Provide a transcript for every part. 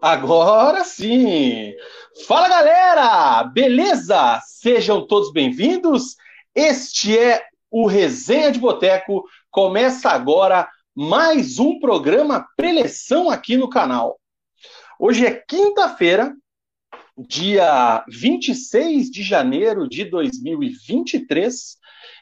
Agora sim! Fala galera! Beleza? Sejam todos bem-vindos. Este é o Resenha de Boteco. Começa agora mais um programa preleção aqui no canal. Hoje é quinta-feira, dia 26 de janeiro de 2023.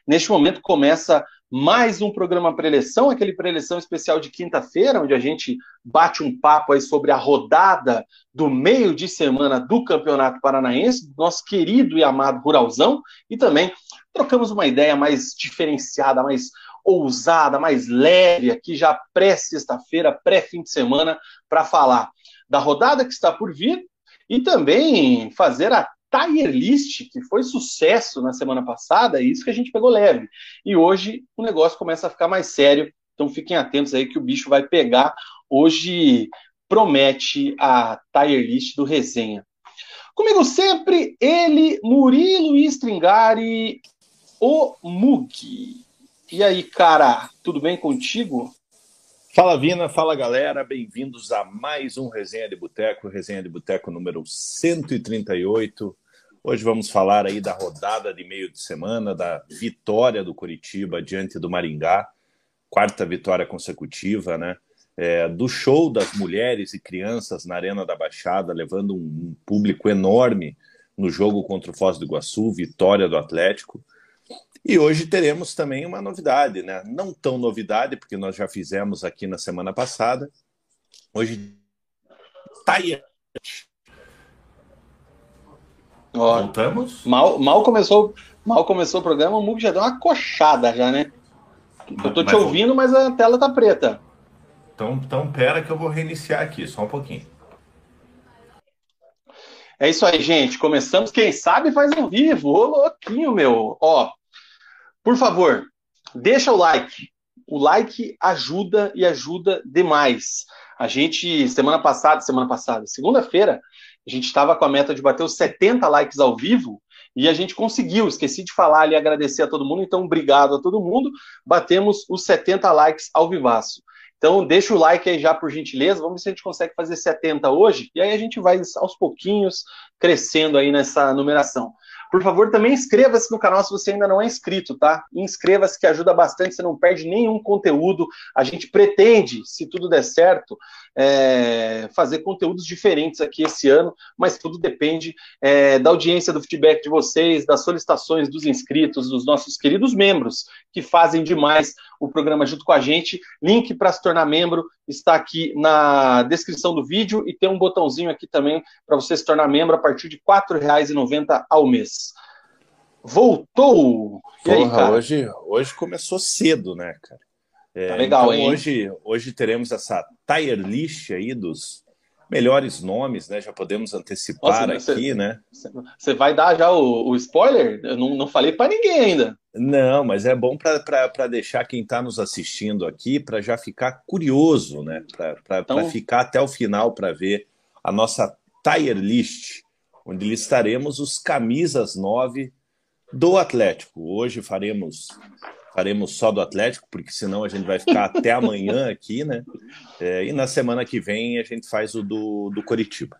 Neste momento começa mais um programa preleção, aquele preleção especial de quinta-feira, onde a gente bate um papo aí sobre a rodada do meio de semana do Campeonato Paranaense, nosso querido e amado Ruralzão, e também trocamos uma ideia mais diferenciada, mais ousada, mais leve aqui já pré-sexta-feira, pré-fim de semana, para falar da rodada que está por vir e também fazer a Tier List, que foi sucesso na semana passada, e isso que a gente pegou leve. E hoje o negócio começa a ficar mais sério, então fiquem atentos aí que o bicho vai pegar. Hoje promete a Tier List do Resenha. Comigo sempre, ele, Murilo Stringari, o Mug. E aí, cara, tudo bem contigo? Fala Vina, fala galera, bem-vindos a mais um Resenha de Boteco, Resenha de Boteco número 138. Hoje vamos falar aí da rodada de meio de semana, da vitória do Curitiba diante do Maringá, quarta vitória consecutiva, né? É, do show das mulheres e crianças na Arena da Baixada, levando um público enorme no jogo contra o Foz do Iguaçu, vitória do Atlético. E hoje teremos também uma novidade, né? Não tão novidade, porque nós já fizemos aqui na semana passada. Hoje. Ó, Voltamos? Mal, mal, começou, mal começou o programa, o Mug já deu uma coxada já, né? Eu tô te mas ouvindo, mas a tela tá preta. Então, então pera que eu vou reiniciar aqui, só um pouquinho. É isso aí, gente. Começamos, quem sabe faz ao vivo. Ô, louquinho, meu. Ó, por favor, deixa o like. O like ajuda e ajuda demais. A gente, semana passada, semana passada, segunda-feira, a gente estava com a meta de bater os 70 likes ao vivo e a gente conseguiu. Esqueci de falar e agradecer a todo mundo, então obrigado a todo mundo. Batemos os 70 likes ao vivaço. Então, deixa o like aí já, por gentileza. Vamos ver se a gente consegue fazer 70 hoje. E aí a gente vai aos pouquinhos crescendo aí nessa numeração. Por favor, também inscreva-se no canal se você ainda não é inscrito, tá? Inscreva-se que ajuda bastante, você não perde nenhum conteúdo. A gente pretende, se tudo der certo, é, fazer conteúdos diferentes aqui esse ano, mas tudo depende é, da audiência, do feedback de vocês, das solicitações dos inscritos, dos nossos queridos membros, que fazem demais o programa junto com a gente. Link para se tornar membro está aqui na descrição do vídeo e tem um botãozinho aqui também para você se tornar membro a partir de R$ 4,90 ao mês. Voltou! Porra, aí, hoje, hoje começou cedo, né, cara? É, tá legal, então, hein? Hoje, hoje teremos essa tier list aí dos melhores nomes, né? Já podemos antecipar Nossa, aqui, né? Você vai dar já o, o spoiler? Eu não, não falei para ninguém ainda. Não, mas é bom para deixar quem está nos assistindo aqui para já ficar curioso, né? Para então... ficar até o final para ver a nossa tier list, onde listaremos os camisas 9 do Atlético. Hoje faremos faremos só do Atlético, porque senão a gente vai ficar até amanhã aqui, né? É, e na semana que vem a gente faz o do, do Coritiba.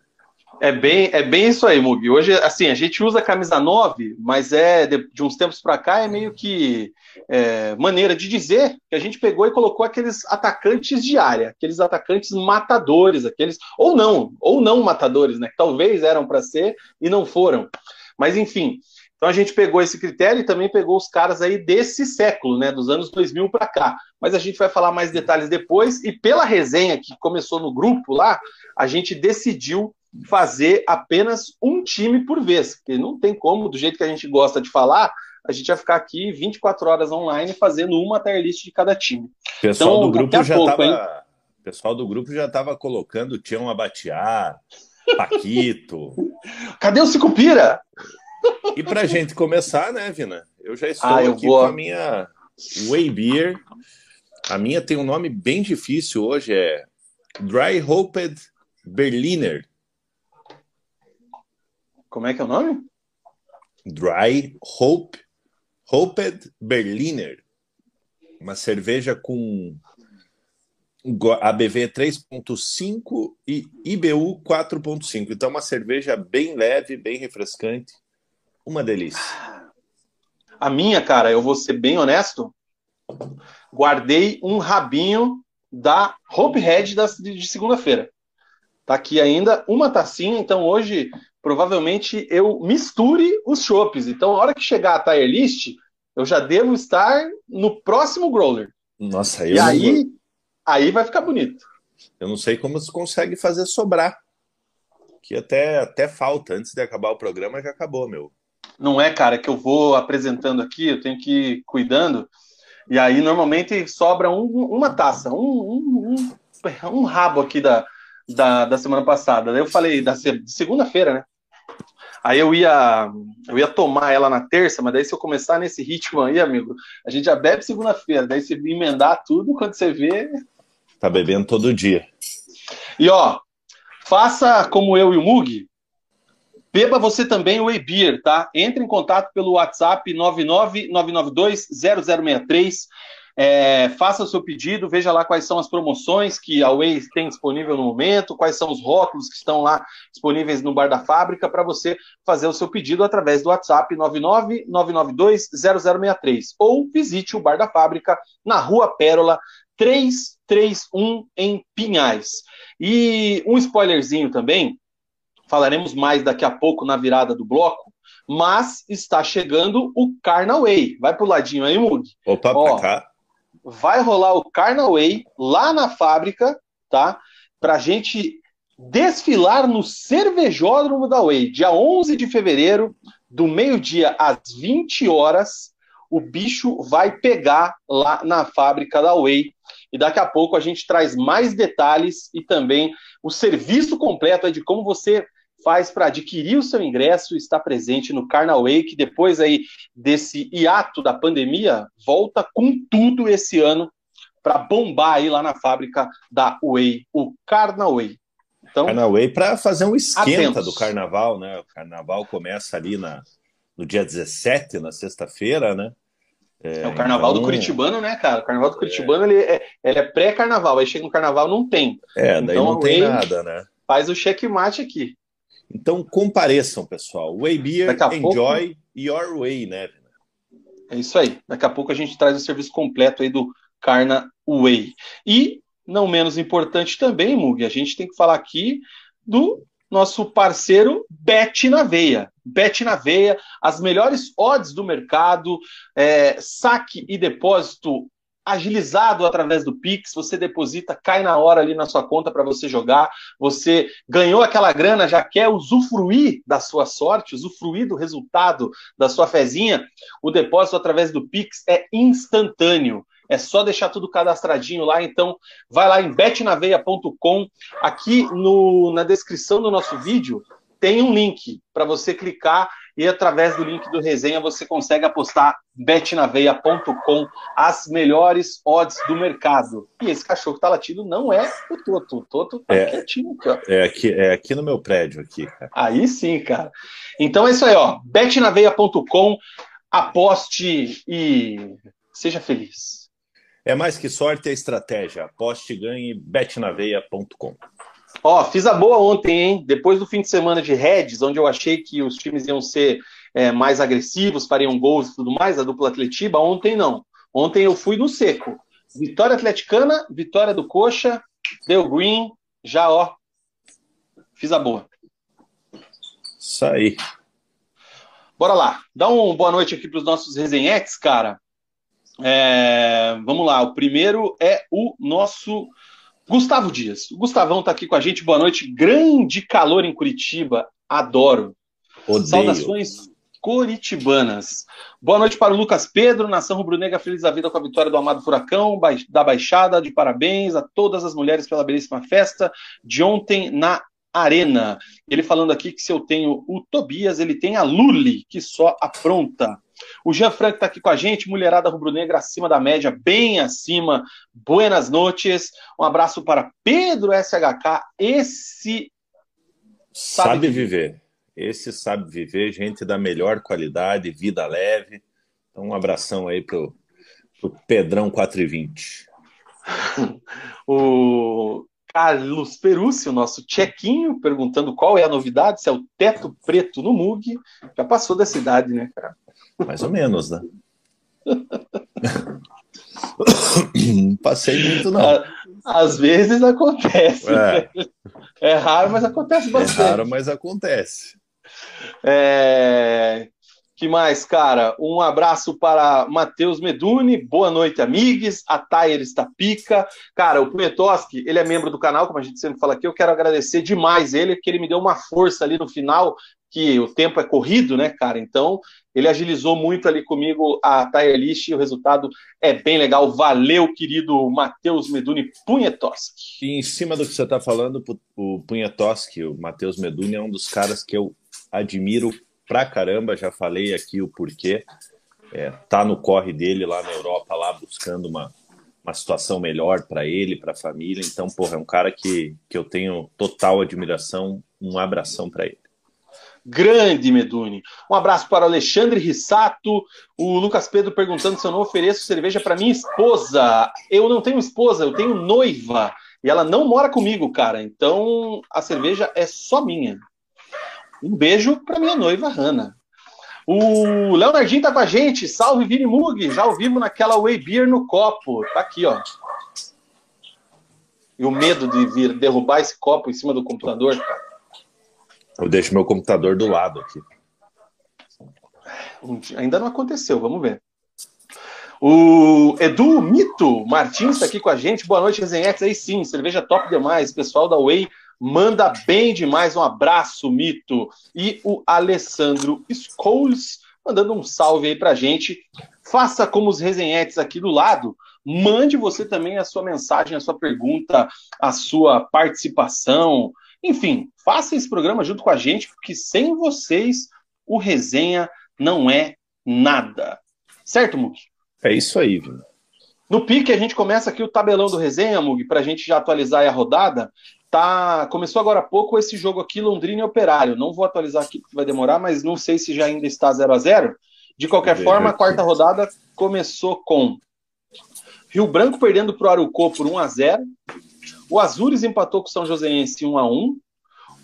É bem, é bem isso aí, Mugi. Hoje, assim, a gente usa camisa 9, mas é de, de uns tempos para cá é meio que é, maneira de dizer que a gente pegou e colocou aqueles atacantes de área, aqueles atacantes matadores, aqueles ou não, ou não matadores, né? Que talvez eram para ser e não foram. Mas enfim, então a gente pegou esse critério e também pegou os caras aí desse século, né, dos anos 2000 para cá. Mas a gente vai falar mais detalhes depois e pela resenha que começou no grupo lá, a gente decidiu fazer apenas um time por vez, porque não tem como, do jeito que a gente gosta de falar, a gente vai ficar aqui 24 horas online fazendo uma tier list de cada time. O pessoal então, do grupo já estava pessoal do grupo já estava colocando Tião Abatiá, Paquito. Cadê o Cicupira? E para gente começar, né, Vina? Eu já estou ah, eu aqui vou... com a minha Way Beer. A minha tem um nome bem difícil hoje, é Dry Hoped Berliner. Como é que é o nome? Dry Hope Hoped Berliner. Uma cerveja com ABV 3.5 e IBU 4.5. Então, uma cerveja bem leve, bem refrescante. Uma delícia. A minha, cara, eu vou ser bem honesto, guardei um rabinho da Hope Head de segunda-feira. Tá aqui ainda uma tacinha, então hoje provavelmente eu misture os chopes. Então, a hora que chegar a Tire List, eu já devo estar no próximo growler. Nossa, eu E aí, aí vai ficar bonito. Eu não sei como você consegue fazer sobrar. Que até, até falta. Antes de acabar o programa, já acabou, meu. Não é, cara, que eu vou apresentando aqui, eu tenho que ir cuidando. E aí, normalmente, sobra um, uma taça, um, um, um, um rabo aqui da, da, da semana passada. Daí eu falei, da segunda-feira, né? Aí eu ia, eu ia tomar ela na terça, mas daí se eu começar nesse ritmo aí, amigo, a gente já bebe segunda-feira. Daí se emendar tudo, quando você vê. Tá bebendo todo dia. E ó, faça como eu e o Mug. Beba você também o e-beer, tá? Entre em contato pelo WhatsApp 999220063. É, faça o seu pedido, veja lá quais são as promoções que a Way tem disponível no momento, quais são os rótulos que estão lá disponíveis no bar da fábrica para você fazer o seu pedido através do WhatsApp 999220063 ou visite o bar da fábrica na Rua Pérola 331 em Pinhais. E um spoilerzinho também, falaremos mais daqui a pouco na virada do bloco, mas está chegando o Carnaway. Vai pro ladinho aí, Mug. Opa, Ó, pra cá vai rolar o Carnaway lá na fábrica, tá? Pra gente desfilar no cervejódromo da Way, dia 11 de fevereiro, do meio-dia às 20 horas, o bicho vai pegar lá na fábrica da Way. E daqui a pouco a gente traz mais detalhes e também o serviço completo de como você faz para adquirir o seu ingresso e estar presente no Carnaway, que depois aí desse hiato da pandemia, volta com tudo esse ano para bombar aí lá na fábrica da Way, o Carnaway. Então, Carnaway para fazer um esquenta atentos. do carnaval, né? O carnaval começa ali na, no dia 17, na sexta-feira, né? É, é, o carnaval então... do Curitibano, né, cara? O carnaval do Curitibano é. ele é, ele é pré-carnaval, aí chega no carnaval não tem. É, daí então, não tem nada, né? Faz o checkmate aqui. Então compareçam, pessoal. Way Beer, enjoy pouco... your way, né? É isso aí. Daqui a pouco a gente traz o serviço completo aí do Carna Way. E, não menos importante também, Mug, a gente tem que falar aqui do nosso parceiro Bet na Veia. Bet na Veia, as melhores odds do mercado, é, saque e depósito agilizado através do Pix, você deposita, cai na hora ali na sua conta para você jogar, você ganhou aquela grana, já quer usufruir da sua sorte, usufruir do resultado da sua fezinha, o depósito através do Pix é instantâneo. É só deixar tudo cadastradinho lá, então vai lá em betnaveia.com, aqui no, na descrição do nosso vídeo tem um link para você clicar e através do link do resenha você consegue apostar betnaveia.com as melhores odds do mercado. E esse cachorro que tá latindo não é o Toto. O Toto tá é, quietinho aqui, ó. É aqui, é aqui no meu prédio aqui, cara. Aí sim, cara. Então é isso aí, ó. betnaveia.com aposte e seja feliz. É mais que sorte, é estratégia. Aposte, ganhe, betnaveia.com. Ó, fiz a boa ontem, hein? Depois do fim de semana de Reds, onde eu achei que os times iam ser é, mais agressivos, fariam gols e tudo mais, a dupla Atletiba, ontem não. Ontem eu fui no seco. Vitória atleticana, vitória do Coxa, deu green, já ó, fiz a boa. Isso aí. Bora lá. Dá uma boa noite aqui para os nossos resenhetes, cara. É, vamos lá. O primeiro é o nosso Gustavo Dias. O Gustavão está aqui com a gente. Boa noite. Grande calor em Curitiba. Adoro. Odeio. Saudações curitibanas. Boa noite para o Lucas Pedro, Nação Rubro-Negra, feliz da vida com a vitória do Amado Furacão, da Baixada, de parabéns a todas as mulheres pela belíssima festa de ontem na Arena. Ele falando aqui que se eu tenho o Tobias, ele tem a Luli, que só apronta. O Jean Franco está aqui com a gente, mulherada rubro-negra acima da média, bem acima. Buenas noites. Um abraço para Pedro SHK. Esse sabe, sabe viver. Esse sabe viver, gente da melhor qualidade, vida leve. Então, um abração aí pro, pro Pedrão 420. o Carlos Perucci, o nosso chequinho, perguntando qual é a novidade, se é o teto preto no Mug. Já passou da cidade, né, cara? Mais ou menos, né? Passei muito, não. Às vezes acontece. É, é raro, mas acontece bastante. É raro, mas acontece. É... Que mais, cara? Um abraço para Matheus Meduni, boa noite, amigos. A Tayer está pica. Cara, o Punetoski, ele é membro do canal, como a gente sempre fala aqui. Eu quero agradecer demais ele, porque ele me deu uma força ali no final, que o tempo é corrido, né, cara? Então, ele agilizou muito ali comigo a Tayer List e o resultado é bem legal. Valeu, querido Matheus Meduni Punhetoski. E em cima do que você está falando, o Punhetoski, o Matheus Meduni, é um dos caras que eu admiro pra caramba, já falei aqui o porquê. É, tá no corre dele lá na Europa, lá buscando uma, uma situação melhor para ele, para a família. Então, porra, é um cara que, que eu tenho total admiração, um abração para ele. Grande Meduni. Um abraço para o Alexandre Rissato, o Lucas Pedro perguntando se eu não ofereço cerveja para minha esposa. Eu não tenho esposa, eu tenho noiva. E ela não mora comigo, cara. Então a cerveja é só minha. Um beijo para minha noiva, Hanna. O Leonardinho tá com a gente. Salve, Vini Mug. Já ao vivo naquela Way Beer no copo. Tá aqui, ó. E o medo de vir derrubar esse copo em cima do computador, cara. Eu deixo meu computador do lado aqui. Ainda não aconteceu, vamos ver. O Edu Mito Martins está aqui com a gente. Boa noite, Resenhex. Aí sim, cerveja top demais. Pessoal da Way manda bem demais. Um abraço, Mito. E o Alessandro Scholes mandando um salve aí pra gente. Faça como os resenhetes aqui do lado. Mande você também a sua mensagem, a sua pergunta, a sua participação. Enfim, faça esse programa junto com a gente, porque sem vocês o resenha não é nada. Certo, Mug? É isso aí? No pique, a gente começa aqui o tabelão do resenha, Mug, para a gente já atualizar a rodada. Tá, começou agora há pouco esse jogo aqui, Londrina e Operário. Não vou atualizar aqui porque vai demorar, mas não sei se já ainda está 0 a 0 De qualquer forma, a quarta rodada começou com Rio Branco perdendo para o Arucô por 1 a 0 O Azures empatou com o São Joséense 1 a 1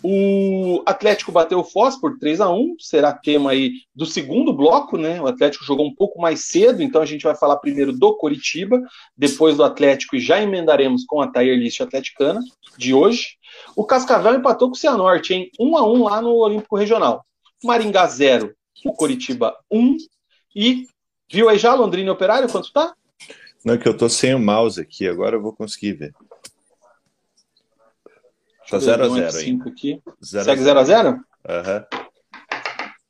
o Atlético bateu o Foz por 3 a 1 será tema aí do segundo bloco, né? O Atlético jogou um pouco mais cedo, então a gente vai falar primeiro do Coritiba, depois do Atlético e já emendaremos com a Tier List atleticana de hoje. O Cascavel empatou com o Cianorte, em 1 a 1 lá no Olímpico Regional. Maringá 0, o Coritiba 1 e viu aí já Londrina Operário quanto tá? Não, que eu tô sem o mouse aqui, agora eu vou conseguir ver. Tá 0x0 aí. Aqui. Zero Segue 0x0? Aham.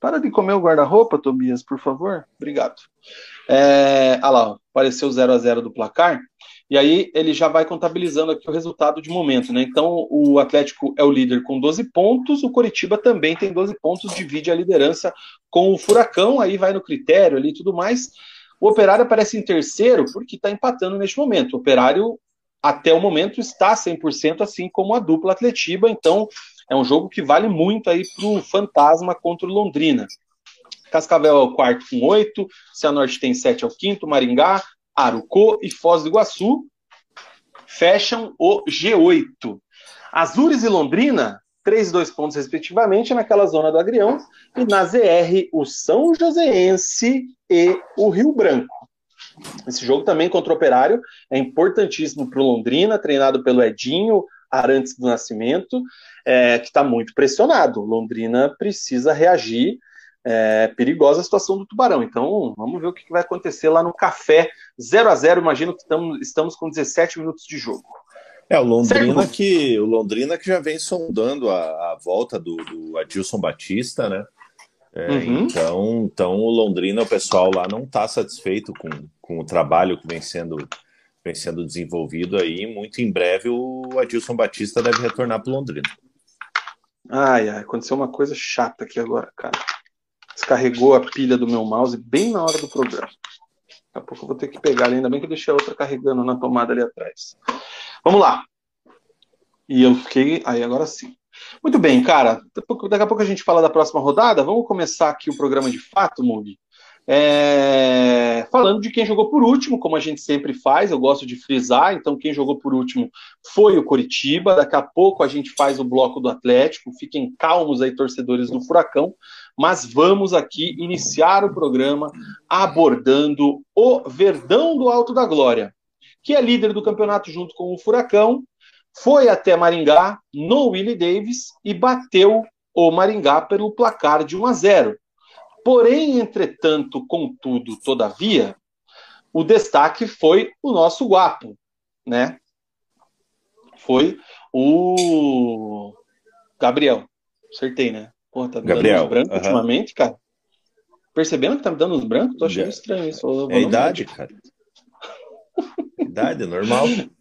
Para de comer o guarda-roupa, Tobias, por favor. Obrigado. É, ah lá, apareceu 0 a 0 do placar. E aí ele já vai contabilizando aqui o resultado de momento, né? Então o Atlético é o líder com 12 pontos, o Coritiba também tem 12 pontos, divide a liderança com o Furacão, aí vai no critério ali e tudo mais. O Operário aparece em terceiro porque está empatando neste momento. O Operário até o momento está 100%, assim como a dupla Atletiba, então é um jogo que vale muito aí para o Fantasma contra o Londrina. Cascavel é o quarto com oito, Cianorte tem sete ao quinto, Maringá, Arucô e Foz do Iguaçu fecham o G8. Azures e Londrina, três e dois pontos respectivamente naquela zona do Agrião, e na ZR o São Joséense e o Rio Branco. Esse jogo também contra o Operário é importantíssimo para o Londrina, treinado pelo Edinho Arantes do Nascimento, é, que está muito pressionado. Londrina precisa reagir. É, perigosa a situação do Tubarão. Então, vamos ver o que vai acontecer lá no café 0 a 0 Imagino que estamos, estamos com 17 minutos de jogo. É, o Londrina, que, o Londrina que já vem sondando a, a volta do, do Adilson Batista, né? É, uhum. então, então, o Londrina, o pessoal lá não está satisfeito com, com o trabalho que vem sendo, vem sendo desenvolvido aí. Muito em breve o Adilson Batista deve retornar para Londrina. Ai, ai, aconteceu uma coisa chata aqui agora, cara. Descarregou a pilha do meu mouse bem na hora do programa. Daqui a pouco eu vou ter que pegar, ainda bem que eu deixei a outra carregando na tomada ali atrás. Vamos lá. E eu fiquei. Aí agora sim. Muito bem, cara. Daqui a pouco a gente fala da próxima rodada. Vamos começar aqui o programa de fato, Mug. É... falando de quem jogou por último, como a gente sempre faz, eu gosto de frisar, então quem jogou por último foi o Coritiba. Daqui a pouco a gente faz o bloco do Atlético, fiquem calmos aí, torcedores do Furacão, mas vamos aqui iniciar o programa abordando o Verdão do Alto da Glória, que é líder do campeonato junto com o Furacão, foi até Maringá no Willie Davis e bateu o Maringá pelo placar de 1 a 0. Porém, entretanto, contudo, todavia, o destaque foi o nosso guapo, né? Foi o Gabriel. Acertei, né? Porra, tá Gabriel, brancos uh -huh. ultimamente, cara. Percebendo que tá me dando uns brancos? Tô achando estranho isso. É idade, cara. idade, normal.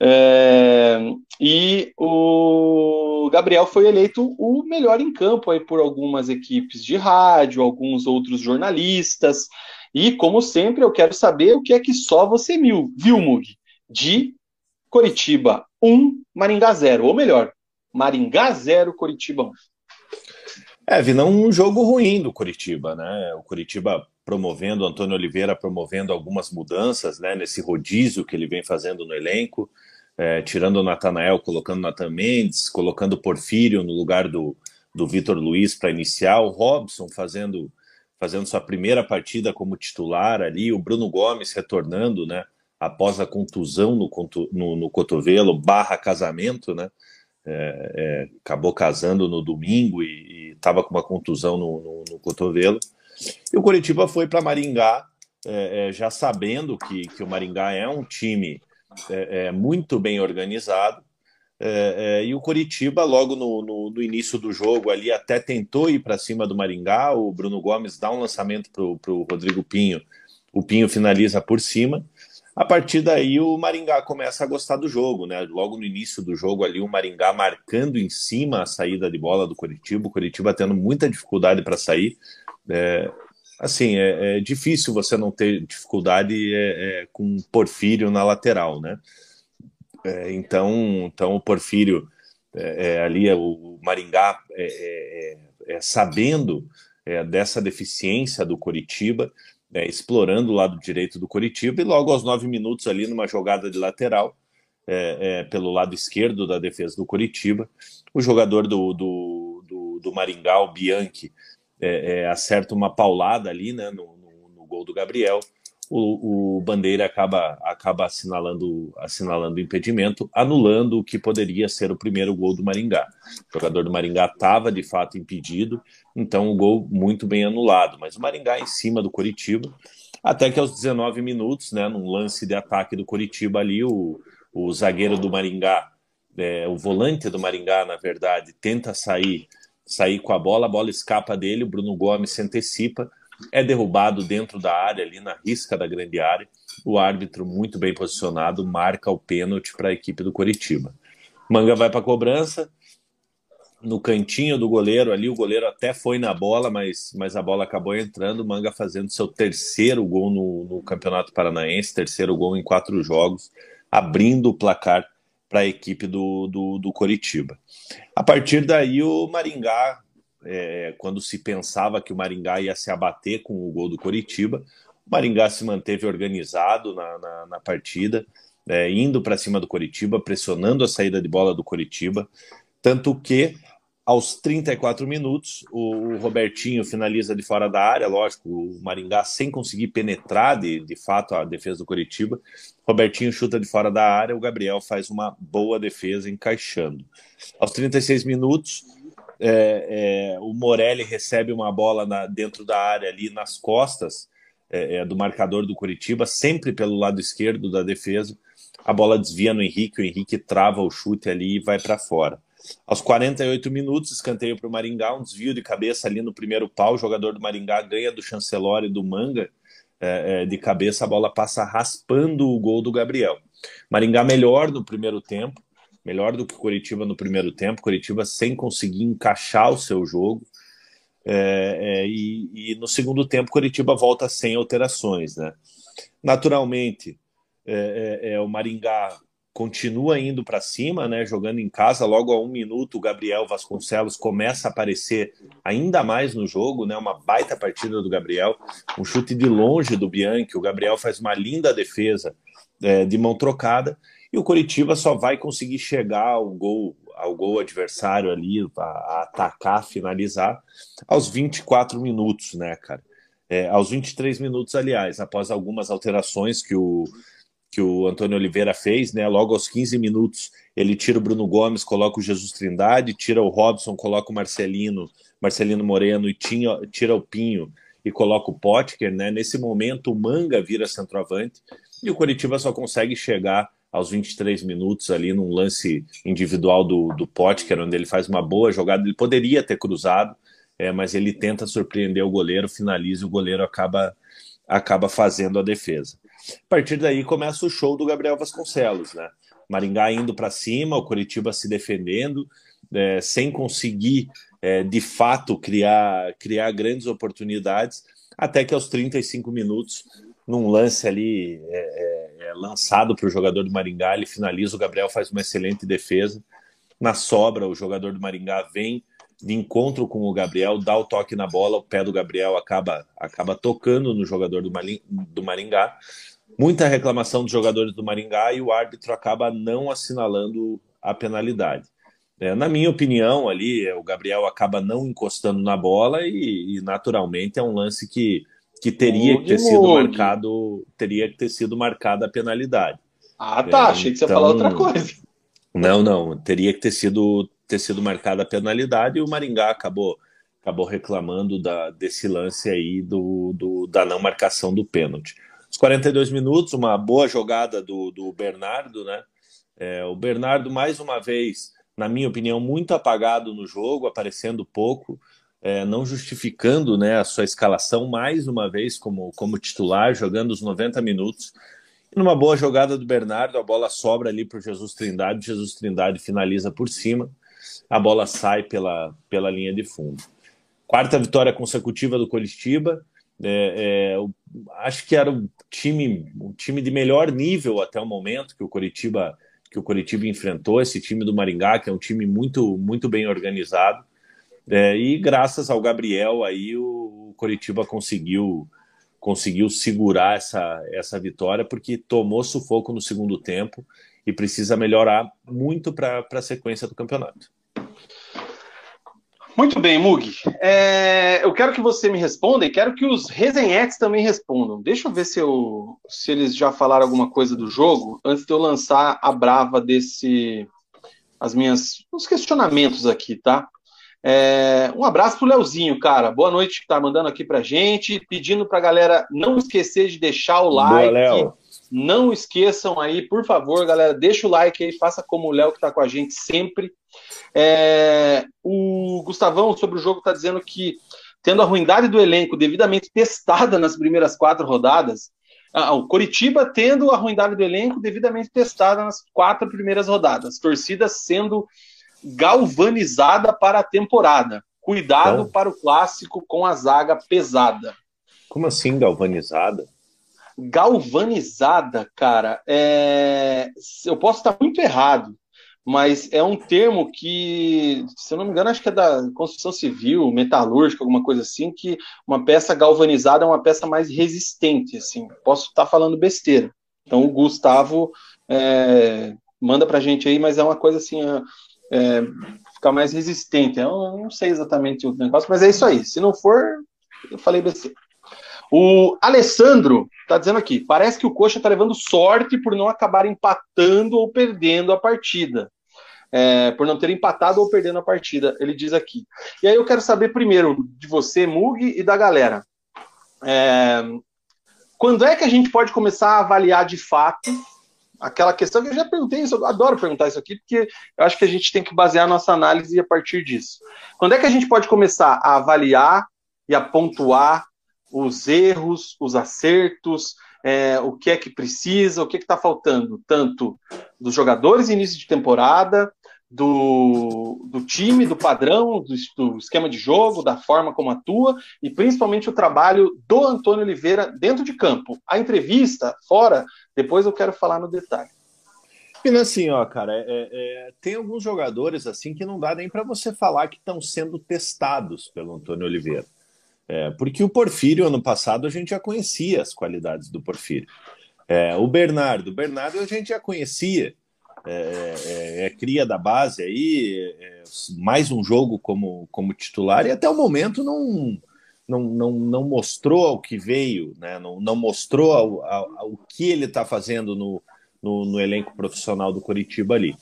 É, e o Gabriel foi eleito o melhor em campo aí por algumas equipes de rádio, alguns outros jornalistas. E, como sempre, eu quero saber o que é que só você viu, viu Mug? De Coritiba 1, Maringá 0. Ou melhor, Maringá 0, Coritiba 1. É, vi não um jogo ruim do Coritiba, né? O Coritiba promovendo, Antônio Oliveira promovendo algumas mudanças, né? Nesse rodízio que ele vem fazendo no elenco é, tirando o Natanael, colocando o Nathan Mendes, colocando o Porfírio no lugar do, do Vitor Luiz para iniciar, o Robson fazendo, fazendo sua primeira partida como titular ali, o Bruno Gomes retornando, né? Após a contusão no, no, no cotovelo, barra casamento, né? É, é, acabou casando no domingo e estava com uma contusão no, no, no, cotovelo. E o Curitiba foi para Maringá, é, é, já sabendo que, que o Maringá é um time é, é muito bem organizado. É, é, e o Coritiba, logo no, no, no, início do jogo, ali até tentou ir para cima do Maringá. O Bruno Gomes dá um lançamento para o Rodrigo Pinho. O Pinho finaliza por cima. A partir daí, o Maringá começa a gostar do jogo, né? Logo no início do jogo, ali, o Maringá marcando em cima a saída de bola do Coritiba. O Coritiba tendo muita dificuldade para sair. É, assim, é, é, difícil você não ter dificuldade é, é com Porfírio na lateral, né? É, então, então o Porfírio é, ali, o Maringá, sabendo dessa deficiência do Coritiba, explorando o lado direito do Coritiba, e logo aos nove minutos ali, numa jogada de lateral, pelo lado esquerdo da defesa do Coritiba, o jogador do, do, do, do Maringá, o Bianchi, é, é, acerta uma paulada ali né, no, no, no gol do Gabriel. O, o, Bandeira acaba, acaba assinalando, assinalando o impedimento, anulando o que poderia ser o primeiro gol do Maringá. O jogador do Maringá estava de fato impedido, então o gol muito bem anulado. Mas o Maringá em cima do Coritiba, até que aos 19 minutos, né, num lance de ataque do Coritiba ali, o, o zagueiro do Maringá, é, o volante do Maringá, na verdade, tenta sair sair com a bola, a bola escapa dele, o Bruno Gomes se antecipa, é derrubado dentro da área, ali na risca da grande área. O árbitro, muito bem posicionado, marca o pênalti para a equipe do Coritiba. Manga vai para a cobrança, no cantinho do goleiro ali, o goleiro até foi na bola, mas, mas a bola acabou entrando. Manga fazendo seu terceiro gol no, no Campeonato Paranaense, terceiro gol em quatro jogos, abrindo o placar para a equipe do, do, do Coritiba. A partir daí, o Maringá, é, quando se pensava que o Maringá ia se abater com o gol do Coritiba, o Maringá se manteve organizado na, na, na partida, é, indo para cima do Coritiba, pressionando a saída de bola do Coritiba, tanto que aos 34 minutos, o Robertinho finaliza de fora da área, lógico, o Maringá sem conseguir penetrar de, de fato a defesa do Coritiba. Robertinho chuta de fora da área, o Gabriel faz uma boa defesa encaixando. Aos 36 minutos, é, é, o Morelli recebe uma bola na, dentro da área ali nas costas é, é do marcador do Curitiba, sempre pelo lado esquerdo da defesa. A bola desvia no Henrique, o Henrique trava o chute ali e vai para fora. Aos 48 minutos, escanteio para o Maringá, um desvio de cabeça ali no primeiro pau. O jogador do Maringá ganha do Chancelor e do Manga é, é, de cabeça. A bola passa raspando o gol do Gabriel. Maringá melhor no primeiro tempo, melhor do que Curitiba no primeiro tempo. Curitiba sem conseguir encaixar o seu jogo. É, é, e, e, no segundo tempo, Curitiba volta sem alterações. Né? Naturalmente, é, é, o Maringá continua indo para cima, né, jogando em casa. Logo a um minuto, o Gabriel Vasconcelos começa a aparecer ainda mais no jogo, né, uma baita partida do Gabriel, um chute de longe do Bianchi. O Gabriel faz uma linda defesa é, de mão trocada e o Coritiba só vai conseguir chegar ao gol ao gol adversário ali, a, atacar, finalizar, aos 24 minutos, né, cara? É, aos 23 minutos, aliás, após algumas alterações que o, que o Antônio Oliveira fez, né? Logo aos 15 minutos, ele tira o Bruno Gomes, coloca o Jesus Trindade, tira o Robson, coloca o Marcelino, Marcelino Moreno e tinha, tira o Pinho e coloca o Potker, né? Nesse momento, o Manga vira centroavante e o Coritiba só consegue chegar aos 23 minutos ali num lance individual do, do Potker, onde ele faz uma boa jogada. Ele poderia ter cruzado, é, mas ele tenta surpreender o goleiro, finaliza e o goleiro acaba, acaba fazendo a defesa. A partir daí começa o show do Gabriel Vasconcelos, né? Maringá indo para cima, o Curitiba se defendendo, é, sem conseguir é, de fato criar, criar grandes oportunidades, até que aos 35 minutos, num lance ali é, é, é lançado para o jogador do Maringá, ele finaliza, o Gabriel faz uma excelente defesa. Na sobra, o jogador do Maringá vem de encontro com o Gabriel, dá o toque na bola, o pé do Gabriel acaba, acaba tocando no jogador do, do Maringá muita reclamação dos jogadores do Maringá e o árbitro acaba não assinalando a penalidade. É, na minha opinião, ali o Gabriel acaba não encostando na bola e, e naturalmente é um lance que, que teria que ter sido marcado, teria que ter sido marcada a penalidade. Ah, tá. É, Achei que você ia falar outra então, coisa. Não, não. Teria que ter sido, ter sido marcada a penalidade e o Maringá acabou, acabou reclamando da, desse lance aí do, do, da não marcação do pênalti. Os 42 minutos, uma boa jogada do, do Bernardo, né? É, o Bernardo, mais uma vez, na minha opinião, muito apagado no jogo, aparecendo pouco, é, não justificando né, a sua escalação mais uma vez como, como titular, jogando os 90 minutos. E numa boa jogada do Bernardo, a bola sobra ali para o Jesus Trindade, Jesus Trindade finaliza por cima, a bola sai pela, pela linha de fundo. Quarta vitória consecutiva do Coritiba, é, é, acho que era o time, o time de melhor nível até o momento que o Coritiba que o Coritiba enfrentou esse time do Maringá, que é um time muito muito bem organizado. É, e graças ao Gabriel aí o, o Coritiba conseguiu conseguiu segurar essa essa vitória porque tomou sufoco no segundo tempo e precisa melhorar muito para a sequência do campeonato. Muito bem, Mug. É, eu quero que você me responda e quero que os resenhetes também respondam. Deixa eu ver se, eu, se eles já falaram alguma coisa do jogo antes de eu lançar a brava desse. as minhas. os questionamentos aqui, tá? É, um abraço pro Leozinho, cara. Boa noite que tá mandando aqui pra gente, pedindo pra galera não esquecer de deixar o like. Boa, Léo. Não esqueçam aí, por favor, galera, deixa o like aí, faça como o Léo que tá com a gente sempre. É, o Gustavão, sobre o jogo, está dizendo que, tendo a ruindade do elenco devidamente testada nas primeiras quatro rodadas, ah, o Coritiba tendo a ruindade do elenco devidamente testada nas quatro primeiras rodadas, torcida sendo galvanizada para a temporada. Cuidado então, para o clássico com a zaga pesada. Como assim galvanizada? Galvanizada, cara. É... Eu posso estar muito errado, mas é um termo que, se eu não me engano, acho que é da construção civil, metalúrgica, alguma coisa assim, que uma peça galvanizada é uma peça mais resistente, assim. Posso estar falando besteira. Então o Gustavo é, manda pra gente aí, mas é uma coisa assim, é, ficar mais resistente. Eu não sei exatamente o negócio, mas é isso aí. Se não for, eu falei besteira. O Alessandro está dizendo aqui: parece que o Coxa está levando sorte por não acabar empatando ou perdendo a partida é, por não ter empatado ou perdendo a partida, ele diz aqui. E aí eu quero saber primeiro de você, Mug, e da galera. É, quando é que a gente pode começar a avaliar de fato aquela questão que eu já perguntei isso, eu adoro perguntar isso aqui, porque eu acho que a gente tem que basear nossa análise a partir disso. Quando é que a gente pode começar a avaliar e a pontuar os erros, os acertos, é, o que é que precisa, o que é está faltando, tanto dos jogadores início de temporada, do, do time, do padrão, do, do, esquema de jogo, da forma como atua e principalmente o trabalho do Antônio Oliveira dentro de campo. A entrevista, fora, depois eu quero falar no detalhe. Pina, assim, ó, cara, é, é, tem alguns jogadores assim que não dá nem para você falar que estão sendo testados pelo Antônio Oliveira. É, porque o Porfírio, ano passado, a gente já conhecia as qualidades do Porfírio. É, o Bernardo, o Bernardo a gente já conhecia, é, é, é cria da base aí, é, mais um jogo como, como titular, e até o momento não, não, não, não mostrou ao que veio, né? não, não mostrou ao, ao, ao que ele está fazendo no, no, no, elenco profissional do Coritiba ali.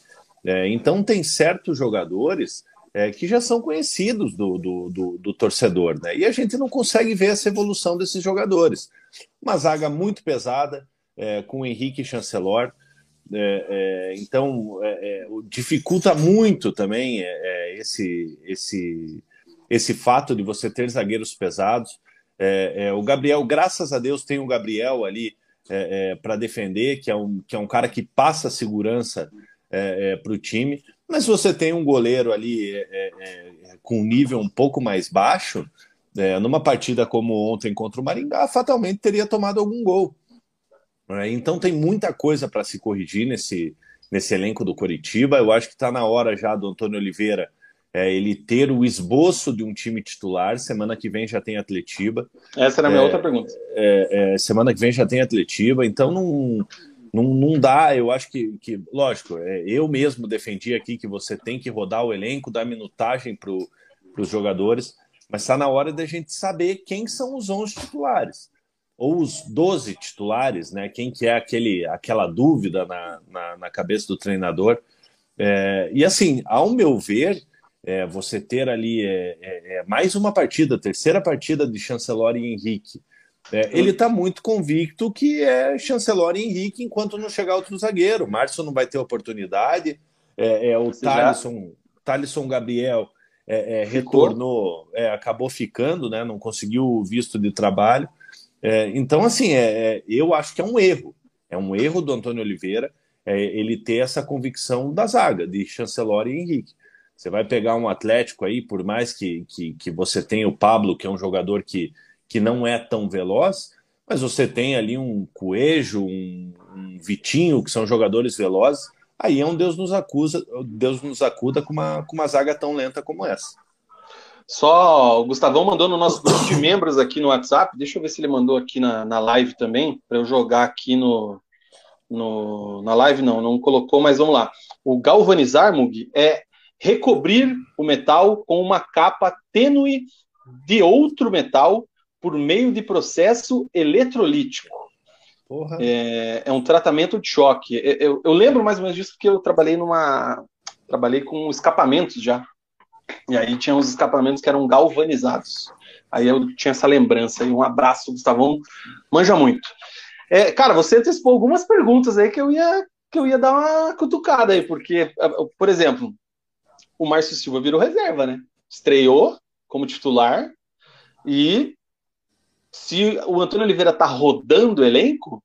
É, então tem certos jogadores é, que já são conhecidos do, do, do, do, torcedor, né? E a gente não consegue ver essa evolução desses jogadores. Uma zaga muito pesada, é, com o Henrique Chancelor. É, é, então é, dificulta muito também esse, esse, esse fato de você ter zagueiros pesados. o Gabriel, graças a Deus, tem o Gabriel ali para defender, que é, um, que é um cara que passa segurança para o time. Mas se você tem um goleiro ali é, é, é, com um nível um pouco mais baixo, é, numa partida como ontem contra o Maringá, fatalmente teria tomado algum gol. É, então tem muita coisa para se corrigir nesse, nesse elenco do Coritiba. Eu acho que está na hora já do Antônio Oliveira é, ele ter o esboço de um time titular. Semana que vem já tem Atletiba. Essa era a minha outra pergunta. semana que vem já tem Atletiba, então não não, não dá, eu acho que, que lógico, é, eu mesmo defendi aqui que você tem que rodar o elenco, dar minutagem para os jogadores, mas está na hora da gente saber quem são os 11 titulares, ou os 12 titulares, né? Quem que é aquele, aquela dúvida na, na, na cabeça do treinador. É, e assim, ao meu ver, é, você ter ali é, é, é mais uma partida, terceira partida de Chancelor e Henrique, é, ele está muito convicto que é Chancelor e Henrique enquanto não chegar outro zagueiro. Márcio não vai ter oportunidade. É, é o Thalisson, Thalisson Gabriel é, é retornou, é, acabou ficando, né, não conseguiu o visto de trabalho. É, então, assim, eu acho que é um erro. É um erro do Antônio Oliveira ele ter essa convicção da zaga, de Chancelor e Henrique. Você vai pegar um Atlético aí, por mais que, que, que você tenha o Pablo, que é um jogador que que não é tão veloz, mas você tem ali um Coelho, um, um Vitinho, que são jogadores velozes, aí é um Deus nos acusa, Deus nos acuda com uma, com uma zaga tão lenta como essa. Só o Gustavão mandou no nosso grupo de membros aqui no WhatsApp. Deixa eu ver se ele mandou aqui na, na live também, para eu jogar aqui no, no, na live. Não, não colocou, mas vamos lá. O galvanizar, Mug, é recobrir o metal com uma capa tênue de outro metal por meio de processo eletrolítico. É, é, um tratamento de choque. Eu, eu, lembro mais ou menos disso porque eu trabalhei numa. Trabalhei com escapamentos já. E aí tinha uns escapamentos que eram galvanizados. Aí eu tinha essa lembrança. E um abraço, Gustavão. Manja muito. É, cara, você antecipou algumas perguntas aí que eu ia que eu ia dar uma cutucada aí, porque, por exemplo, o Márcio Silva virou reserva, né? Estreou como titular e se o Antônio Oliveira tá rodando o elenco,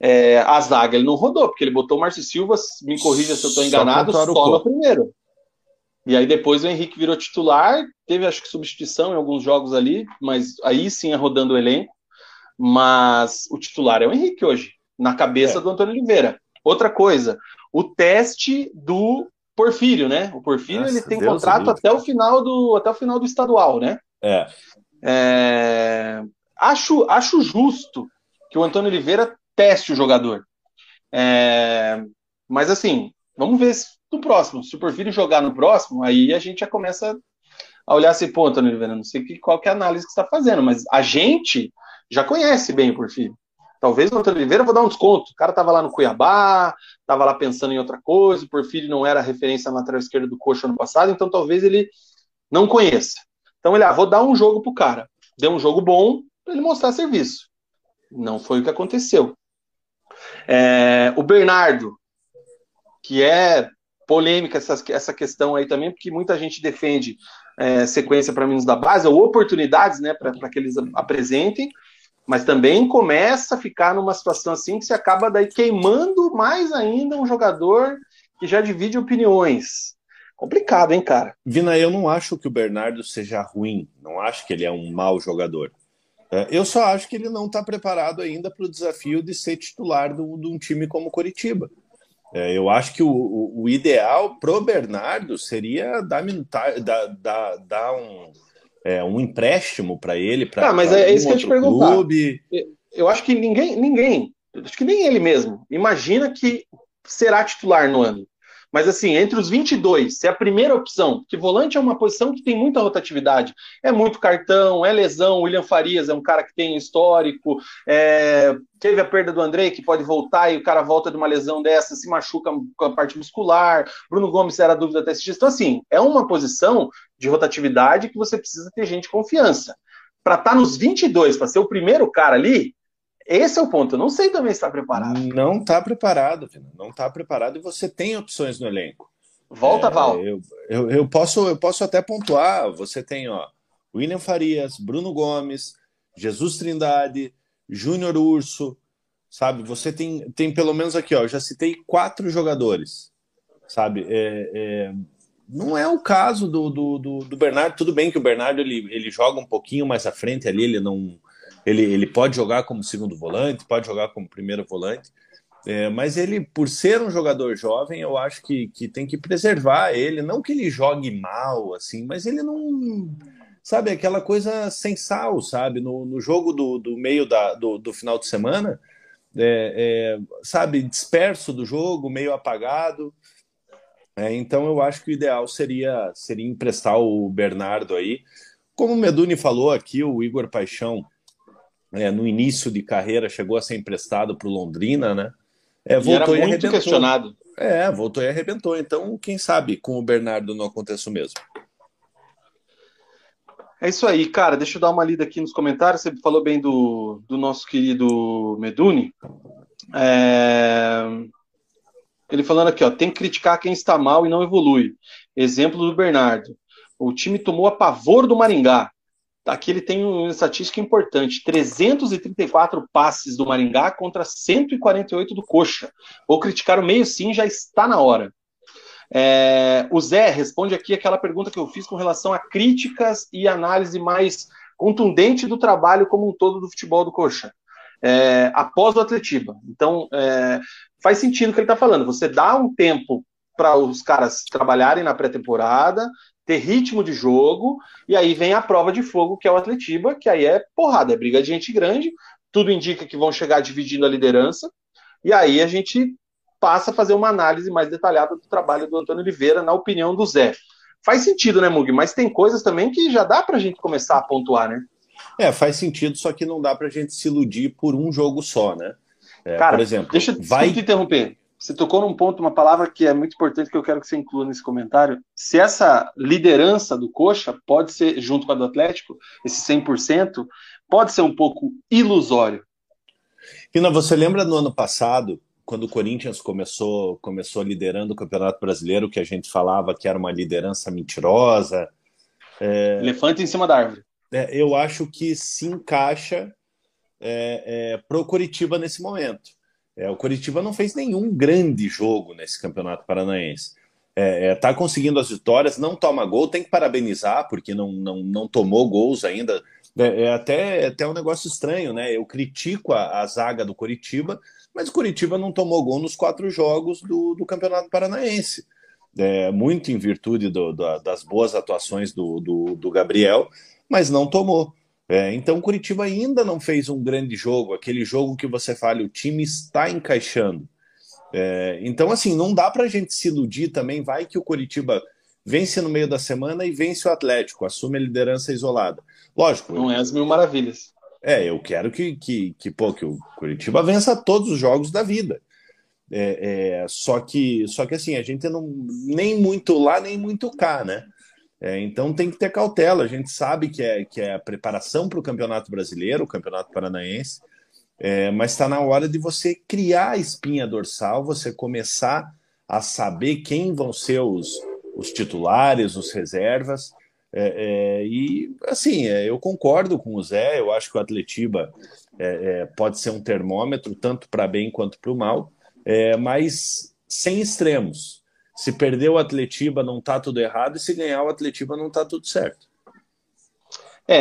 é, a zaga ele não rodou, porque ele botou o Márcio Silva, me corrija se eu estou enganado, só, primeiro. E aí depois o Henrique virou titular, teve acho que substituição em alguns jogos ali, mas aí sim é rodando o elenco. Mas o titular é o Henrique hoje, na cabeça é. do Antônio Oliveira. Outra coisa, o teste do Porfírio, né? O Porfírio Nossa, ele tem Deus contrato Deus. até o final do até o final do estadual, né? É. é acho, acho justo que o Antônio Oliveira teste o jogador. É, mas assim, vamos ver no próximo. Se o Porfírio jogar no próximo, aí a gente já começa a olhar assim, pô, Antônio Oliveira, não sei que, qual que é a análise que você está fazendo, mas a gente já conhece bem o Porfírio. Talvez o Antônio Oliveira vou dar um desconto. O cara estava lá no Cuiabá, estava lá pensando em outra coisa, o Porfírio não era referência na lateral esquerda do Coxa ano passado, então talvez ele não conheça. Então ele, ah, vou dar um jogo pro cara. Deu um jogo bom, para ele mostrar serviço. Não foi o que aconteceu. É, o Bernardo, que é polêmica essa, essa questão aí também, porque muita gente defende é, sequência para meninos da base, ou oportunidades né, para que eles apresentem, mas também começa a ficar numa situação assim que se acaba daí queimando mais ainda um jogador que já divide opiniões. Complicado, hein, cara? Vina, eu não acho que o Bernardo seja ruim, não acho que ele é um mau jogador. É, eu só acho que ele não está preparado ainda para o desafio de ser titular de um time como Coritiba. É, eu acho que o, o, o ideal pro Bernardo seria dar, dar, dar, dar um, é, um empréstimo para ele. Pra, ah, mas é, isso que eu te perguntar. Clube. Eu acho que ninguém, ninguém, acho que nem ele mesmo, imagina que será titular no ano. Mas assim, entre os 22, se é a primeira opção, que volante é uma posição que tem muita rotatividade, é muito cartão, é lesão, William Farias é um cara que tem histórico, é, teve a perda do André, que pode voltar e o cara volta de uma lesão dessa, se machuca com a parte muscular, Bruno Gomes era dúvida até esse dia. Então assim, é uma posição de rotatividade que você precisa ter gente de confiança. Para estar tá nos 22, para ser o primeiro cara ali, esse é o ponto. Eu não sei também se está preparado. Não está preparado, não está preparado e você tem opções no elenco. Volta, é, Val. Eu, eu, eu, posso, eu posso até pontuar. Você tem ó, William Farias, Bruno Gomes, Jesus Trindade, Júnior Urso, sabe? Você tem, tem pelo menos aqui, ó, eu já citei quatro jogadores, sabe? É, é, não é o caso do, do, do, do, Bernardo. Tudo bem que o Bernardo ele, ele joga um pouquinho mais à frente ali, ele não ele, ele pode jogar como segundo volante, pode jogar como primeiro volante, é, mas ele, por ser um jogador jovem, eu acho que, que tem que preservar ele. Não que ele jogue mal, assim, mas ele não. Sabe, aquela coisa sem sal, sabe? No, no jogo do, do meio da, do, do final de semana, é, é, sabe, disperso do jogo, meio apagado. É, então eu acho que o ideal seria, seria emprestar o Bernardo aí. Como o Meduni falou aqui, o Igor Paixão é, no início de carreira chegou a ser emprestado para o Londrina, né? É, voltou e, era muito e questionado. É, voltou e arrebentou. Então, quem sabe com o Bernardo não acontece o mesmo. É isso aí, cara. Deixa eu dar uma lida aqui nos comentários. Você falou bem do, do nosso querido Meduni. É... Ele falando aqui, ó, tem que criticar quem está mal e não evolui. Exemplo do Bernardo. O time tomou a pavor do Maringá. Aqui ele tem uma estatística importante: 334 passes do Maringá contra 148 do Coxa. Vou criticar o meio sim, já está na hora. É, o Zé responde aqui aquela pergunta que eu fiz com relação a críticas e análise mais contundente do trabalho como um todo do futebol do Coxa. É, após o Atletiba. Então, é, faz sentido o que ele está falando. Você dá um tempo para os caras trabalharem na pré-temporada, ter ritmo de jogo, e aí vem a prova de fogo, que é o Atletiba, que aí é porrada, é briga de gente grande, tudo indica que vão chegar dividindo a liderança, e aí a gente passa a fazer uma análise mais detalhada do trabalho do Antônio Oliveira, na opinião do Zé. Faz sentido, né, Mug? Mas tem coisas também que já dá pra gente começar a pontuar, né? É, faz sentido, só que não dá pra gente se iludir por um jogo só, né? É, Cara, por exemplo, deixa, vai... te interromper. Você tocou num ponto, uma palavra que é muito importante que eu quero que você inclua nesse comentário. Se essa liderança do Coxa pode ser, junto com a do Atlético, esse 100%, pode ser um pouco ilusório. Pina, você lembra no ano passado, quando o Corinthians começou, começou liderando o Campeonato Brasileiro, que a gente falava que era uma liderança mentirosa? É... Elefante em cima da árvore. É, eu acho que se encaixa é, é para o Coritiba nesse momento. É, o Curitiba não fez nenhum grande jogo nesse Campeonato Paranaense. É, é, tá conseguindo as vitórias, não toma gol, tem que parabenizar, porque não, não, não tomou gols ainda. É, é até, é até um negócio estranho, né? Eu critico a, a zaga do Curitiba, mas o Curitiba não tomou gol nos quatro jogos do, do Campeonato Paranaense. É, muito em virtude do, do, das boas atuações do, do Gabriel, mas não tomou. É, então, o Curitiba ainda não fez um grande jogo, aquele jogo que você fala, o time está encaixando. É, então, assim, não dá para a gente se iludir também. Vai que o Curitiba vence no meio da semana e vence o Atlético, assume a liderança isolada. Lógico. Não é as mil maravilhas. É, eu quero que, que, que, pô, que o Curitiba vença todos os jogos da vida. É, é, só que só que assim a gente não nem muito lá nem muito cá né é, então tem que ter cautela. A gente sabe que é, que é a preparação para o Campeonato Brasileiro, o Campeonato Paranaense, é, mas está na hora de você criar a espinha dorsal, você começar a saber quem vão ser os, os titulares, os reservas. É, é e assim, é, eu concordo com o Zé, eu acho que o Atletiba é, pode ser um termômetro, tanto para bem quanto para o mal, mas sem extremos. Se perder o Atletiba não tá tudo errado, e se ganhar o Atletiba não tá tudo certo. É,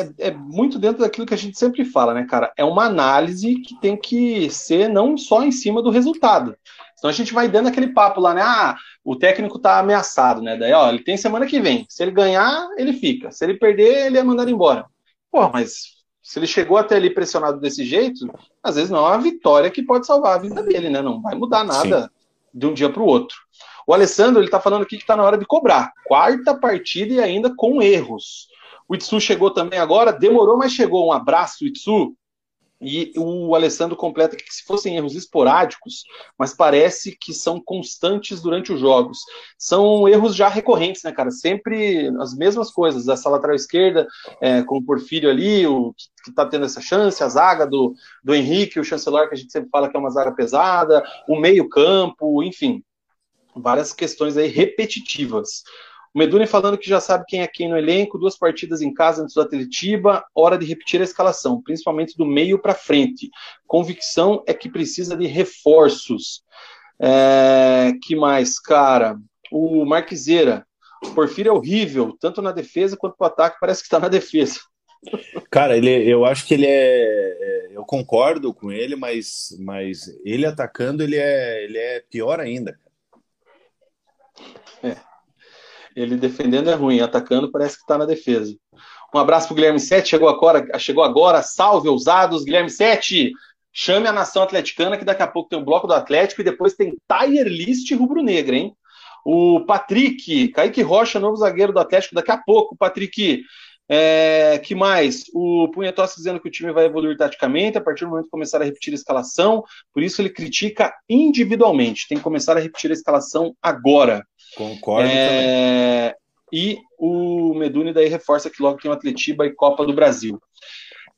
é, é, muito dentro daquilo que a gente sempre fala, né, cara? É uma análise que tem que ser não só em cima do resultado. Senão a gente vai dando aquele papo lá, né? Ah, o técnico tá ameaçado, né? Daí, ó, ele tem semana que vem. Se ele ganhar, ele fica. Se ele perder, ele é mandado embora. Pô, mas se ele chegou até ali pressionado desse jeito, às vezes não é uma vitória que pode salvar a vida dele, né? Não vai mudar nada Sim. de um dia para o outro. O Alessandro, ele tá falando aqui que está na hora de cobrar. Quarta partida e ainda com erros. O Itsu chegou também agora, demorou, mas chegou. Um abraço, Itsu. E o Alessandro completa que se fossem erros esporádicos, mas parece que são constantes durante os jogos. São erros já recorrentes, né, cara? Sempre as mesmas coisas. Essa lateral esquerda é, com o Porfírio ali, o que está tendo essa chance, a zaga do, do Henrique, o chanceler, que a gente sempre fala que é uma zaga pesada, o meio-campo, enfim. Várias questões aí repetitivas. O Meduni falando que já sabe quem é quem no elenco, duas partidas em casa antes do Atletiba, hora de repetir a escalação, principalmente do meio para frente. Convicção é que precisa de reforços. É, que mais, cara? O Marquiseira. O Porfírio é horrível, tanto na defesa quanto no ataque, parece que está na defesa. Cara, ele, eu acho que ele é, é. Eu concordo com ele, mas, mas ele atacando, ele é, ele é pior ainda. É. Ele defendendo é ruim, atacando parece que está na defesa. Um abraço para o Guilherme Sete, chegou agora, chegou agora, salve ousados, Guilherme Sete, chame a nação atleticana que daqui a pouco tem um bloco do Atlético e depois tem Tier List rubro-negra, hein? O Patrick, Kaique Rocha, novo zagueiro do Atlético, daqui a pouco, Patrick. É, que mais? O Punhetossi dizendo que o time vai evoluir taticamente a partir do momento que começar a repetir a escalação, por isso ele critica individualmente. Tem que começar a repetir a escalação agora. Concordo é... também. E o Meduni daí reforça que logo tem o Atletiba e Copa do Brasil.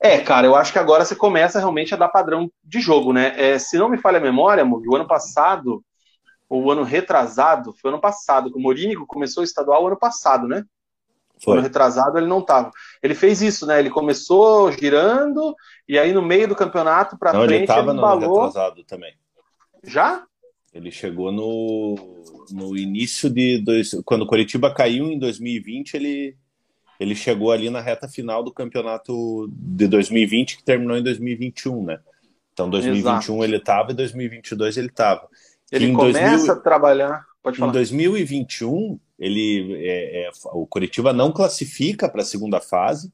É, cara, eu acho que agora você começa realmente a dar padrão de jogo, né? É, se não me falha a memória, o ano passado, ou o ano retrasado, foi ano passado, que o Morínigo começou o estadual ano passado, né? Foi. Ano retrasado ele não estava. Ele fez isso, né? Ele começou girando, e aí no meio do campeonato para frente. Ele estava no ano retrasado também. Já? Ele chegou no, no início de. Dois, quando o Coritiba caiu em 2020, ele, ele chegou ali na reta final do campeonato de 2020, que terminou em 2021, né? Então, 2021 Exato. ele estava e 2022 ele estava. Ele começa 2000, a trabalhar. Pode falar. Em 2021, ele, é, é, o Coritiba não classifica para a segunda fase,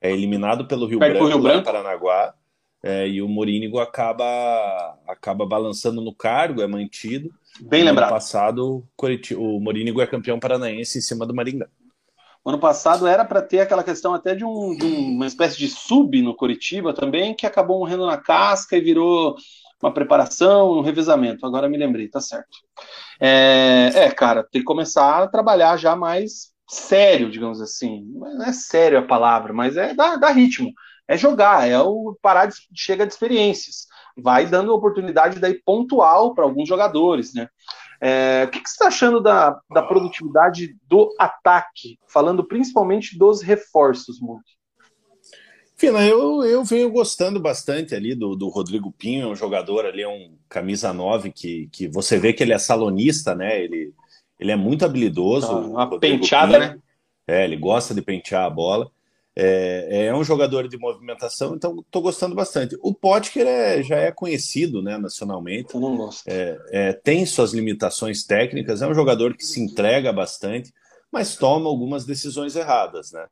é eliminado pelo Rio Branco, Rio Branco. Paranaguá é, e o Morínigo acaba, acaba balançando no cargo, é mantido. Bem no lembrado. Ano passado, o Morínigo é campeão paranaense em cima do Maringá. ano passado era para ter aquela questão até de, um, de, uma espécie de sub no Curitiba também, que acabou morrendo na casca e virou uma preparação, um revezamento. Agora me lembrei, tá certo. É, é, cara, tem que começar a trabalhar já mais sério, digamos assim. Não é sério a palavra, mas é dar, dar ritmo é jogar, é o parar de chega de experiências. Vai dando oportunidade daí pontual para alguns jogadores, né? É, o que, que, você está achando da, da produtividade do ataque? Falando principalmente dos reforços, Monk. Fina, eu, eu venho gostando bastante ali do, do Rodrigo Pinho, é um jogador ali, é um camisa 9 que, que você vê que ele é salonista, né? Ele, ele é muito habilidoso. Ah, uma penteada, Pinho. né? É, ele gosta de pentear a bola. É, é um jogador de movimentação, então estou gostando bastante. O Potker é, já é conhecido né, nacionalmente. Eu não gosto. É, é, tem suas limitações técnicas, é um jogador que se entrega bastante, mas toma algumas decisões erradas. Né?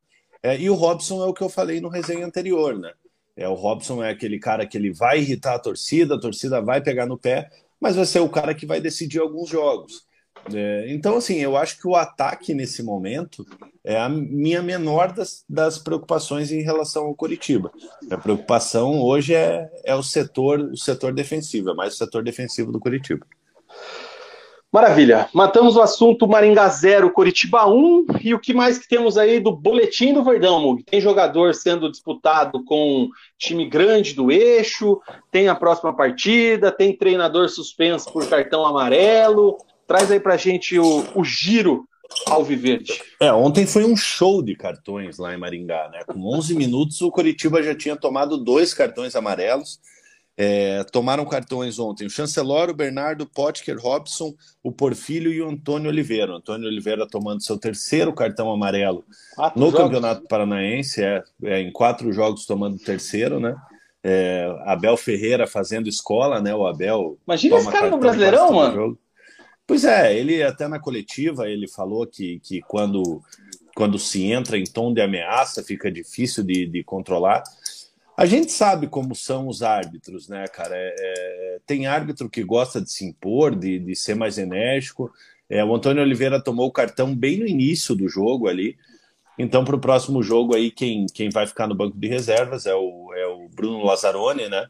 É, e o Robson é o que eu falei no resenha anterior. Né? É, o Robson é aquele cara que ele vai irritar a torcida, a torcida vai pegar no pé, mas vai ser o cara que vai decidir alguns jogos. É, então, assim, eu acho que o ataque nesse momento é a minha menor das, das preocupações em relação ao Curitiba. A preocupação hoje é, é o setor o setor defensivo, é mais o setor defensivo do Curitiba. Maravilha. Matamos o assunto Maringá 0, Curitiba 1. E o que mais que temos aí do boletim do Verdão, Mug? Tem jogador sendo disputado com time grande do eixo, tem a próxima partida, tem treinador suspenso por cartão amarelo. Traz aí pra gente o, o giro Alviverde. É, ontem foi um show de cartões lá em Maringá, né? Com 11 minutos, o Coritiba já tinha tomado dois cartões amarelos. É, tomaram cartões ontem o Chancelor, o Bernardo, Potker, Robson, o Porfílio e o Antônio Oliveira. O Antônio Oliveira tomando seu terceiro cartão amarelo quatro no jogos. Campeonato Paranaense, é, é, em quatro jogos tomando o terceiro, né? É, Abel Ferreira fazendo escola, né? O Abel. Imagina esse cara no Brasileirão, mano. Pois é, ele até na coletiva ele falou que, que quando, quando se entra em tom de ameaça fica difícil de, de controlar. A gente sabe como são os árbitros, né, cara? É, é, tem árbitro que gosta de se impor, de, de ser mais enérgico. É, o Antônio Oliveira tomou o cartão bem no início do jogo ali. Então, para o próximo jogo aí, quem, quem vai ficar no banco de reservas é o, é o Bruno Lazzaroni, né?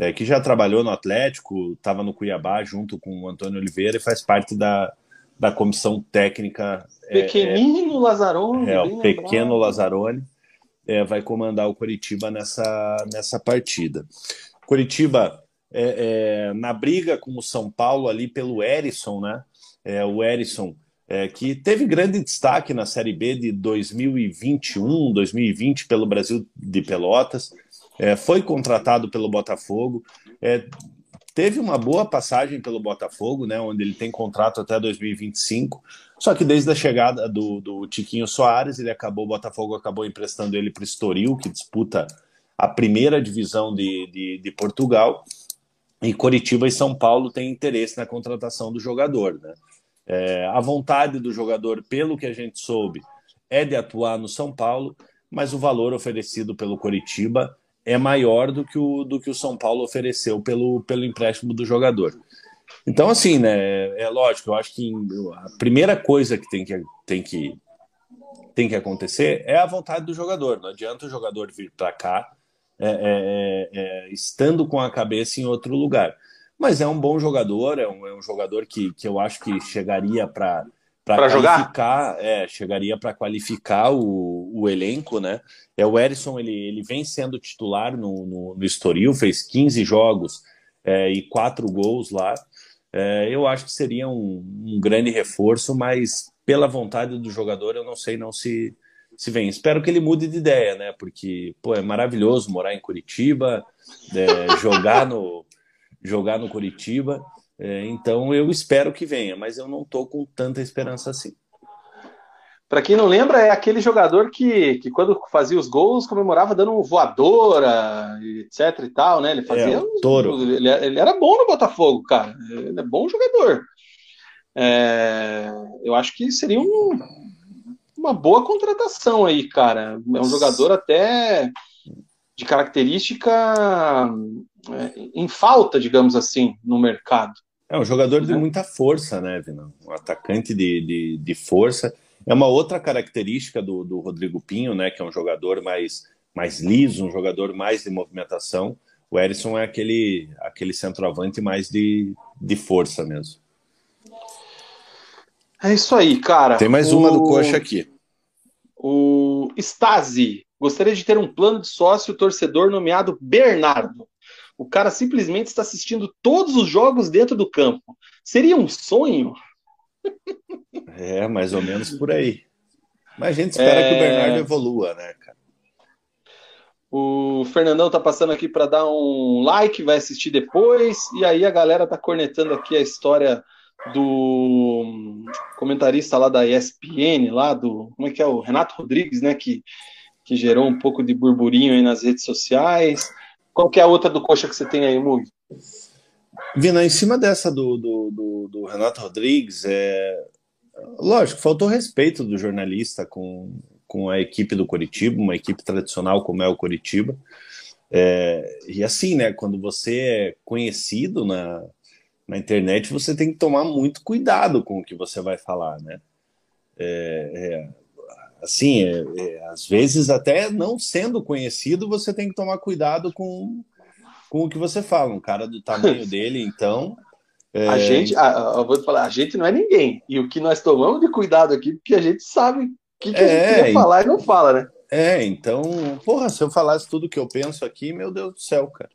É, que já trabalhou no Atlético, estava no Cuiabá junto com o Antônio Oliveira e faz parte da, da comissão técnica. É, Pequenino é, Lazzaroni. É, o pequeno. Lazzaroni é, vai comandar o Coritiba nessa, nessa partida. Coritiba é, é, na briga com o São Paulo ali pelo Erisson, né? É, o Erisson, é, que teve grande destaque na Série B de 2021, 2020 pelo Brasil de Pelotas, é, foi contratado pelo Botafogo, é, teve uma boa passagem pelo Botafogo, né, onde ele tem contrato até 2025. Só que desde a chegada do, do Tiquinho Soares, ele acabou, o Botafogo acabou emprestando ele para o Estoril, que disputa a primeira divisão de, de, de, Portugal. E Coritiba e São Paulo têm interesse na contratação do jogador. Né? É, a vontade do jogador, pelo que a gente soube, é de atuar no São Paulo, mas o valor oferecido pelo Coritiba é maior do que o, do que o São Paulo ofereceu pelo, pelo empréstimo do jogador. Então, assim, né, é lógico, eu acho que a primeira coisa que tem que, tem que, tem que acontecer é a vontade do jogador. Não adianta o jogador vir para cá é, é, é, é, estando com a cabeça em outro lugar. Mas é um bom jogador, é um, é um jogador que, que eu acho que chegaria para para qualificar, é, chegaria para qualificar o, o elenco, né? É o Erisson, ele, ele vem sendo titular no, no, no Estoril, fez 15 jogos é, e quatro gols lá. É, eu acho que seria um, um, grande reforço, mas pela vontade do jogador, eu não sei não se, se vem. Espero que ele mude de ideia, né? Porque pô, é maravilhoso morar em Curitiba, é, jogar no jogar no Curitiba. É, então eu espero que venha, mas eu não estou com tanta esperança assim. Para quem não lembra, é aquele jogador que, que quando fazia os gols comemorava dando voadora, etc e tal, né? Ele fazia. É, um, touro. Ele, ele, era bom no Botafogo, cara. Ele é bom jogador. É, eu acho que seria um, uma boa contratação aí, cara. É um jogador até de característica é, em falta, digamos assim, no mercado. É um jogador de né? muita força, né, Vina? Um atacante de, de, de, força. É uma outra característica do, do Rodrigo Pinho, né? Que é um jogador mais, mais liso, um jogador mais de movimentação. O Erisson é aquele, aquele centroavante mais de, de força mesmo. É isso aí, cara. Tem mais o... uma do Coxa aqui. O Stasi. Gostaria de ter um plano de sócio torcedor nomeado Bernardo. O cara simplesmente está assistindo todos os jogos dentro do campo. Seria um sonho? É, mais ou menos por aí. Mas a gente espera é... que o Bernardo evolua, né, cara? O Fernandão tá passando aqui para dar um like, vai assistir depois. E aí a galera tá cornetando aqui a história do comentarista lá da ESPN, lá do. Como é que é? O Renato Rodrigues, né? Que, que gerou um pouco de burburinho aí nas redes sociais. Qual que é a outra do coxa que você tem aí, Mug? Vina, em cima dessa do, do, do, do, Renato Rodrigues, é... lógico, faltou respeito do jornalista com, com a equipe do Coritiba, uma equipe tradicional como é o Coritiba. É... E assim, né, quando você é conhecido na, na internet, você tem que tomar muito cuidado com o que você vai falar, né? É, é, assim, é, é, às vezes até não sendo conhecido, você tem que tomar cuidado com, com o que você fala. Um cara do tamanho dele, então. É... A gente, a, eu vou falar, a gente não é ninguém. E o que nós tomamos de cuidado aqui, porque a gente sabe o que, que é, a gente quer falar e não fala, né? É, então, porra, se eu falasse tudo que eu penso aqui, meu Deus do céu, cara.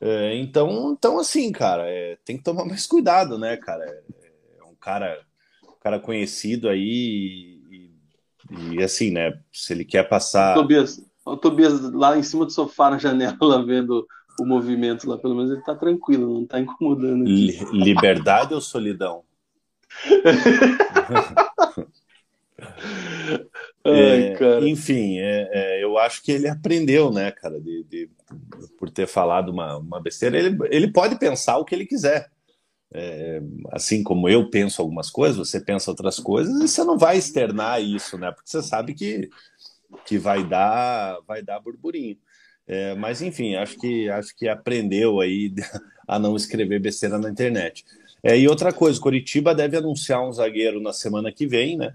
É, então, então, assim, cara, é, tem que tomar mais cuidado, né, cara? É, é um cara, um cara conhecido aí e assim, né? Se ele quer passar. Tobias, o Tobias lá em cima do sofá na janela vendo o movimento lá, pelo menos ele tá tranquilo, não tá incomodando. Li liberdade ou solidão? Ai, é, enfim, é, é, eu acho que ele aprendeu, né, cara, de, de por ter falado uma, uma besteira. Ele, ele pode pensar o que ele quiser. É, assim como eu penso algumas coisas, você pensa outras coisas, e você não vai externar isso, né? Porque você sabe que, que vai dar vai dar burburinho. É, mas enfim, acho que acho que aprendeu aí a não escrever besteira na internet. É, e outra coisa, Coritiba deve anunciar um zagueiro na semana que vem, né?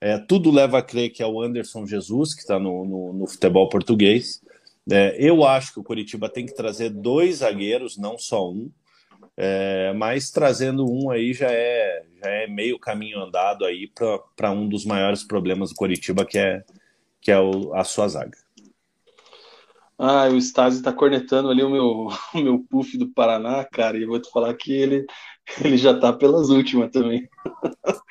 É, tudo leva a crer que é o Anderson Jesus, que está no, no, no, futebol português. É, eu acho que o Coritiba tem que trazer dois zagueiros, não só um. É, mas trazendo um aí já é, já é meio caminho andado aí para um dos maiores problemas do Coritiba, que é, que é o, a sua zaga. Ah, o Stasi está cornetando ali o meu, o meu puff do Paraná, cara, e eu vou te falar que ele, ele já tá pelas últimas também.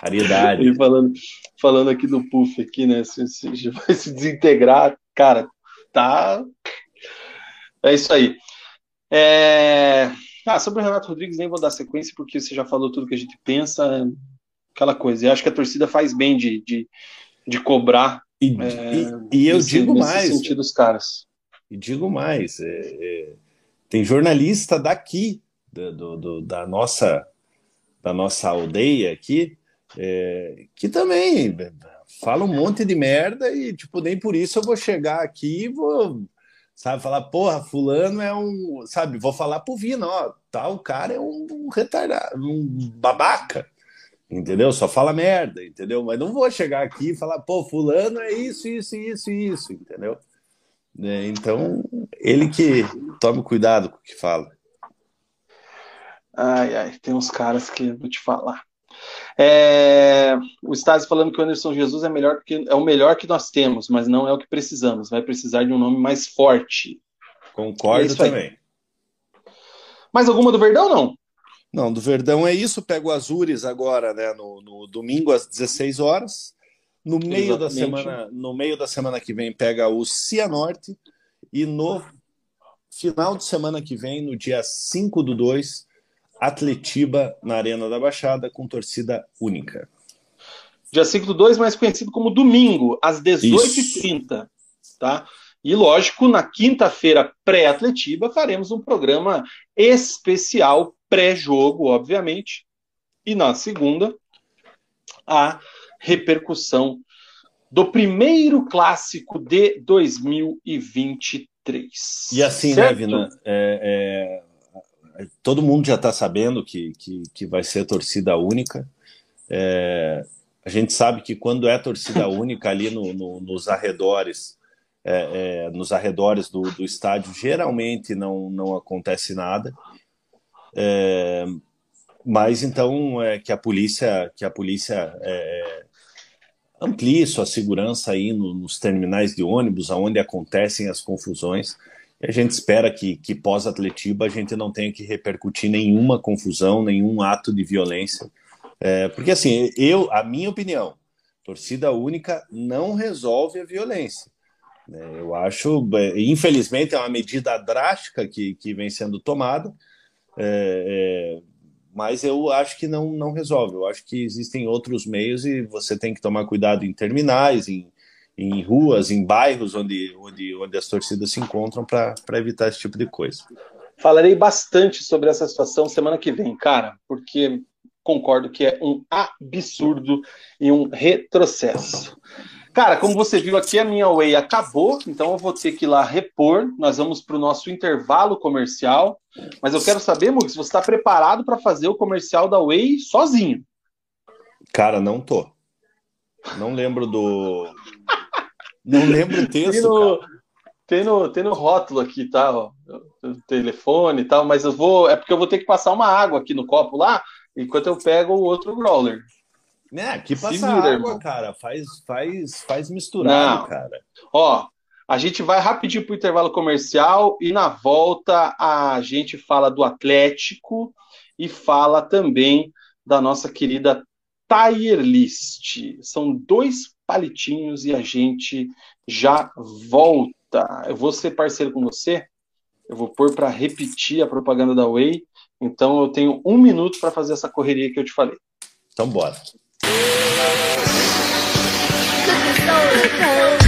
Raridade. E falando, falando aqui do puff aqui, né? Se, se vai se desintegrar, cara, tá. É isso aí. É... Ah, sobre o Renato Rodrigues, nem vou dar sequência, porque você já falou tudo que a gente pensa, aquela coisa. E acho que a torcida faz bem de, de, de cobrar e, é, e, e eu digo mais. sentido dos caras. E digo mais: é, é, tem jornalista daqui, do, do, da, nossa, da nossa aldeia aqui, é, que também fala um monte de merda e, tipo, nem por isso eu vou chegar aqui e vou, sabe, falar, porra, fulano é um, sabe, vou falar pro Vino, ó, tal cara é um, um retardado, um babaca entendeu? Só fala merda, entendeu? Mas não vou chegar aqui e falar, pô, fulano é isso, isso, isso, isso, entendeu? É, então, ele que tome cuidado com o que fala. Ai, ai, tem uns caras que vou te falar. É, o Stasi falando que o Anderson Jesus é melhor porque é o melhor que nós temos, mas não é o que precisamos. Vai precisar de um nome mais forte. Concordo é também. Mais alguma do Verdão não? Não, do Verdão é isso. Pega o Azures agora, né, no, no domingo às 16 horas. No meio Exatamente. da semana, no meio da semana que vem pega o Cianorte e no final de semana que vem, no dia 5 do 2, Atletiba na Arena da Baixada com torcida única. Dia 5 do 2, mais conhecido como domingo, às 18h30, tá? E lógico, na quinta-feira pré-Atletiba faremos um programa especial pré-jogo, obviamente, e na segunda, a repercussão do primeiro clássico de 2023. E assim, né, certo? né, Vina? É, é, todo mundo já está sabendo que, que, que, vai ser torcida única. É, a gente sabe que quando é torcida única ali no, no, nos arredores, é, é, nos arredores do, do estádio, geralmente não, não acontece nada. É, mas então é, que a polícia que a polícia é, amplie sua segurança aí no, nos terminais de ônibus, aonde acontecem as confusões. E a gente espera que, que pós Atletiba a gente não tenha que repercutir nenhuma confusão, nenhum ato de violência, é, porque assim eu a minha opinião, torcida única não resolve a violência. Né? Eu acho, é, infelizmente, é uma medida drástica que, que vem sendo tomada é, é, mas eu acho que não, não resolve. Eu acho que existem outros meios e você tem que tomar cuidado em terminais, em, em ruas, em bairros onde, onde, onde as torcidas se encontram para evitar esse tipo de coisa. Falarei bastante sobre essa situação semana que vem, cara, porque concordo que é um absurdo e um retrocesso. Cara, como você viu aqui, a minha Way acabou, então eu vou ter que ir lá repor. Nós vamos para o nosso intervalo comercial. Mas eu quero saber, Mux, se você está preparado para fazer o comercial da Way sozinho. Cara, não tô. Não lembro do. Não lembro o texto. Tem no, tem no, tem no rótulo aqui, tá? Ó, telefone e tal, mas eu vou. É porque eu vou ter que passar uma água aqui no copo lá, enquanto eu pego o outro growler. Né, que passa vira, água, cara. Faz, faz, faz misturado, Não. cara. Ó, a gente vai rapidinho pro intervalo comercial e na volta a gente fala do Atlético e fala também da nossa querida Tire List. São dois palitinhos e a gente já volta. Eu vou ser parceiro com você. Eu vou pôr para repetir a propaganda da Way. Então eu tenho um minuto para fazer essa correria que eu te falei. Então bora. Voltei?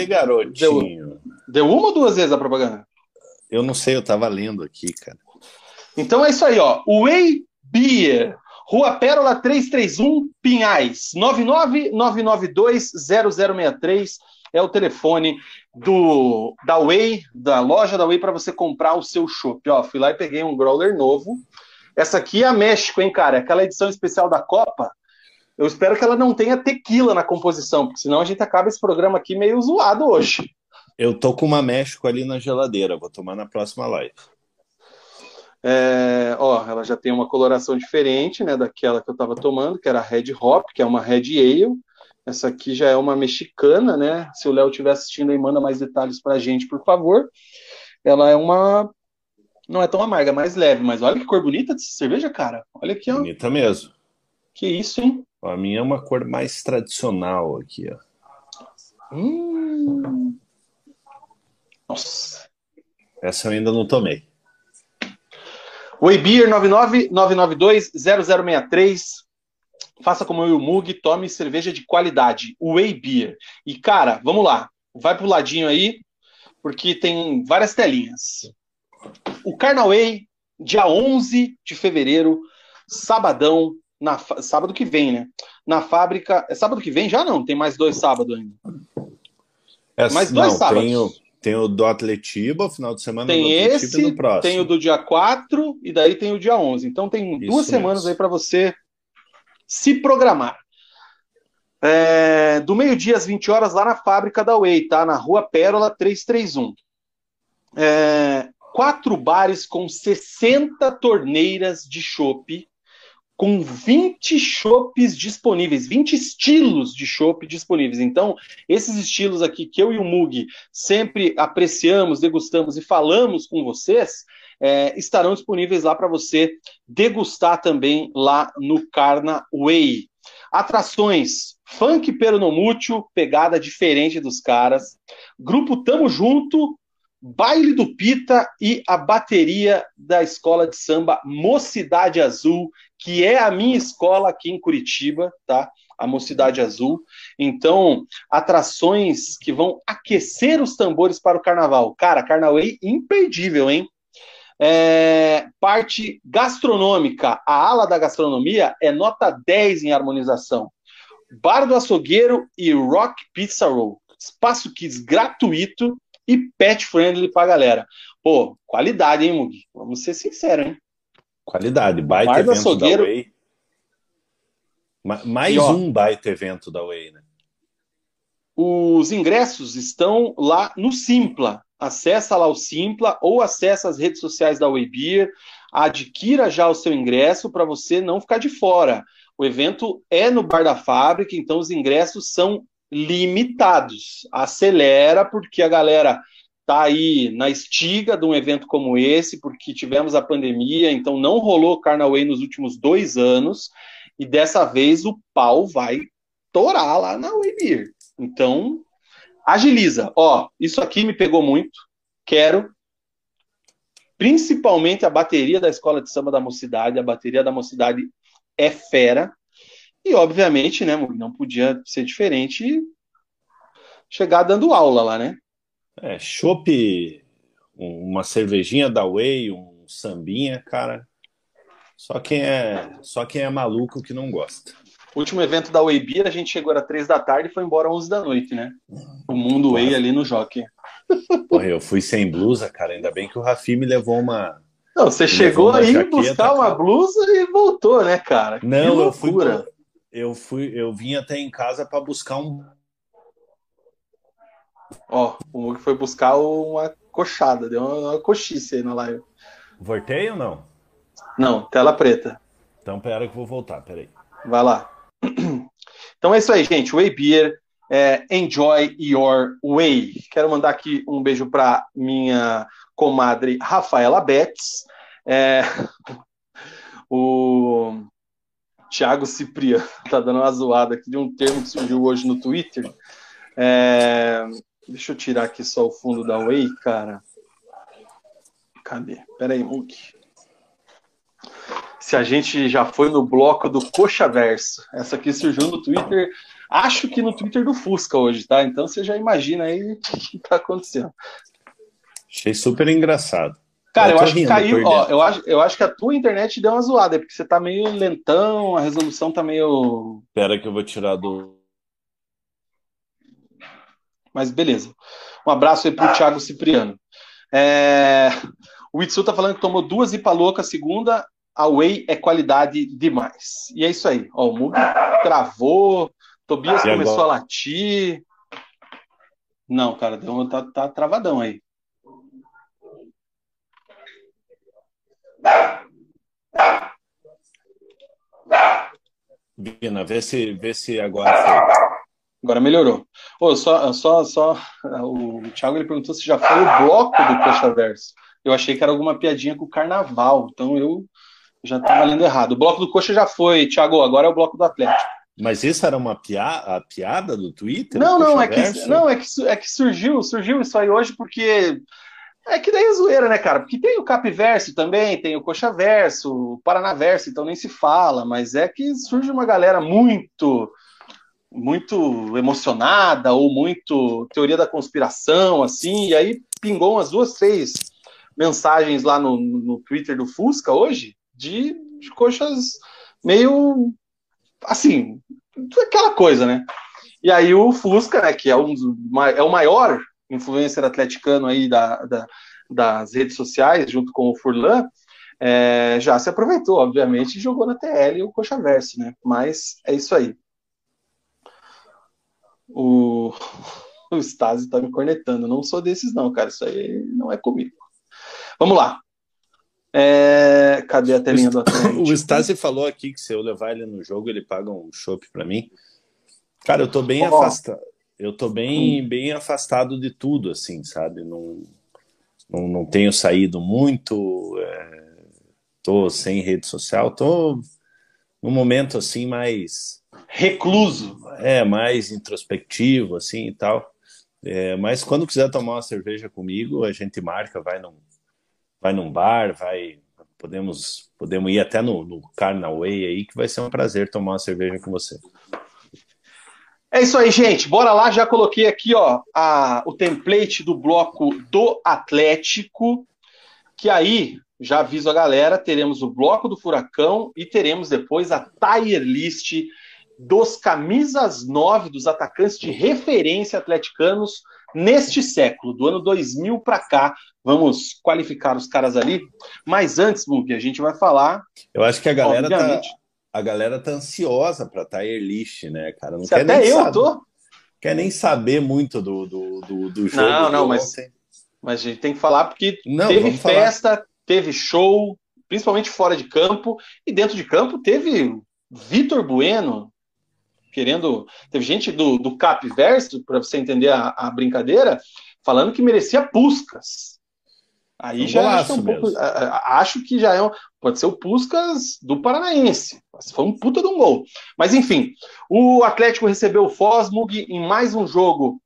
Aí, garotinho. Deu, deu, uma ou duas vezes a propaganda? Eu não sei, eu tava lendo aqui, cara. Então é isso aí, ó. Way Beer. Rua Pérola 331, Pinhais. 999920063 é o telefone do da Way, da loja da Way para você comprar o seu chopp. Ó, fui lá e peguei um growler novo. Essa aqui é a México, hein, cara? Aquela edição especial da Copa eu espero que ela não tenha tequila na composição, porque senão a gente acaba esse programa aqui meio zoado hoje. Eu tô com uma México ali na geladeira, vou tomar na próxima live. É, ó, ela já tem uma coloração diferente, né, daquela que eu estava tomando, que era a Red Hop, que é uma Red Ale. Essa aqui já é uma mexicana, né? Se o Léo estiver assistindo aí, manda mais detalhes pra gente, por favor. Ela é uma não é tão amarga, é mais leve, mas olha que cor bonita dessa cerveja, cara. Olha aqui, ó. Bonita mesmo. Que isso, hein? A minha é uma cor mais tradicional aqui, ó. Hum. Nossa. Essa eu ainda não tomei. Weibeer 999920063. Faça como eu e o Mug, tome cerveja de qualidade. Weibeer. E cara, vamos lá. Vai pro ladinho aí, porque tem várias telinhas. O Carnaway, dia 11 de fevereiro, sabadão, na sábado que vem, né? Na fábrica. É sábado que vem já não? Tem mais dois sábados ainda. É, mais dois não, sábados. Tem o, tem o do Atletiba, final de semana tem do esse, no próximo. Tem o do dia 4 e daí tem o dia 11. Então tem Isso duas mesmo. semanas aí para você se programar. É, do meio-dia às 20 horas lá na fábrica da Way, tá? Na Rua Pérola 331. É, quatro bares com 60 torneiras de chopp com 20 chopes disponíveis, 20 estilos de chopp disponíveis. Então, esses estilos aqui que eu e o Mug sempre apreciamos, degustamos e falamos com vocês, é, estarão disponíveis lá para você degustar também lá no Carna Way. Atrações, funk peronomútil, pegada diferente dos caras. Grupo Tamo Junto, baile do Pita e a bateria da escola de samba Mocidade Azul, que é a minha escola aqui em Curitiba, tá? A Mocidade Azul. Então, atrações que vão aquecer os tambores para o carnaval. Cara, carnaval imperdível, hein? É, parte gastronômica, a ala da gastronomia é nota 10 em harmonização. Bar do Açougueiro e Rock Pizza Roll. Espaço Kids gratuito e pet friendly pra galera. Pô, qualidade, hein, Mugi? Vamos ser sinceros, hein? Qualidade, baita evento açougueiro... da Way. Mais ó, um baita evento da Way, né? Os ingressos estão lá no Simpla. Acessa lá o Simpla ou acessa as redes sociais da Way Beer. Adquira já o seu ingresso para você não ficar de fora. O evento é no Bar da Fábrica, então os ingressos são limitados. Acelera, porque a galera tá aí na estiga de um evento como esse, porque tivemos a pandemia, então não rolou Carnaway nos últimos dois anos, e dessa vez o pau vai torar lá na Way Então, agiliza. Ó, isso aqui me pegou muito. Quero. Principalmente a bateria da Escola de Samba da Mocidade. A bateria da Mocidade é fera. E, obviamente, né, não podia ser diferente chegar dando aula lá, né? É, chopp, uma cervejinha da Way, um sambinha, cara. Só quem é, só quem é maluco que não gosta. O último evento da Way Beer, a gente chegou às três da tarde e foi embora às onze da noite, né? O mundo Way ali no Jockey. Porra, eu fui sem blusa, cara. Ainda bem que o Rafi me levou uma. Não, você chegou aí jaqueta, buscar uma cara. blusa e voltou, né, cara? Não, eu fui. Eu fui, eu vim até em casa para buscar um Ó, o Mug foi buscar uma coxada, deu uma, uma coxice aí na live. Voltei ou não? Não, tela preta. Então pera que eu vou voltar, peraí. Vai lá. Então é isso aí, gente. Way Beer, é, enjoy your way. Quero mandar aqui um beijo para minha comadre Rafaela Betts. É, o Thiago Cipriano tá dando uma zoada aqui de um termo que surgiu hoje no Twitter. É, Deixa eu tirar aqui só o fundo da Way, cara. Cadê? Pera aí, Muk. Se a gente já foi no bloco do Coxa Verso. Essa aqui surgiu no Twitter. Acho que no Twitter do Fusca hoje, tá? Então você já imagina aí o que tá acontecendo. Achei super engraçado. Cara, eu, eu acho que caiu. Ó, eu, acho, eu acho que a tua internet deu uma zoada, porque você tá meio lentão, a resolução tá meio. Espera que eu vou tirar do. Mas beleza. Um abraço aí pro Thiago Cipriano. É... O Itsu tá falando que tomou duas Ipaloca segunda. A Whey é qualidade demais. E é isso aí. Ó, o Mug travou. Tobias e começou agora? a latir. Não, cara, deu, tá, tá travadão aí. Bina, vê se, vê se agora foi. Agora melhorou. Oh, só, só, só, o Thiago ele perguntou se já foi o bloco do Coxa Verso. Eu achei que era alguma piadinha com o carnaval, então eu já estava lendo errado. O bloco do Coxa já foi, Thiago, agora é o bloco do Atlético. Mas isso era uma piada, a piada do Twitter? Não, não, é que, não é, que, é que surgiu, surgiu isso aí hoje porque é que daí é zoeira, né, cara? Porque tem o Capverso também, tem o Coxa Verso, o Paranaverso, então nem se fala, mas é que surge uma galera muito muito emocionada ou muito teoria da conspiração, assim, e aí pingou umas duas, três mensagens lá no, no Twitter do Fusca hoje de, de coxas meio assim, aquela coisa, né? E aí o Fusca, né, que é, um é o maior influencer atleticano aí da, da, das redes sociais, junto com o Furlan, é, já se aproveitou, obviamente, e jogou na TL o Coxa Verso, né? Mas é isso aí. O, o Stasi tá me cornetando. não sou desses, não, cara. Isso aí não é comigo. Vamos lá. É... Cadê a telinha do Atlético? O Stasi falou aqui que se eu levar ele no jogo, ele paga um chopp para mim. Cara, eu tô bem oh. afastado. Eu tô bem, bem afastado de tudo, assim, sabe? Não, não, não tenho saído muito. É... Tô sem rede social. Tô num momento assim mais recluso. É, mais introspectivo, assim e tal. É, mas quando quiser tomar uma cerveja comigo, a gente marca, vai num, vai num bar, vai. Podemos, podemos ir até no, no Carnaway aí, que vai ser um prazer tomar uma cerveja com você. É isso aí, gente. Bora lá. Já coloquei aqui ó, a, o template do bloco do Atlético. Que aí, já aviso a galera, teremos o bloco do Furacão e teremos depois a tier list dos camisas 9 dos atacantes de referência atleticanos neste século, do ano 2000 para cá. Vamos qualificar os caras ali. Mas antes, Mug, a gente vai falar. Eu acho que a galera tá obviamente. tá, a galera tá ansiosa para Tire List, né, cara? Não Se quer até nem eu saber, tô. Quer nem saber muito do, do, do, do jogo. Não, não, mas, mas a gente tem que falar porque não, teve festa, falar. teve show, principalmente fora de campo, e dentro de campo teve Vitor Bueno, querendo. Teve gente do, do Capverso, para você entender a, a, brincadeira, falando que merecia Puscas. Aí um já acho, um pouco, acho que já é um, pode ser o Puscas do Paranaense. Foi um puta de um gol. Mas enfim, o Atlético recebeu o Fosmug em mais um jogo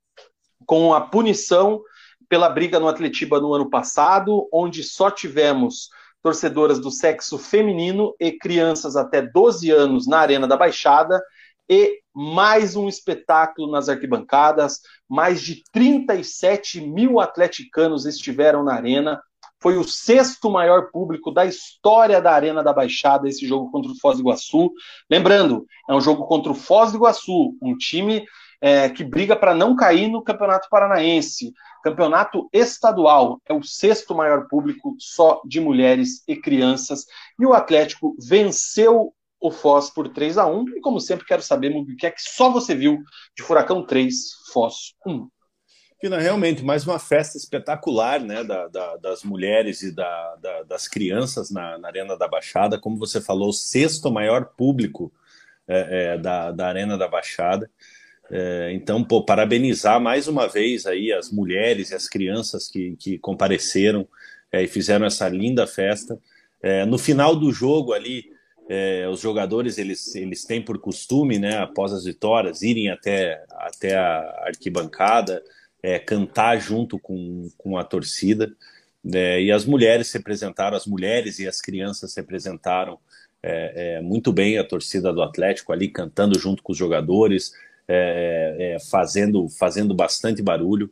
com a punição pela briga no Atletiba no ano passado, onde só tivemos torcedoras do sexo feminino e crianças até 12 anos na Arena da Baixada e mais um espetáculo nas arquibancadas. Mais de 37 mil atleticanos estiveram na arena. Foi o sexto maior público da história da Arena da Baixada, esse jogo contra o Foz do Iguaçu. Lembrando, é um jogo contra o Foz do Iguaçu, um time é, que briga para não cair no Campeonato Paranaense. Campeonato estadual é o sexto maior público só de mulheres e crianças. E o Atlético venceu o Foz por 3 a 1 E como sempre, quero saber o que é que só você viu de Furacão 3, Foz 1. Pina, realmente, mais uma festa espetacular né, da, da, das mulheres e da, das crianças na, na, Arena da Baixada. Como você falou, o sexto maior público é, é, da, Arena da Baixada. É, então, pô, parabenizar mais uma vez aí as mulheres e as crianças que, que compareceram é, e fizeram essa linda festa. É, no final do jogo ali, é, os jogadores eles, eles têm por costume, né, após as vitórias, irem até, até a arquibancada, é, cantar junto com, com a torcida. É, e as mulheres se representaram, as mulheres e as crianças se representaram é, é, muito bem a torcida do Atlético ali, cantando junto com os jogadores, é, fazendo, fazendo bastante barulho.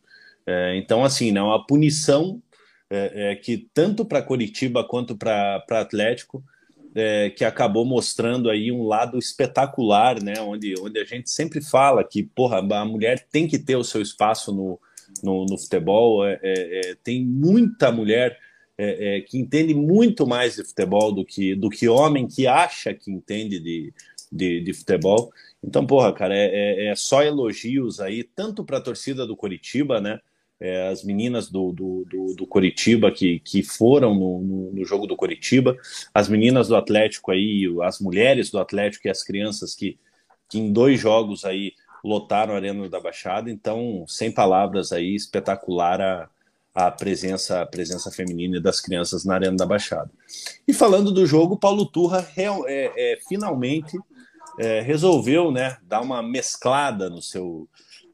então, assim, não, a punição que tanto para Curitiba quanto para Atlético é, que acabou mostrando aí um lado espetacular, né? Onde, onde a gente sempre fala que porra, a mulher tem que ter o seu espaço no, no, no futebol. É, é, é tem muita mulher é, é, que entende muito mais de futebol do que, do que homem que acha que entende de, de, de futebol. Então, porra, cara, é, só elogios aí, tanto para a torcida do Coritiba, né? É, as meninas do, do, do, do, Coritiba que, que foram no, no, no, jogo do Coritiba, as meninas do Atlético aí, as mulheres do Atlético e as crianças que, que em dois jogos aí lotaram a Arena da Baixada, então, sem palavras aí, espetacular a, a presença, a presença feminina das crianças na Arena da Baixada. E falando do jogo, Paulo Turra real, é, é, finalmente é, resolveu né, dar uma mesclada no seu,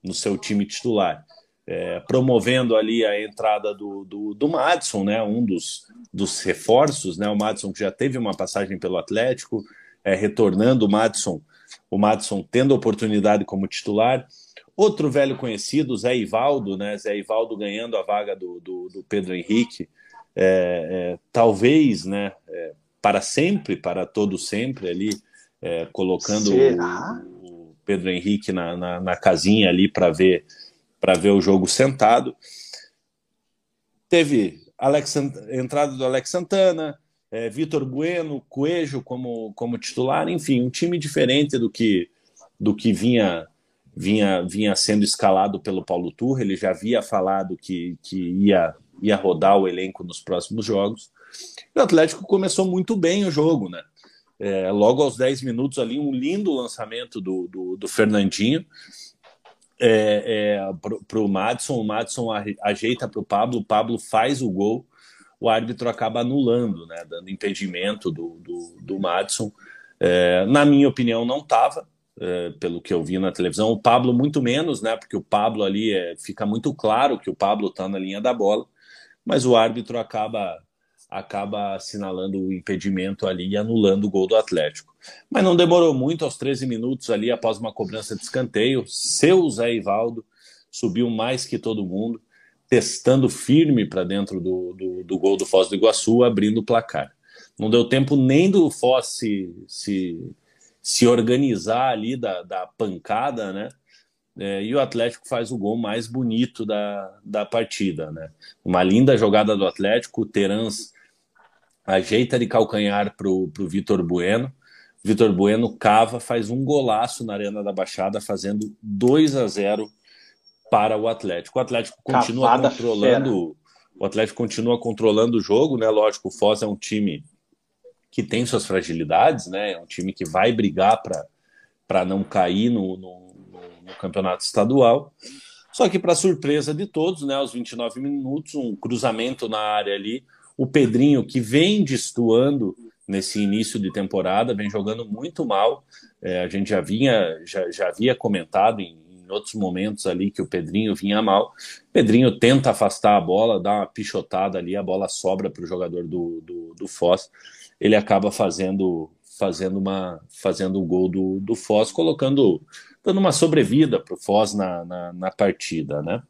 no seu time titular é, promovendo ali a entrada do, do, do Madison, né, um dos, dos reforços, né, o Madison que já teve uma passagem pelo Atlético, é, retornando o Madison, o Madison tendo oportunidade como titular. Outro velho conhecido, Zé Ivaldo, né, Zé Ivaldo ganhando a vaga do, do, do Pedro Henrique, é, é talvez, né, é, para sempre, para todo sempre ali, é, colocando o, o, Pedro Henrique na, na, na casinha ali para ver para ver o jogo sentado. Teve Alex, entrada do Alex Santana, é, Vitor Bueno, Coelho como, como titular, enfim, um time diferente do que, do que vinha, vinha, vinha sendo escalado pelo Paulo Turra. Ele já havia falado que, que ia, ia rodar o elenco nos próximos jogos. O Atlético começou muito bem o jogo, né? É, logo aos 10 minutos ali, um lindo lançamento do, do, do Fernandinho é, é, para o Madison, o Madison ajeita para o Pablo, o Pablo faz o gol, o árbitro acaba anulando, né, dando impedimento do, do, do Madison. É, na minha opinião, não estava, é, pelo que eu vi na televisão. O Pablo, muito menos, né, porque o Pablo ali é, fica muito claro que o Pablo está na linha da bola, mas o árbitro acaba acaba assinalando o impedimento ali e anulando o gol do Atlético. Mas não demorou muito, aos 13 minutos ali, após uma cobrança de escanteio, seu Zé Ivaldo subiu mais que todo mundo, testando firme para dentro do, do, do, gol do Foz do Iguaçu, abrindo o placar. Não deu tempo nem do Foz se, se, se organizar ali da, da pancada, né? É, e o Atlético faz o gol mais bonito da, da partida, né? Uma linda jogada do Atlético, o Terans ajeita de calcanhar para o Vitor Bueno. Vitor Bueno cava, faz um golaço na Arena da Baixada, fazendo 2 a 0 para o Atlético. O Atlético continua Cavada controlando. Fera. O Atlético continua controlando o jogo, né? Lógico, o Foz é um time que tem suas fragilidades, né? É um time que vai brigar para não cair no, no, no, no campeonato estadual. Só que, para surpresa de todos, né, aos 29 minutos, um cruzamento na área ali. O Pedrinho, que vem destoando nesse início de temporada, vem jogando muito mal. É, a gente já, vinha, já, já havia comentado em, em, outros momentos ali que o Pedrinho vinha mal. Pedrinho tenta afastar a bola, dá uma pichotada ali, a bola sobra para o jogador do, do, do Foz. Ele acaba fazendo fazendo uma fazendo o gol do, do Foz, colocando dando uma sobrevida para o Foz na, na, na, partida. Né?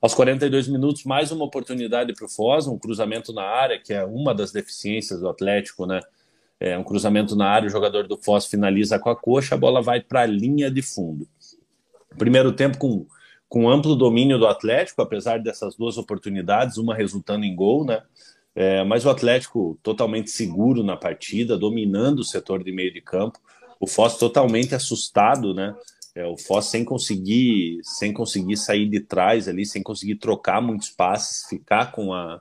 Aos 42 minutos, mais uma oportunidade para o Foz, um cruzamento na área, que é uma das deficiências do Atlético, né? É um cruzamento na área, o jogador do Foz finaliza com a coxa, a bola vai para a linha de fundo. Primeiro tempo com, com amplo domínio do Atlético, apesar dessas duas oportunidades, uma resultando em gol, né? É, mas o Atlético totalmente seguro na partida, dominando o setor de meio de campo. O Foz totalmente assustado, né? É, o Foz sem conseguir, sem conseguir sair de trás ali, sem conseguir trocar muitos passes, ficar com a,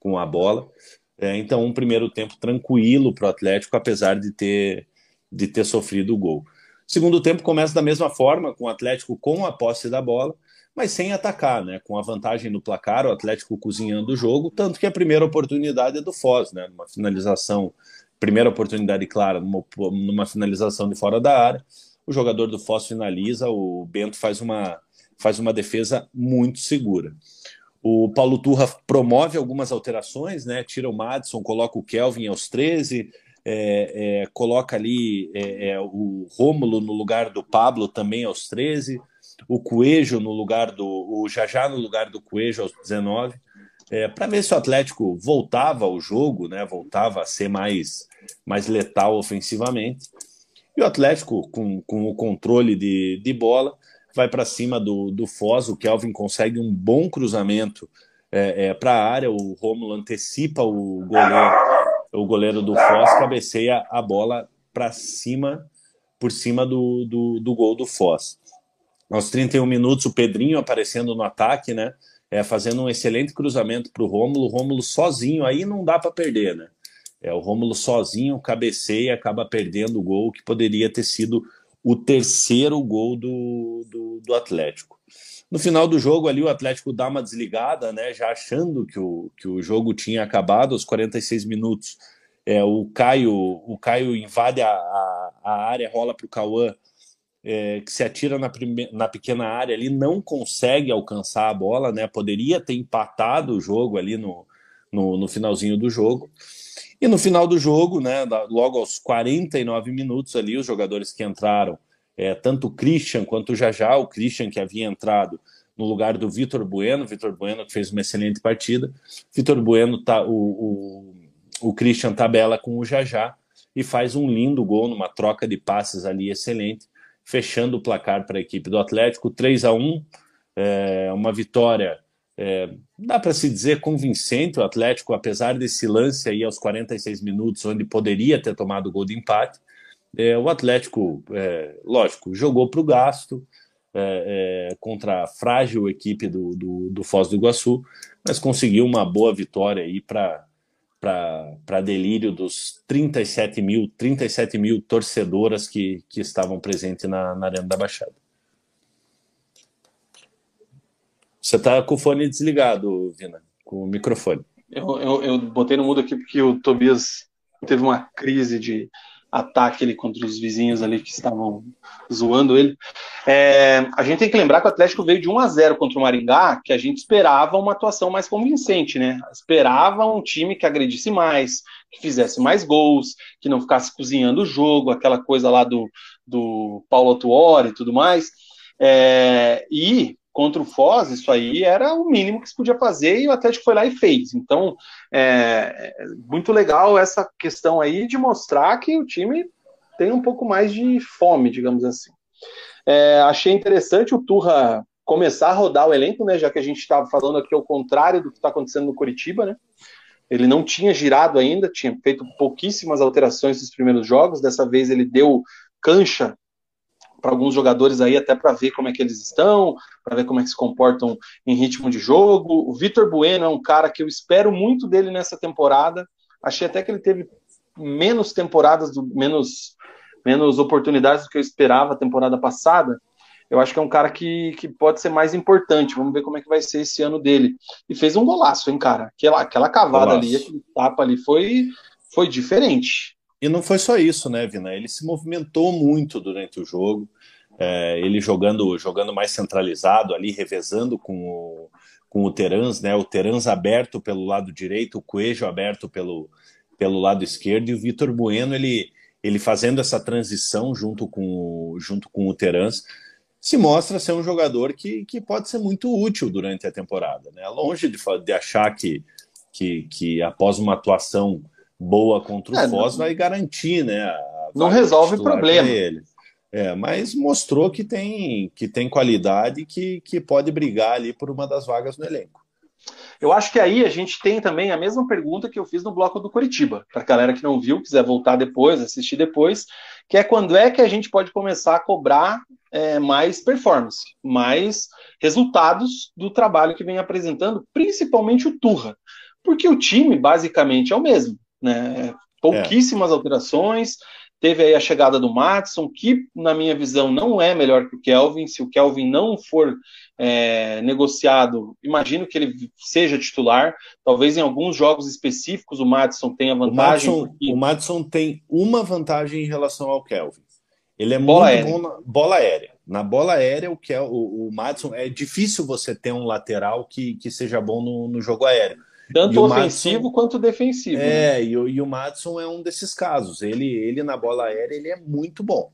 com a bola. É, então, um primeiro tempo tranquilo para o Atlético, apesar de ter, de ter sofrido o gol. Segundo tempo começa da mesma forma, com o Atlético com a posse da bola, mas sem atacar, né? Com a vantagem no placar, o Atlético cozinhando o jogo, tanto que a primeira oportunidade é do Foz, né? Numa finalização, primeira oportunidade clara, numa, numa finalização de fora da área. O jogador do Foz finaliza, o Bento faz uma, faz uma defesa muito segura. O Paulo Turra promove algumas alterações, né? Tira o Madison, coloca o Kelvin aos 13, é, é, coloca ali é, é, o Rômulo no lugar do Pablo também aos 13, o Coelho no lugar do. o Jajá no lugar do Coelho aos 19, é, para ver se o Atlético voltava ao jogo, né? Voltava a ser mais, mais letal ofensivamente. E o Atlético, com, com o controle de, de bola, vai para cima do, do Foz. O Kelvin consegue um bom cruzamento é, é, para a área. O Romulo antecipa o goleiro, o goleiro do Foz, cabeceia a bola para cima, por cima do, do, do, gol do Foz. Aos 31 minutos, o Pedrinho aparecendo no ataque, né? É, fazendo um excelente cruzamento para o Rômulo. Rômulo sozinho, aí não dá para perder, né? É, o Rômulo sozinho cabeceia e acaba perdendo o gol que poderia ter sido o terceiro gol do, do, do, Atlético. No final do jogo ali o Atlético dá uma desligada, né, já achando que o, que o jogo tinha acabado aos 46 minutos. É, o Caio o Caio invade a, a, a área, rola para o Cauã, é, que se atira na, prime... na pequena área ali, não consegue alcançar a bola, né? Poderia ter empatado o jogo ali no, no, no finalzinho do jogo. E no final do jogo, né, logo aos 49 minutos ali, os jogadores que entraram, é, tanto o Christian quanto o Jajá, o Christian que havia entrado no lugar do Vitor Bueno, Vitor Bueno que fez uma excelente partida. Vitor Bueno tá o, o, o Christian tabela com o Jajá e faz um lindo gol numa troca de passes ali excelente, fechando o placar para a equipe do Atlético, 3 a 1, é, uma vitória é, dá para se dizer convincente o Atlético, apesar desse lance aí aos 46 minutos, onde poderia ter tomado o gol de empate. É, o Atlético, é, lógico, jogou para o gasto é, é, contra a frágil equipe do, do, do, Foz do Iguaçu, mas conseguiu uma boa vitória aí para para delírio dos 37 mil, 37 mil torcedoras que, que estavam presentes na, na Arena da Baixada. Você está com o fone desligado, Vina, com o microfone. Eu, eu, eu, botei no mudo aqui porque o Tobias teve uma crise de ataque ali contra os vizinhos ali que estavam zoando ele. É, a gente tem que lembrar que o Atlético veio de 1 a 0 contra o Maringá, que a gente esperava uma atuação mais convincente, né? Esperava um time que agredisse mais, que fizesse mais gols, que não ficasse cozinhando o jogo, aquela coisa lá do, do Paulo Tuori e tudo mais. É, e contra o Foz, isso aí era o mínimo que se podia fazer e o Atlético foi lá e fez. Então, é, é muito legal essa questão aí de mostrar que o time tem um pouco mais de fome, digamos assim. É, achei interessante o Turra começar a rodar o elenco, né, já que a gente estava falando aqui ao contrário do que está acontecendo no Curitiba, né? Ele não tinha girado ainda, tinha feito pouquíssimas alterações nos primeiros jogos. Dessa vez ele deu cancha para alguns jogadores aí até para ver como é que eles estão, para ver como é que se comportam em ritmo de jogo. O Vitor Bueno é um cara que eu espero muito dele nessa temporada. Achei até que ele teve menos temporadas, do, menos, menos oportunidades do que eu esperava a temporada passada. eu acho que é um cara que, que pode ser mais importante. Vamos ver como é que vai ser esse ano dele. E fez um golaço, hein, cara? Aquela, aquela cavada golaço. ali, aquele tapa ali foi, foi diferente. E não foi só isso, né, Vina? Ele se movimentou muito durante o jogo. É, ele jogando, jogando mais centralizado ali, revezando com o, com o Terans, né? O Terans aberto pelo lado direito, o Coelho aberto pelo, pelo lado esquerdo e o Vitor Bueno ele, ele fazendo essa transição junto com, junto com o Terans se mostra ser um jogador que, que pode ser muito útil durante a temporada. Né? Longe de, de achar que, que, que após uma atuação boa contra o é, Foz não, vai garantir, né? Não resolve o problema. Ele. É, mas mostrou que tem, que tem qualidade que, que pode brigar ali por uma das vagas no elenco. Eu acho que aí a gente tem também a mesma pergunta que eu fiz no bloco do Curitiba, para a galera que não viu, quiser voltar depois, assistir depois, que é quando é que a gente pode começar a cobrar é, mais performance, mais resultados do trabalho que vem apresentando, principalmente o Turra, porque o time basicamente é o mesmo, né? Pouquíssimas é. alterações, Teve aí a chegada do Matson, que, na minha visão, não é melhor que o Kelvin. Se o Kelvin não for é, negociado, imagino que ele seja titular. Talvez em alguns jogos específicos o Matson tenha vantagem. O Madison, porque... o Madison tem uma vantagem em relação ao Kelvin. Ele é bola muito aérea. bom na bola aérea. Na bola aérea, o, que é, o, o Madison é difícil você ter um lateral que, que seja bom no, no jogo aéreo. Tanto ofensivo Madison, quanto defensivo. É, né? e, o, e o Madison é um desses casos. Ele, ele na bola aérea ele é muito bom.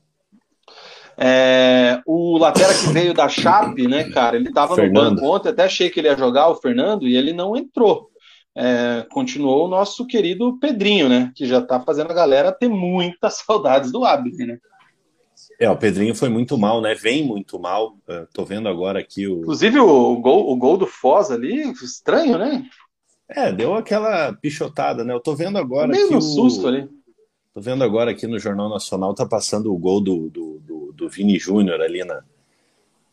É, o lateral que veio da Chape, né, cara, ele estava no banco ontem, até achei que ele ia jogar o Fernando e ele não entrou. É, continuou o nosso querido Pedrinho, né, que já está fazendo a galera ter muitas saudades do Abner, né. É, o Pedrinho foi muito mal, né? Vem muito mal. Uh, tô vendo agora aqui o. Inclusive o gol, o gol do Foz ali, estranho, né? É, deu aquela pichotada, né? Eu tô vendo agora. Meio no o... susto ali. Tô vendo agora aqui no Jornal Nacional, tá passando o gol do, do, do, do Vini Júnior ali na,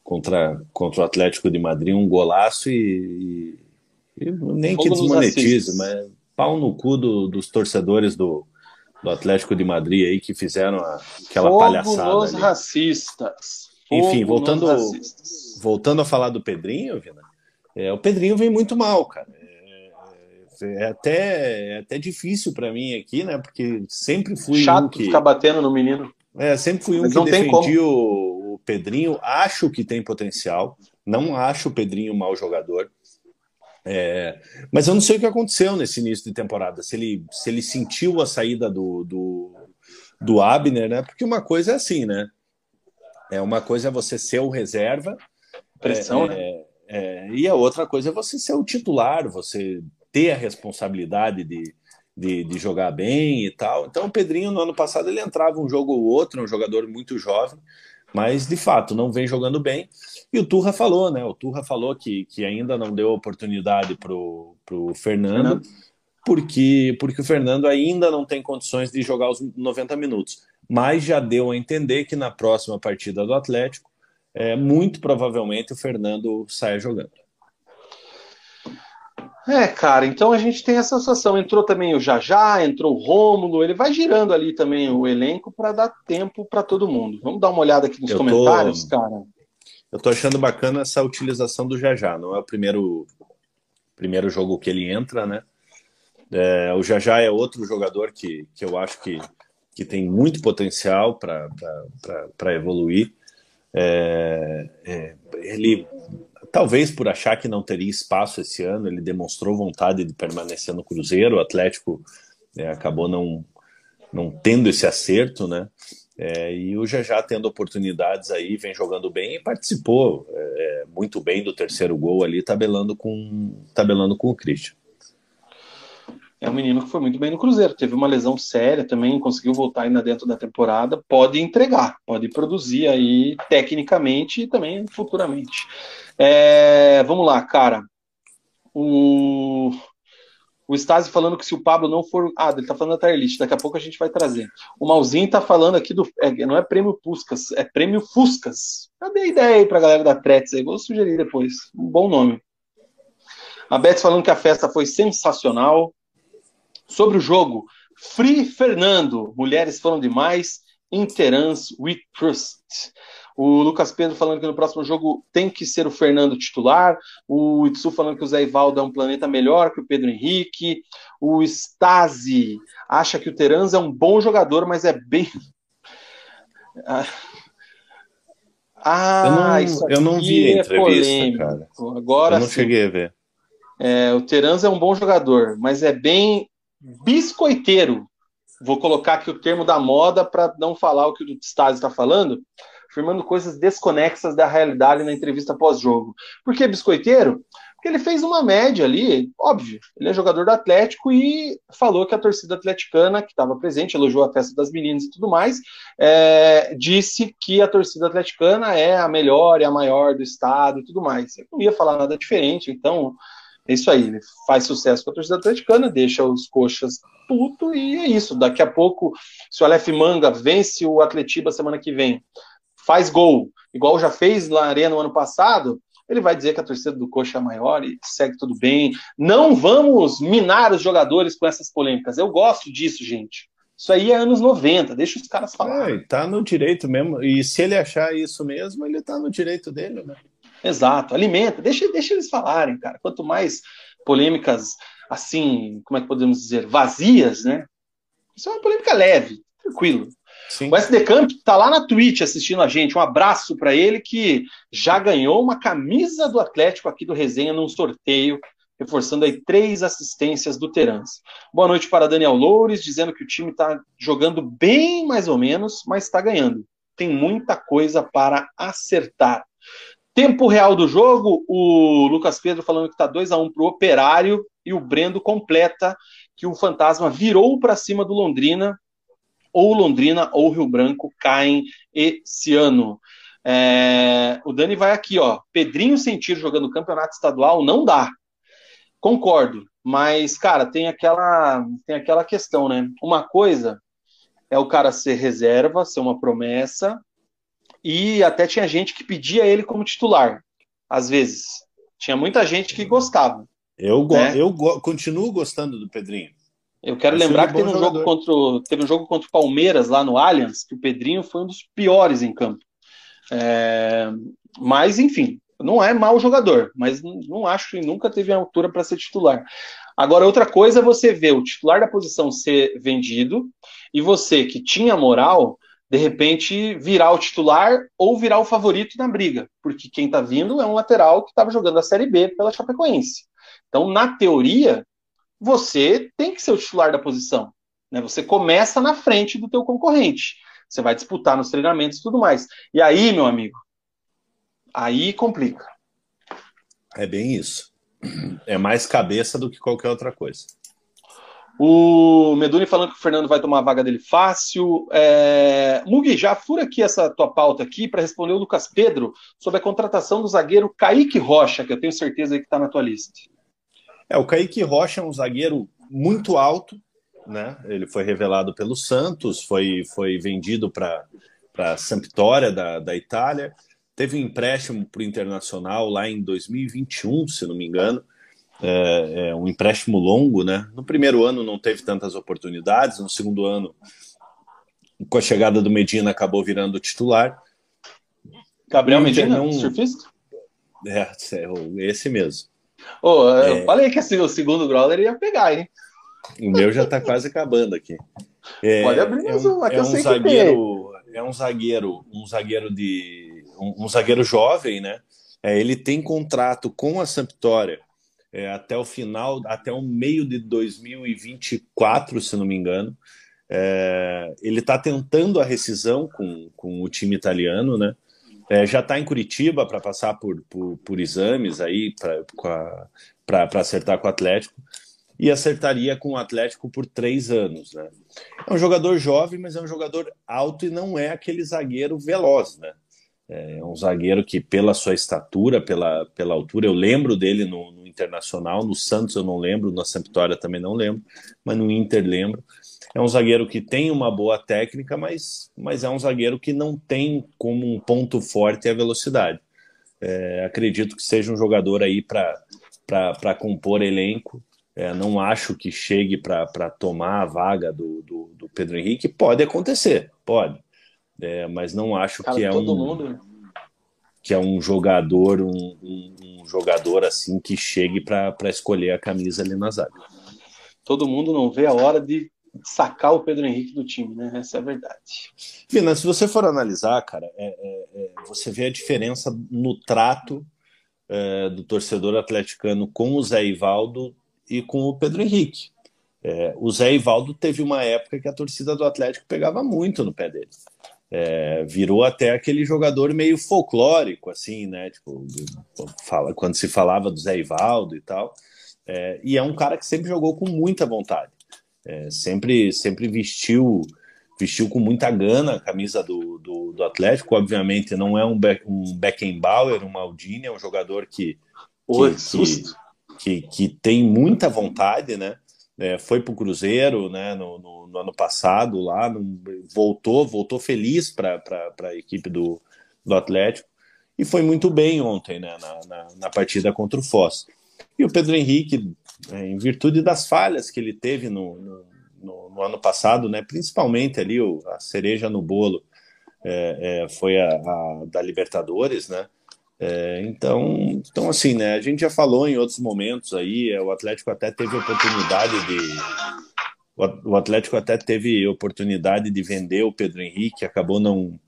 contra, contra o Atlético de Madrid, um golaço e, e, e nem que desmonetize, mas pau no cu do, dos torcedores do, do Atlético de Madrid aí que fizeram a, aquela Fogo palhaçada. Ali. racistas. Fogo Enfim, voltando, racistas. voltando a falar do Pedrinho, Vina, é, o Pedrinho vem muito mal, cara. É até, é até difícil para mim aqui, né? Porque sempre fui Chato um que ficar batendo no menino. É, sempre fui um Mas que defendi o, o, Pedrinho. Acho que tem potencial. Não acho o Pedrinho um mau jogador. É, mas eu não sei o que aconteceu nesse início de temporada. Se ele, se ele sentiu a saída do, do, do Abner, né? Porque uma coisa é assim, né? É uma coisa é você ser o reserva. Pressão, é, né? É, é e a outra coisa é você ser o titular, você ter a responsabilidade de, de, de, jogar bem e tal. Então, o Pedrinho, no ano passado, ele entrava um jogo ou outro, um jogador muito jovem, mas de fato não vem jogando bem. E o Turra falou, né? O Turra falou que, que ainda não deu oportunidade para o Fernando, Fernando, porque, porque o Fernando ainda não tem condições de jogar os 90 minutos. Mas já deu a entender que na próxima partida do Atlético, é, muito provavelmente o Fernando saia jogando. É, cara, então a gente tem essa situação. Entrou também o Jajá, entrou o Rômulo, ele vai girando ali também o elenco para dar tempo para todo mundo. Vamos dar uma olhada aqui nos eu comentários, tô... cara. Eu tô achando bacana essa utilização do Jajá. Não é o primeiro, primeiro jogo que ele entra, né? É, o Jajá é outro jogador que, que eu acho que, que tem muito potencial para evoluir. É, é, ele Talvez por achar que não teria espaço esse ano, ele demonstrou vontade de permanecer no Cruzeiro. O Atlético é, acabou não, não tendo esse acerto, né? É, e o já tendo oportunidades aí, vem jogando bem e participou é, muito bem do terceiro gol ali, tabelando com, tabelando com o Christian é um menino que foi muito bem no Cruzeiro. Teve uma lesão séria também, conseguiu voltar ainda dentro da temporada. Pode entregar, pode produzir aí tecnicamente e também futuramente. É, vamos lá, cara. O, o Stasi falando que se o Pablo não for. Ah, ele tá falando da Tarlist, daqui a pouco a gente vai trazer. O Malzinho tá falando aqui do. É, não é prêmio Puscas, é prêmio Fuscas. Cadê a ideia aí pra galera da Tretes aí? Vou sugerir depois. Um bom nome. A Beth falando que a festa foi sensacional. Sobre o jogo, Free Fernando, mulheres falam demais, Interance with Trust. O Lucas Pedro falando que no próximo jogo tem que ser o Fernando titular. O Itsu falando que o Zé Ivaldo é um planeta melhor que o Pedro Henrique. O Stasi acha que o Teranza é um bom jogador, mas é bem. Ah, eu não, eu não vi a é entrevista, cara. Agora eu não sim. cheguei a ver. É, o Teranza é um bom jogador, mas é bem biscoiteiro. Vou colocar aqui o termo da moda para não falar o que o Stasi está falando, afirmando coisas desconexas da realidade na entrevista pós-jogo. Por que biscoiteiro? Porque ele fez uma média ali, óbvio. Ele é jogador do Atlético e falou que a torcida atleticana, que estava presente, elogiou a festa das meninas e tudo mais, é, disse que a torcida atleticana é a melhor e a maior do estado e tudo mais. Eu não ia falar nada diferente, então é isso aí. Ele faz sucesso com a torcida atleticana, deixa os coxas puto e é isso. Daqui a pouco, se o Aleph Manga vence o Atletiba semana que vem faz gol, igual já fez na Arena no ano passado, ele vai dizer que a torcida do Coxa é maior e segue tudo bem. Não vamos minar os jogadores com essas polêmicas. Eu gosto disso, gente. Isso aí é anos 90, deixa os caras falar. É, tá no direito mesmo. E se ele achar isso mesmo, ele tá no direito dele, né? Exato, alimenta, deixa, deixa eles falarem, cara. Quanto mais polêmicas, assim, como é que podemos dizer, vazias, né? Isso é uma polêmica leve, tranquilo. Sim. O SD Camp tá lá na Twitch assistindo a gente. Um abraço para ele que já ganhou uma camisa do Atlético aqui do Resenha num sorteio, reforçando aí três assistências do Terans. Boa noite para Daniel Loures, dizendo que o time está jogando bem mais ou menos, mas está ganhando. Tem muita coisa para acertar. Tempo real do jogo, o Lucas Pedro falando que está 2 a 1 um para o Operário e o Brendo completa que o Fantasma virou para cima do Londrina ou Londrina ou Rio Branco caem esse ano. É, o Dani vai aqui, ó. Pedrinho sentir jogando campeonato estadual não dá. Concordo, mas cara, tem aquela tem aquela questão, né? Uma coisa é o cara ser reserva, ser uma promessa, e até tinha gente que pedia ele como titular, às vezes. Tinha muita gente que gostava. Eu, go né? eu go continuo gostando do Pedrinho. Eu quero lembrar que teve um, jogo contra, teve um jogo contra o Palmeiras lá no Allianz, que o Pedrinho foi um dos piores em campo. É, mas, enfim, não é mau jogador, mas não acho que nunca teve a altura para ser titular. Agora, outra coisa é você ver o titular da posição ser vendido e você que tinha moral, de repente virar o titular ou virar o favorito na briga, porque quem está vindo é um lateral que estava jogando a Série B pela Chapecoense. Então, na teoria, você tem que ser o titular da posição. Né? Você começa na frente do teu concorrente. Você vai disputar nos treinamentos e tudo mais. E aí, meu amigo, aí complica. É bem isso. É mais cabeça do que qualquer outra coisa. O Meduni falando que o Fernando vai tomar a vaga dele fácil. É... Mugi, já fura aqui essa tua pauta aqui para responder o Lucas Pedro sobre a contratação do zagueiro Kaique Rocha, que eu tenho certeza que está na tua lista. É, o Kaique Rocha é um zagueiro muito alto, né? Ele foi revelado pelo Santos, foi, foi vendido para a Sampdoria da, da Itália, teve um empréstimo para o Internacional lá em 2021, se não me engano. É, é, um empréstimo longo, né? No primeiro ano não teve tantas oportunidades, no segundo ano, com a chegada do Medina, acabou virando titular. Gabriel Medina, não... surfista? É, é esse mesmo. Oh, eu é... falei que assim, o segundo Growler ia pegar, hein? O meu já tá quase acabando aqui. É, Pode abrir mais é um, é um zagueiro, é um zagueiro, um zagueiro de um, um zagueiro jovem, né? É, ele tem contrato com a Sampdoria é, até o final, até o meio de 2024, se não me engano. É, ele está tentando a rescisão com, com o time italiano, né? É, já está em Curitiba para passar por, por, por, exames aí para acertar com o Atlético e acertaria com o Atlético por três anos. Né? É um jogador jovem, mas é um jogador alto e não é aquele zagueiro veloz. Né? É um zagueiro que, pela sua estatura, pela, pela altura, eu lembro dele no, no Internacional, no Santos eu não lembro, na Sampdoria também não lembro, mas no Inter lembro. É um zagueiro que tem uma boa técnica, mas, mas é um zagueiro que não tem como um ponto forte a velocidade. É, acredito que seja um jogador aí para compor elenco. É, não acho que chegue para tomar a vaga do, do, do, Pedro Henrique. Pode acontecer, pode. é, mas não acho Cara, que é todo um mundo. Que é um jogador um, um- um jogador assim que chegue para escolher a camisa ali na zaga. Todo mundo não vê a hora de sacar o Pedro Henrique do time, né? Essa é a verdade. Vina, se você for analisar, cara, é- é- é, você vê a diferença no trato é, do torcedor atleticano com o Zé Ivaldo e com o Pedro Henrique. É, o Zé Ivaldo teve uma época que a torcida do Atlético pegava muito no pé dele. É, virou até aquele jogador meio folclórico, assim, né? Tipo, fala, quando se falava do Zé Ivaldo e tal. É, e é um cara que sempre jogou com muita vontade. É, sempre, sempre vestiu vestiu com muita gana a camisa do, do, do Atlético. Obviamente, não é um, Be um Beckenbauer, um Maldini, é um jogador que, que, susto. que, que tem muita vontade, né? É, foi para o Cruzeiro né, no, no, no, ano passado, lá no, voltou, voltou feliz para a equipe do, do Atlético e foi muito bem ontem né, na, na, na partida contra o Foz. E o Pedro Henrique, é, em virtude das falhas que ele teve no, no, no ano passado, né, principalmente ali o, a cereja no bolo é, é, foi a, a, da Libertadores, né? É, então, então, assim, né? A gente já falou em outros momentos aí, é, o Atlético até teve oportunidade de. O Atlético até teve oportunidade de vender o Pedro Henrique, acabou não,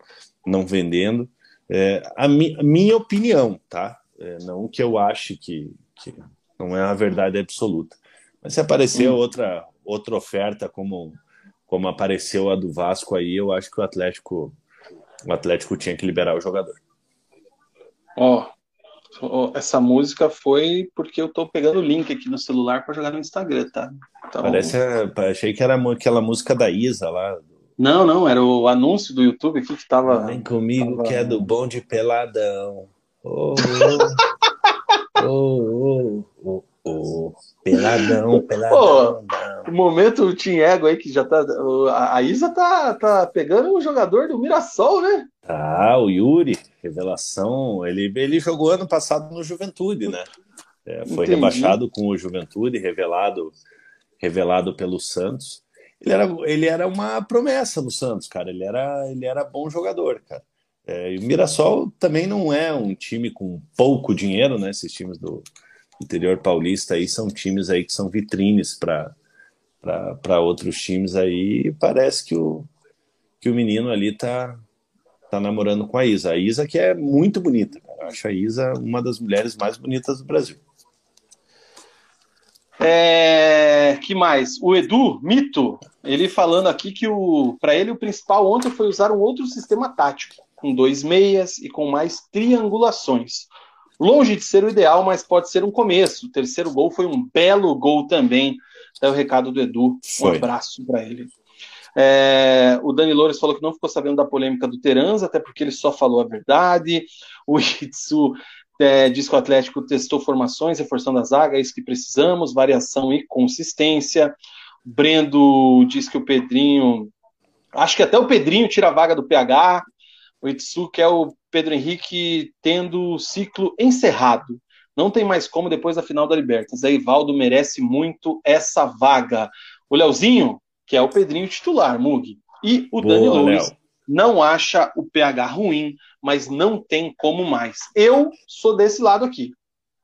não vendendo. É, a, mi, a, minha opinião, tá? É, não que eu ache que, que não é a verdade absoluta. Mas se aparecer outra, outra oferta como, como apareceu a do Vasco aí, eu acho que o Atlético, o Atlético tinha que liberar o jogador. Ó, oh, essa música foi porque eu tô pegando o link aqui no celular para jogar no Instagram, tá? Então... Parece, achei que era aquela música da Isa lá. Não, não, era o anúncio do YouTube aqui que tava. Vem comigo tava... que é do bonde peladão. Oh, oh, oh, oh, oh, peladão, peladão. Pô, o momento Team Ego aí que já tá. A Isa tá, tá pegando o jogador do Mirassol, né? Ah, o Yuri, revelação. Ele, ele jogou ano passado no Juventude, né? É, foi Entendi. rebaixado com o Juventude, revelado, revelado pelo Santos. Ele era, ele era uma promessa no Santos, cara. Ele era, ele era bom jogador, cara. É, e o Mirassol também não é um time com pouco dinheiro, né? Esses times do interior paulista aí são times aí que são vitrines para outros times aí. E parece que o, que o menino ali tá, tá namorando com a Isa. A Isa que é muito bonita. Eu acho a Isa uma das mulheres mais bonitas do Brasil. É, que mais? O Edu Mito, ele falando aqui que o para ele o principal ontem foi usar um outro sistema tático, com dois meias e com mais triangulações. Longe de ser o ideal, mas pode ser um começo. O terceiro gol foi um belo gol também. É o recado do Edu. Foi. Um abraço para ele. É, o Dani Loures falou que não ficou sabendo da polêmica do Teranza, até porque ele só falou a verdade. O Itsu é, diz que o Atlético testou formações, reforçando a zaga, é isso que precisamos, variação e consistência. O Brendo diz que o Pedrinho. Acho que até o Pedrinho tira a vaga do PH. O Itsu quer o Pedro Henrique tendo o ciclo encerrado. Não tem mais como depois da final da Libertas. A Ivaldo merece muito essa vaga. O Leozinho, que é o Pedrinho titular, Mug. E o Boa, Dani Luiz Léo. não acha o PH ruim, mas não tem como mais. Eu sou desse lado aqui.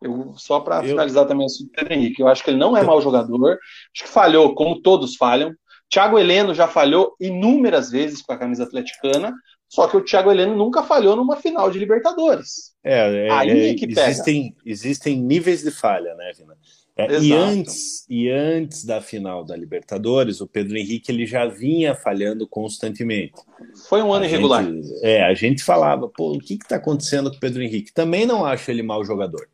Eu, só para Eu- finalizar também o Pedro Henrique, eu acho que ele não é mau jogador, acho que falhou, como todos falham. Thiago Heleno já falhou inúmeras vezes com a camisa atleticana, só que o Thiago Heleno nunca falhou numa final de Libertadores. É, é, Aí é, é que pega. existem, existem níveis de falha, né, Vina? É, e, antes, e antes da final da Libertadores, o Pedro Henrique ele já vinha falhando constantemente. Foi um ano A irregular. gente- é, a gente falava, pô, o que está acontecendo com o Pedro Henrique? Também não acho ele mau jogador.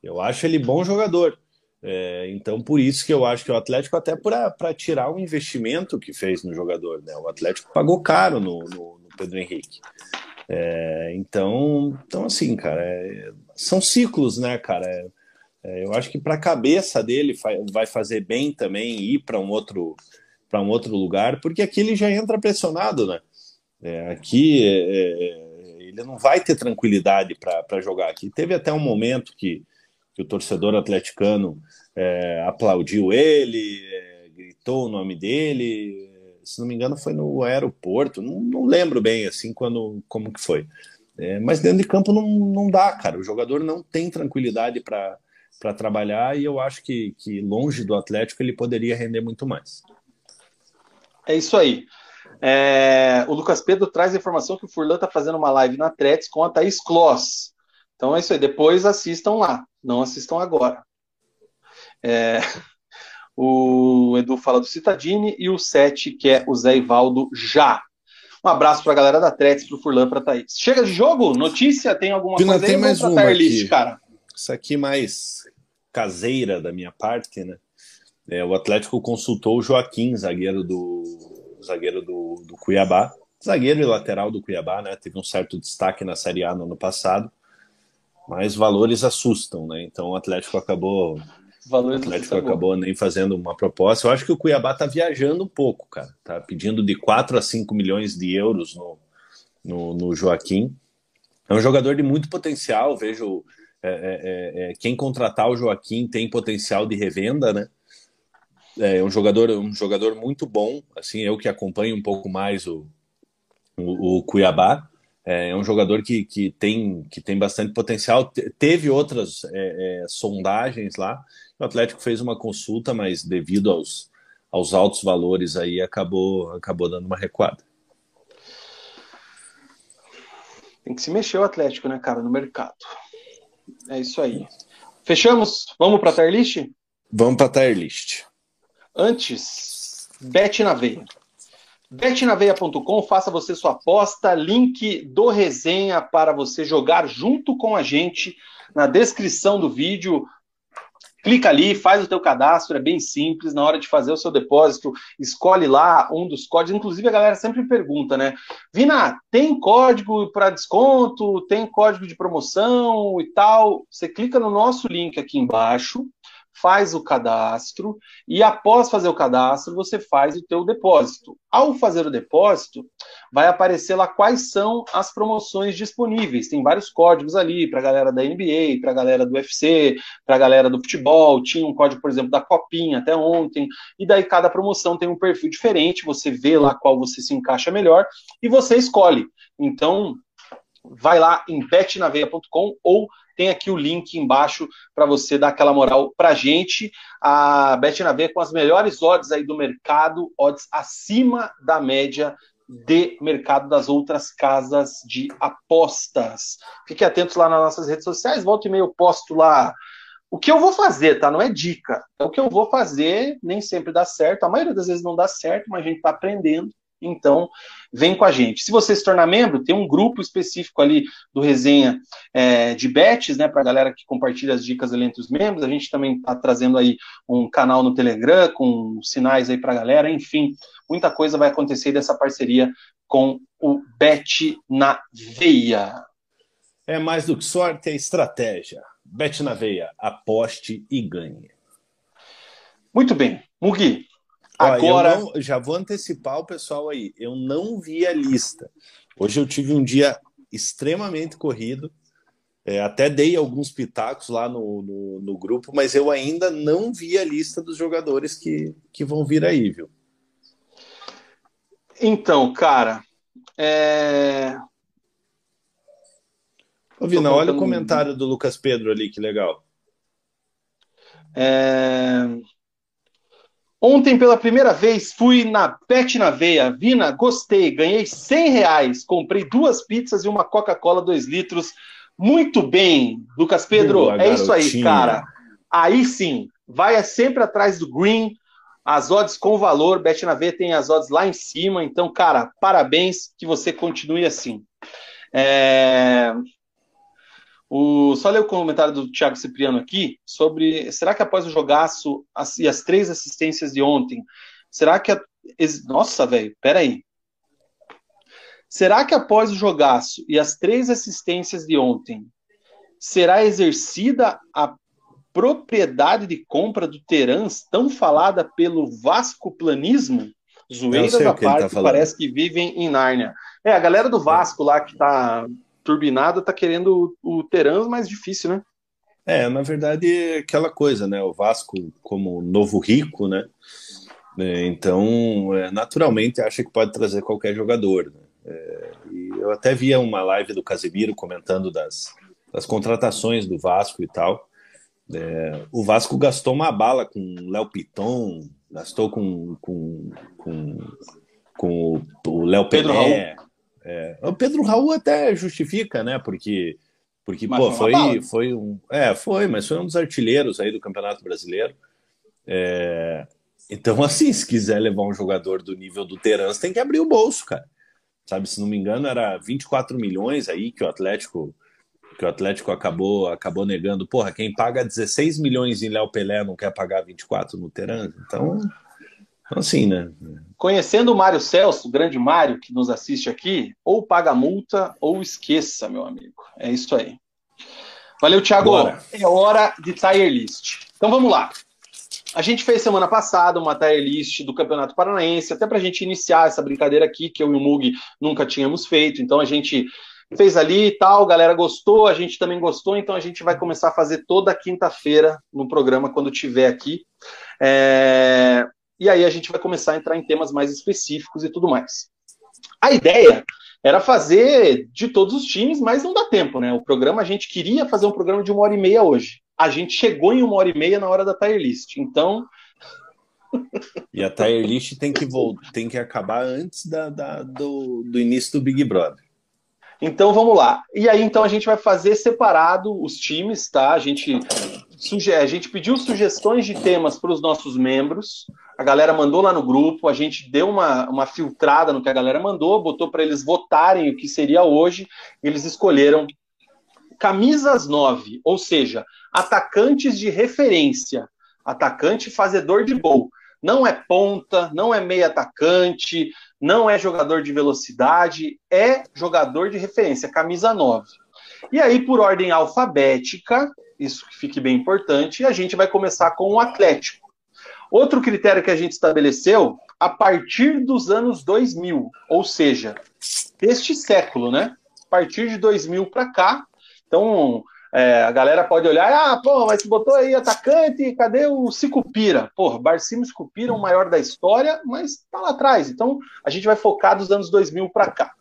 Eu acho ele bom jogador. É, então, por isso que eu acho que o Atlético, até para tirar o investimento que fez no jogador, né? O Atlético pagou caro no- no Pedro Henrique. É, então, então, assim, cara, é- são ciclos, né, cara? É, é, eu acho que para a cabeça dele vai fazer bem também ir para um outro para um outro lugar, porque aqui ele já entra pressionado, né? É, aqui é, ele não vai ter tranquilidade para jogar aqui. Teve até um momento que, que o torcedor atleticano aplaudiu ele, gritou o nome dele, se não me engano, foi no aeroporto, não, não lembro bem assim quando, como que foi. É, mas dentro de campo não, não dá, cara. O jogador não tem tranquilidade para trabalhar e eu acho que, que longe do Atlético ele poderia render muito mais. É isso aí. É, o Lucas Pedro traz a informação que o Furlan está fazendo uma live na Tretes com a Thaís Kloss. Então é isso aí. Depois assistam lá. Não assistam agora. É, o Edu fala do Citadini e o Sete, que é o Zé Ivaldo já. Um abraço para a galera da Tretes, para o Furlan, para Thaís. Chega de jogo? Notícia? Tem alguma Pina, coisa tem aí? mais uma list, cara. Isso aqui mais caseira da minha parte, né? É, o Atlético consultou o Joaquim, zagueiro do zagueiro do, do Cuiabá, zagueiro e lateral do Cuiabá, né? Teve um certo destaque na Série A no ano passado, mas valores assustam, né? Então o Atlético acabou Valores o Atlético acabou nem fazendo uma proposta. Eu acho que o Cuiabá tá viajando um pouco, cara. Tá pedindo de 4 a 5 milhões de euros no, no, no Joaquim. É um jogador de muito potencial. Vejo é, é, é, é quem contratar o Joaquim tem potencial de revenda, né? É um jogador, um jogador muito bom. Assim, eu que acompanho um pouco mais o, o, o Cuiabá. É, é um jogador que, que, tem, que tem bastante potencial. Teve outras é, é, sondagens lá. O Atlético fez uma consulta, mas devido aos, aos altos valores aí, acabou, acabou dando uma recuada. Tem que se mexer o Atlético, né, cara, no mercado. É isso aí. Fechamos? Vamos para a tier list? Vamos para a tier list. Antes, bet na veia. Betnaveia.com, faça você sua aposta, link do resenha para você jogar junto com a gente na descrição do vídeo. Clica ali, faz o teu cadastro, é bem simples. Na hora de fazer o seu depósito, escolhe lá um dos códigos. Inclusive, a galera sempre pergunta, né? Vina, tem código para desconto? Tem código de promoção e tal? Você clica no nosso link aqui embaixo faz o cadastro e após fazer o cadastro, você faz o teu depósito. Ao fazer o depósito, vai aparecer lá quais são as promoções disponíveis. Tem vários códigos ali para a galera da NBA, para a galera do UFC, para a galera do futebol. Tinha um código, por exemplo, da Copinha até ontem. E daí cada promoção tem um perfil diferente, você vê lá qual você se encaixa melhor e você escolhe. Então, vai lá em betnaveia.com ou tem aqui o link embaixo para você dar aquela moral para gente. A Bet na Veia com as melhores odds aí do mercado, odds acima da média de mercado das outras casas de apostas. Fiquem atentos lá nas nossas redes sociais, volta e meio eu posto lá o que eu vou fazer, tá? Não é dica. É o que eu vou fazer, nem sempre dá certo. A maioria das vezes não dá certo, mas a gente está aprendendo. Então, vem com a gente. Se você se tornar membro, tem um grupo específico ali do resenha é, de bets, né, para a galera que compartilha as dicas ali entre os membros. A gente também está trazendo aí um canal no Telegram com sinais aí para a galera. Enfim, muita coisa vai acontecer dessa parceria com o Bet na Veia. É mais do que sorte, é estratégia. Bet na Veia, aposte e ganhe. Muito bem. Mugi, Agora. Não, já vou antecipar o pessoal aí. Eu não vi a lista. Hoje eu tive um dia extremamente corrido. É, até dei alguns pitacos lá no, no, no, grupo, mas eu ainda não vi a lista dos jogadores que, que vão vir aí, viu? Então, cara. É... Ô, Vina, olha o comentário do Lucas Pedro ali, que legal. É... Ontem, pela primeira vez, fui na Pet na Veia. Vina, gostei, ganhei 100 reais. Comprei duas pizzas e uma Coca-Cola 2 litros. Muito bem, Lucas Pedro. Boa, é isso aí, cara. Aí sim, vai sempre atrás do Green. As odds com valor. Bet na Veia tem as odds lá em cima. Então, cara, parabéns. Que você continue assim. É... O, só ler o comentário do Thiago Cipriano aqui sobre será que após o jogaço as, e as três assistências de ontem, será que a, nossa, velho, peraí. Será que após o jogaço e as três assistências de ontem, será exercida a propriedade de compra do Terans tão falada pelo Vasco Planismo? Zoeiras à tá parte, tá parece que vivem em Nárnia. É, a galera do Vasco lá que tá turbinada tá querendo o, Terans mais difícil, né? É, na verdade, é aquela coisa, né? O Vasco, como novo rico, né? É, então, é, naturalmente, acha que pode trazer qualquer jogador. Né? É, eu até via uma live do Casemiro comentando das, das contratações do Vasco e tal. É, o Vasco gastou uma bala com Léo Piton, gastou com, com, com, com o Léo Pelé. É, o Pedro Raul até justifica, né? Porque, porque pô, foi, foi um. É, foi, mas foi um dos artilheiros aí do Campeonato Brasileiro. É, então, assim, se quiser levar um jogador do nível do Terans, tem que abrir o bolso, cara. Sabe, se não me engano, era 24 milhões aí que o Atlético que o Atlético acabou acabou negando. Porra, quem paga 16 milhões em Léo Pelé não quer pagar 24 no Terans. Então, assim, né? Conhecendo o Mário Celso, o grande Mário que nos assiste aqui, ou paga multa ou esqueça, meu amigo. É isso aí. Valeu, Thiago. Bora. É hora de tire list. Então vamos lá. A gente fez semana passada uma tier list do Campeonato Paranaense, até para a gente iniciar essa brincadeira aqui, que eu e o Mug nunca tínhamos feito. Então a gente fez ali e tal, a galera gostou, a gente também gostou, então a gente vai começar a fazer toda quinta-feira no programa, quando tiver aqui. É... E aí a gente vai começar a entrar em temas mais específicos e tudo mais. A ideia era fazer de todos os times, mas não dá tempo, né? O programa, a gente queria fazer um programa de uma hora e meia hoje a gente chegou em uma hora e meia na hora da tier list. Então. E a tier list tem que, tem que acabar antes da, da, do, do início do Big Brother. Então vamos lá. E aí então a gente vai fazer separado os times, tá? A gente suge a gente pediu sugestões de temas para os nossos membros. A galera mandou lá no grupo, a gente deu uma, uma filtrada no que a galera mandou, botou para eles votarem o que seria hoje. eles escolheram camisas 9, ou seja, atacantes de referência, atacante fazedor de gol. Não é ponta, não é meio atacante, não é jogador de velocidade, é jogador de referência, camisa 9. E aí, por ordem alfabética, isso que fique bem importante, a gente vai começar com o Atlético. Outro critério que a gente estabeleceu, a partir dos anos 2000, ou seja, deste século, né? A partir de 2000 para cá. Então, é, a galera pode olhar, ah, pô, mas botou aí atacante, cadê o Sicupira? Pô, Barcimo Sicupira, o maior da história, mas tá lá atrás. Então, a gente vai focar dos anos 2000 para cá.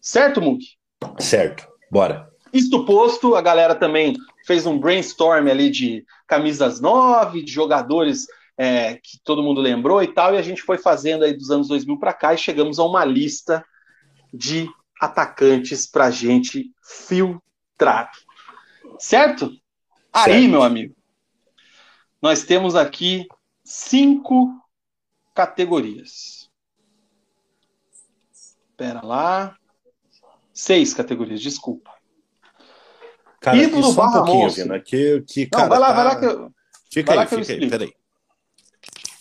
Certo, Mug? Certo, bora. Isto posto, a galera também fez um brainstorm ali de camisas nove, de jogadores é, que todo mundo lembrou e tal, e a gente foi fazendo aí dos anos 2000 para cá e chegamos a uma lista de atacantes para gente filtrar. Certo? Aí, certo. meu amigo, nós temos aqui cinco categorias. Espera lá. Seis categorias, desculpa. Cara, Ídolo um monstro. Vina, que, que, cara, Não, vai lá, tá... vai lá que eu. Fica vai aí, fica aí, peraí.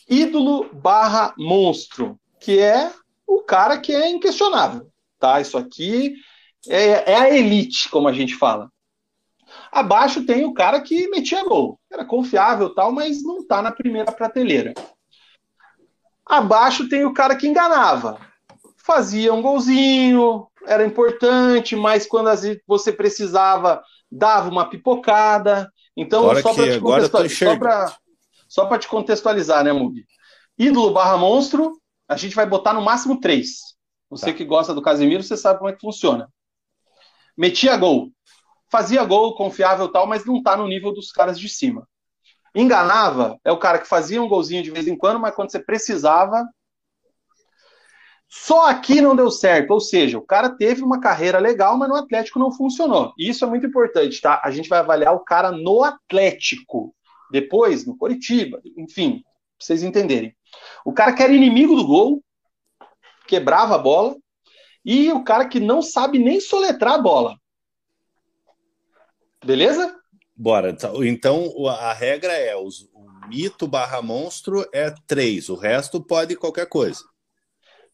Ídolo barra monstro, que é o cara que é inquestionável. Tá? Isso aqui é, é a elite, como a gente fala. Abaixo tem o cara que metia gol. Era confiável tal, mas não está na primeira prateleira. Abaixo tem o cara que enganava. Fazia um golzinho, era importante, mas quando você precisava, dava uma pipocada. Então, agora só para te, contextualizar, só te contextualizar, né, Mugi? Ídolo barra monstro, a gente vai botar no máximo três. Você tá. que gosta do Casemiro, você sabe como é que funciona. Metia gol, fazia gol, confiável tal, mas não tá no nível dos caras de cima. Enganava é o cara que fazia um golzinho de vez em quando, mas quando você precisava. Só aqui não deu certo, ou seja, o cara teve uma carreira legal, mas no Atlético não funcionou. E isso é muito importante, tá? A gente vai avaliar o cara no Atlético, depois no Coritiba, enfim, pra vocês entenderem. O cara que era inimigo do gol, quebrava a bola, e o cara que não sabe nem soletrar a bola. Beleza? Bora. Então, então a regra é: os, o mito barra monstro é três, o resto pode qualquer coisa.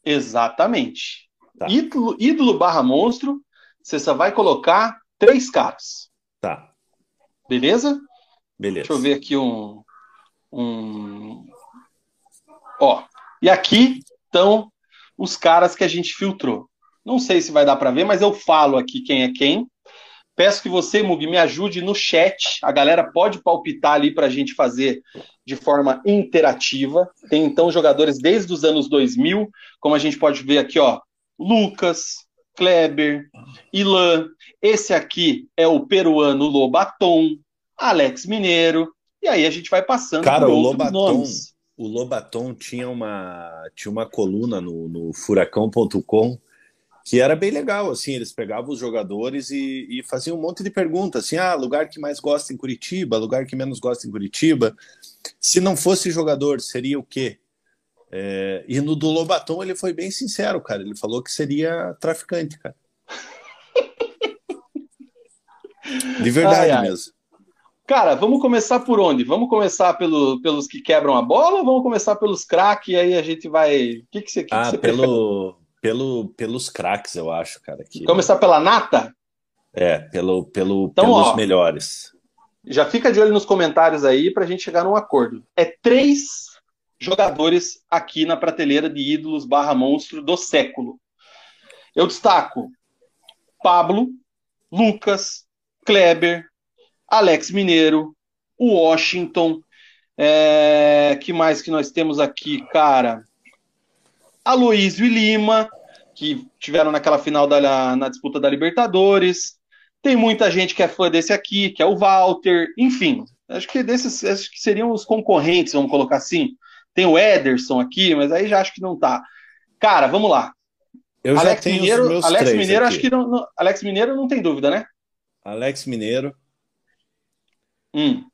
Exatamente. Tá. Ídolo, ídolo barra monstro, você só vai colocar três caras. Tá. Beleza? Beleza. Deixa eu ver aqui um. um... Ó. E aqui estão os caras que a gente filtrou. Não sei se vai dar para ver, mas eu falo aqui quem é quem Peço que você, Mug, me ajude no chat. A galera pode palpitar ali para a gente fazer de forma interativa. Tem então jogadores desde os anos 2000, como a gente pode ver aqui, ó, Lucas, Kleber, Ilan. Esse aqui é o peruano Lobaton, Alex Mineiro. E aí a gente vai passando Cara, por o Lobaton, nomes. o Lobaton tinha uma tinha uma coluna no, no furacão.com que era bem legal, assim, eles pegavam os jogadores e, e, faziam um monte de perguntas, assim, ah, lugar que mais gosta em Curitiba, lugar que menos gosta em Curitiba. Se não fosse jogador, seria o quê? É, e no do Lobaton ele foi bem sincero, cara. Ele falou que seria traficante, cara. De verdade ai, ai. mesmo. Cara, vamos começar por onde? Vamos começar pelo, pelos que quebram a bola ou vamos começar pelos craques e aí a gente vai. O que, que você, que ah, que você pelo, pelo, pelos craques, eu acho, cara. Que... Começar pela nata? É, pelo, pelo, então, pelos ó, melhores. Já fica de olho nos comentários aí pra gente chegar num acordo. É três jogadores aqui na prateleira de ídolos barra monstro do século. Eu destaco Pablo, Lucas, Kleber, Alex Mineiro, o Washington. É, que mais que nós temos aqui, cara? Aloysio e Lima, que tiveram naquela final da, na disputa da Libertadores. Tem muita gente que é fã desse aqui, que é o Walter, enfim. Acho que desses acho que seriam os concorrentes, vamos colocar assim. Tem o Ederson aqui, mas aí já acho que não tá. Cara, vamos lá. Eu Alex já tenho Mineiro, Alex Mineiro, aqui. acho que não, não, Alex Mineiro não tem dúvida, né? Alex Mineiro. Hum.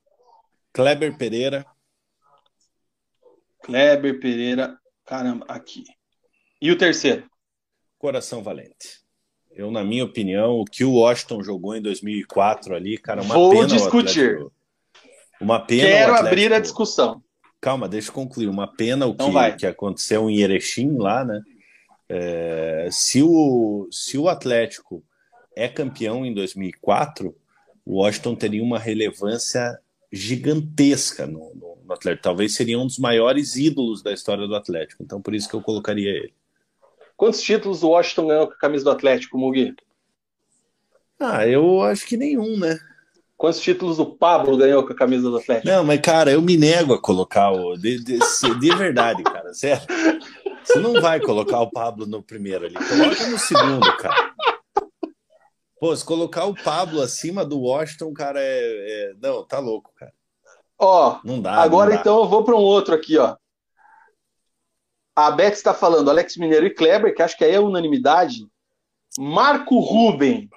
Kleber Pereira. Kleber Pereira. Caramba, aqui. E o terceiro? Coração Valente. Eu, na minha opinião, o que o Washington jogou em 2004 ali, cara, uma Vou pena. discutir. Uma pena. Quero abrir a discussão. Calma, deixa eu concluir. Uma pena o então que, que aconteceu em Erechim lá, né? É, se, o, se o Atlético é campeão em 2004, o Washington teria uma relevância gigantesca no, no, no, Atlético. Talvez seria um dos maiores ídolos da história do Atlético. Então, por isso que eu colocaria ele. Quantos títulos o Washington ganhou com a camisa do Atlético, Mugi? Ah, eu acho que nenhum, né? Quantos títulos o Pablo ganhou com a camisa do Atlético? Não, mas, cara, eu me nego a colocar o. De, de, de verdade, cara, sério. Você não vai colocar o Pablo no primeiro ali. Coloca no segundo, cara. Pô, se colocar o Pablo acima do Washington, cara, é. é... Não, tá louco, cara. Ó, não dá. Agora não dá. então eu vou para um outro aqui, ó. A Beth está falando Alex Mineiro e Kleber, que acho que aí é unanimidade. Marco Ruben,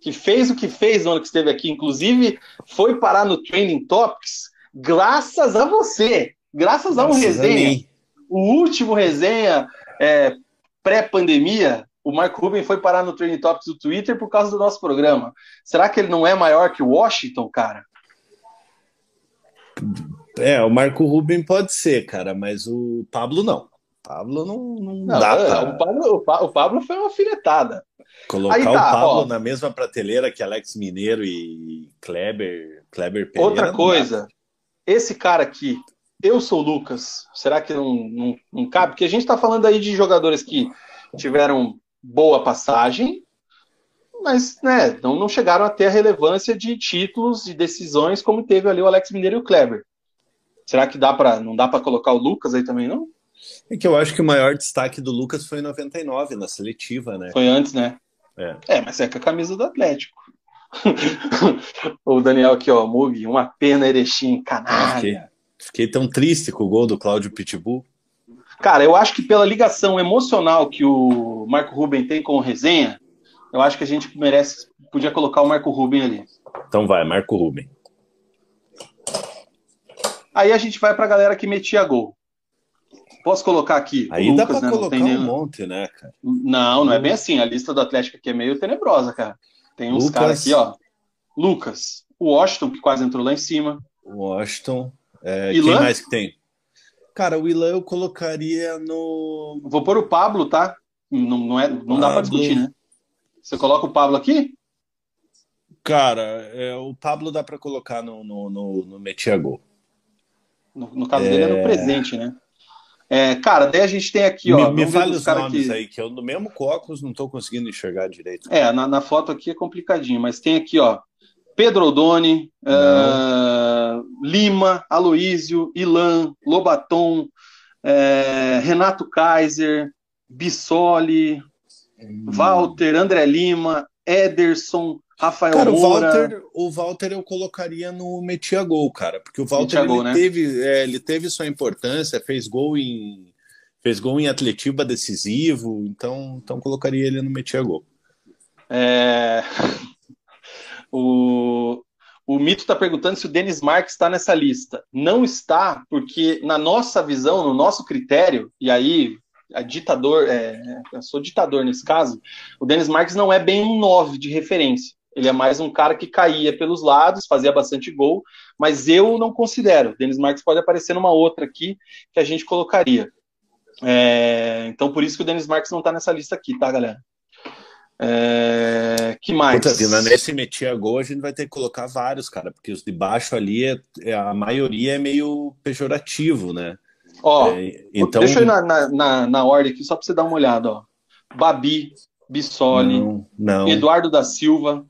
que fez o que fez no ano que esteve aqui, inclusive foi parar no Training Topics, graças a você, graças a um resenha. o último resenha é, pré-pandemia, o Marco Ruben foi parar no Training Topics do Twitter por causa do nosso programa. Será que ele não é maior que o Washington, cara? É, o Marco Ruben pode ser, cara, mas o Pablo não. Pablo não, não, não dá é, pra... o, Pablo, o, Pablo, foi uma filetada. Colocar tá, o Pablo ó, na mesma prateleira que Alex Mineiro e Kleber, Kleber Pereira. Outra coisa, esse cara aqui, eu sou o Lucas, será que não, não, não cabe? Porque a gente está falando aí de jogadores que tiveram boa passagem, mas né, não, não chegaram a ter a relevância de títulos e de decisões como teve ali o Alex Mineiro e o Kleber. Será que dá para não dá para colocar o Lucas aí também não? É que eu acho que o maior destaque do Lucas foi em 99, na seletiva, né? Foi antes, né? É, é mas é com a camisa do Atlético. o Daniel aqui, ó, Mug, uma pena Erechim, canalha. Fiquei, fiquei tão triste com o gol do Cláudio Pitbull. Cara, eu acho que pela ligação emocional que o Marco Ruben tem com o Resenha, eu acho que a gente merece, podia colocar o Marco Ruben ali. Então vai, Marco Ruben. Aí a gente vai pra galera que metia gol. Posso colocar aqui? Aí Lucas, dá pra né? colocar um monte, né, cara? Não, não é bem assim. A lista do Atlético aqui é meio tenebrosa, cara. Tem uns caras aqui, ó. Lucas, o Washington, que quase entrou lá em cima. O Washington. É, quem mais que tem? Cara, o Ilan eu colocaria no. Vou pôr o Pablo, tá? Não, não, é, não dá para discutir, né? Você coloca o Pablo aqui? Cara, é, o Pablo dá para colocar no, no, no, no. No, no caso é... dele é no presente, né? É, cara, daí a gente tem aqui, ó. Me, me fale os nomes que... aí, que eu no mesmo óculos não estou conseguindo enxergar direito. É, na, na, foto aqui é complicadinho, mas tem aqui, ó. Pedro Odoni, Lima, Aloísio, Ilan, Lobaton, uh, Renato Kaiser, Bissoli, hum. Walter, André Lima, Ederson, Rafael cara, Moura. O Walter, o Walter eu colocaria no Metia Gol, cara, porque o Walter ele, né? teve, é, ele teve sua importância, fez gol em fez gol em Atletiba decisivo, então, então colocaria ele no Metia Gol. É... O, o Mito está perguntando se o Denis Marques está nessa lista. Não está, porque na nossa visão, no nosso critério, e aí a ditador, é, eu sou ditador nesse caso, o Denis Marques não é bem um 9 de referência. Ele é mais um cara que caía pelos lados, fazia bastante gol, mas eu não considero. O Denis Marques pode aparecer numa outra aqui que a gente colocaria. É, então, por isso que o Denis Marques não está nessa lista aqui, tá, galera? É, que mais? Puta vida, nesse metia gol a gente vai ter que colocar vários, cara, porque os de baixo ali, é, é a maioria é meio pejorativo, né? Ó, é, então... deixa eu ir na, na, na, na ordem aqui, só para você dar uma olhada, ó. Babi, Bissoli, não, não. Eduardo da Silva,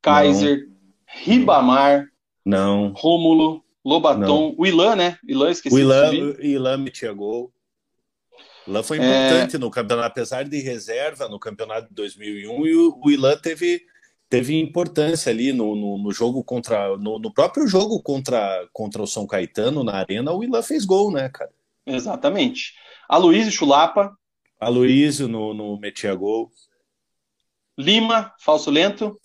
Kaiser, não. Ribamar, não. Rômulo, Lobaton, o Ilan, né? Ilan, esqueci o Ilan, o Ilan metia gol. Ilan foi importante é... no campeonato, apesar de reserva no campeonato de 2001, e o, o Ilan teve, teve importância ali no, no, no jogo contra. No, no, próprio jogo contra, contra o São Caetano na Arena, o Ilan fez gol, né, cara? Exatamente. Aloysio Chulapa. Aloysio no, no metia gol. Lima, falso lento.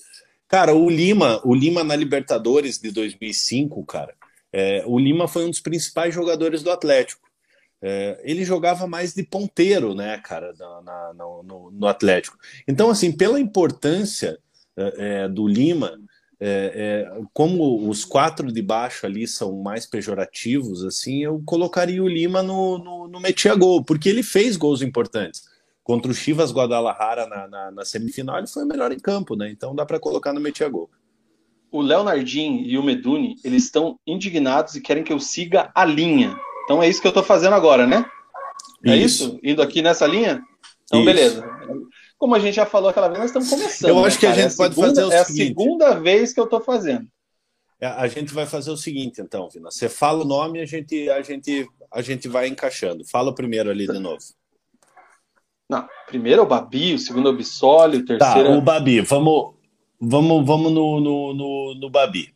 Cara, o Lima, o Lima na Libertadores de 2005, cara, é, o Lima foi um dos principais jogadores do Atlético. É, ele jogava mais de ponteiro, né, cara, na, na, no, no, Atlético. Então, assim, pela importância é, é do Lima, é, é, como os quatro de baixo ali são mais pejorativos, assim, eu colocaria o Lima no, no, no metia gol, porque ele fez gols importantes. Contra o Chivas Guadalajara na, na, na semifinal, ele foi o melhor em campo, né? Então dá para colocar no metia gol. O Leonardinho e o Meduni, eles estão indignados e querem que eu siga a linha. Então é isso que eu estou fazendo agora, né? É isso? isso? Indo aqui nessa linha? Então, isso. beleza. Como a gente já falou aquela vez, nós estamos começando. Eu acho né, que a gente é a pode segunda, fazer o É seguinte. a segunda vez que eu estou fazendo. É, a gente vai fazer o seguinte, então, Vina. Você fala o nome, a gente, a gente, a gente vai encaixando. Fala o primeiro ali de novo. Não, primeiro é o Babi, o segundo é o Bissoli, o tá, terceiro. Tá, o Babi. Vamos, vamos, vamos no, no, no, no Babi.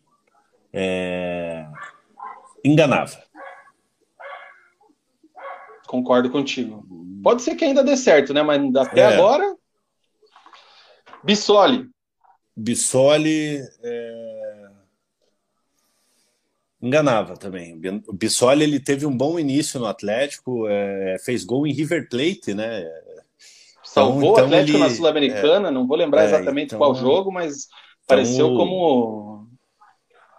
É... Enganava. Concordo contigo. Pode ser que ainda dê certo, né? Mas até é. agora. Bissoli. Bissoli. É... Enganava também. O Bissoli ele teve um bom início no Atlético, é... fez gol em River Plate, né? Salvou então, o Atlético ele... na Sul-Americana, é... não vou lembrar é, exatamente então... qual jogo, mas então, pareceu como.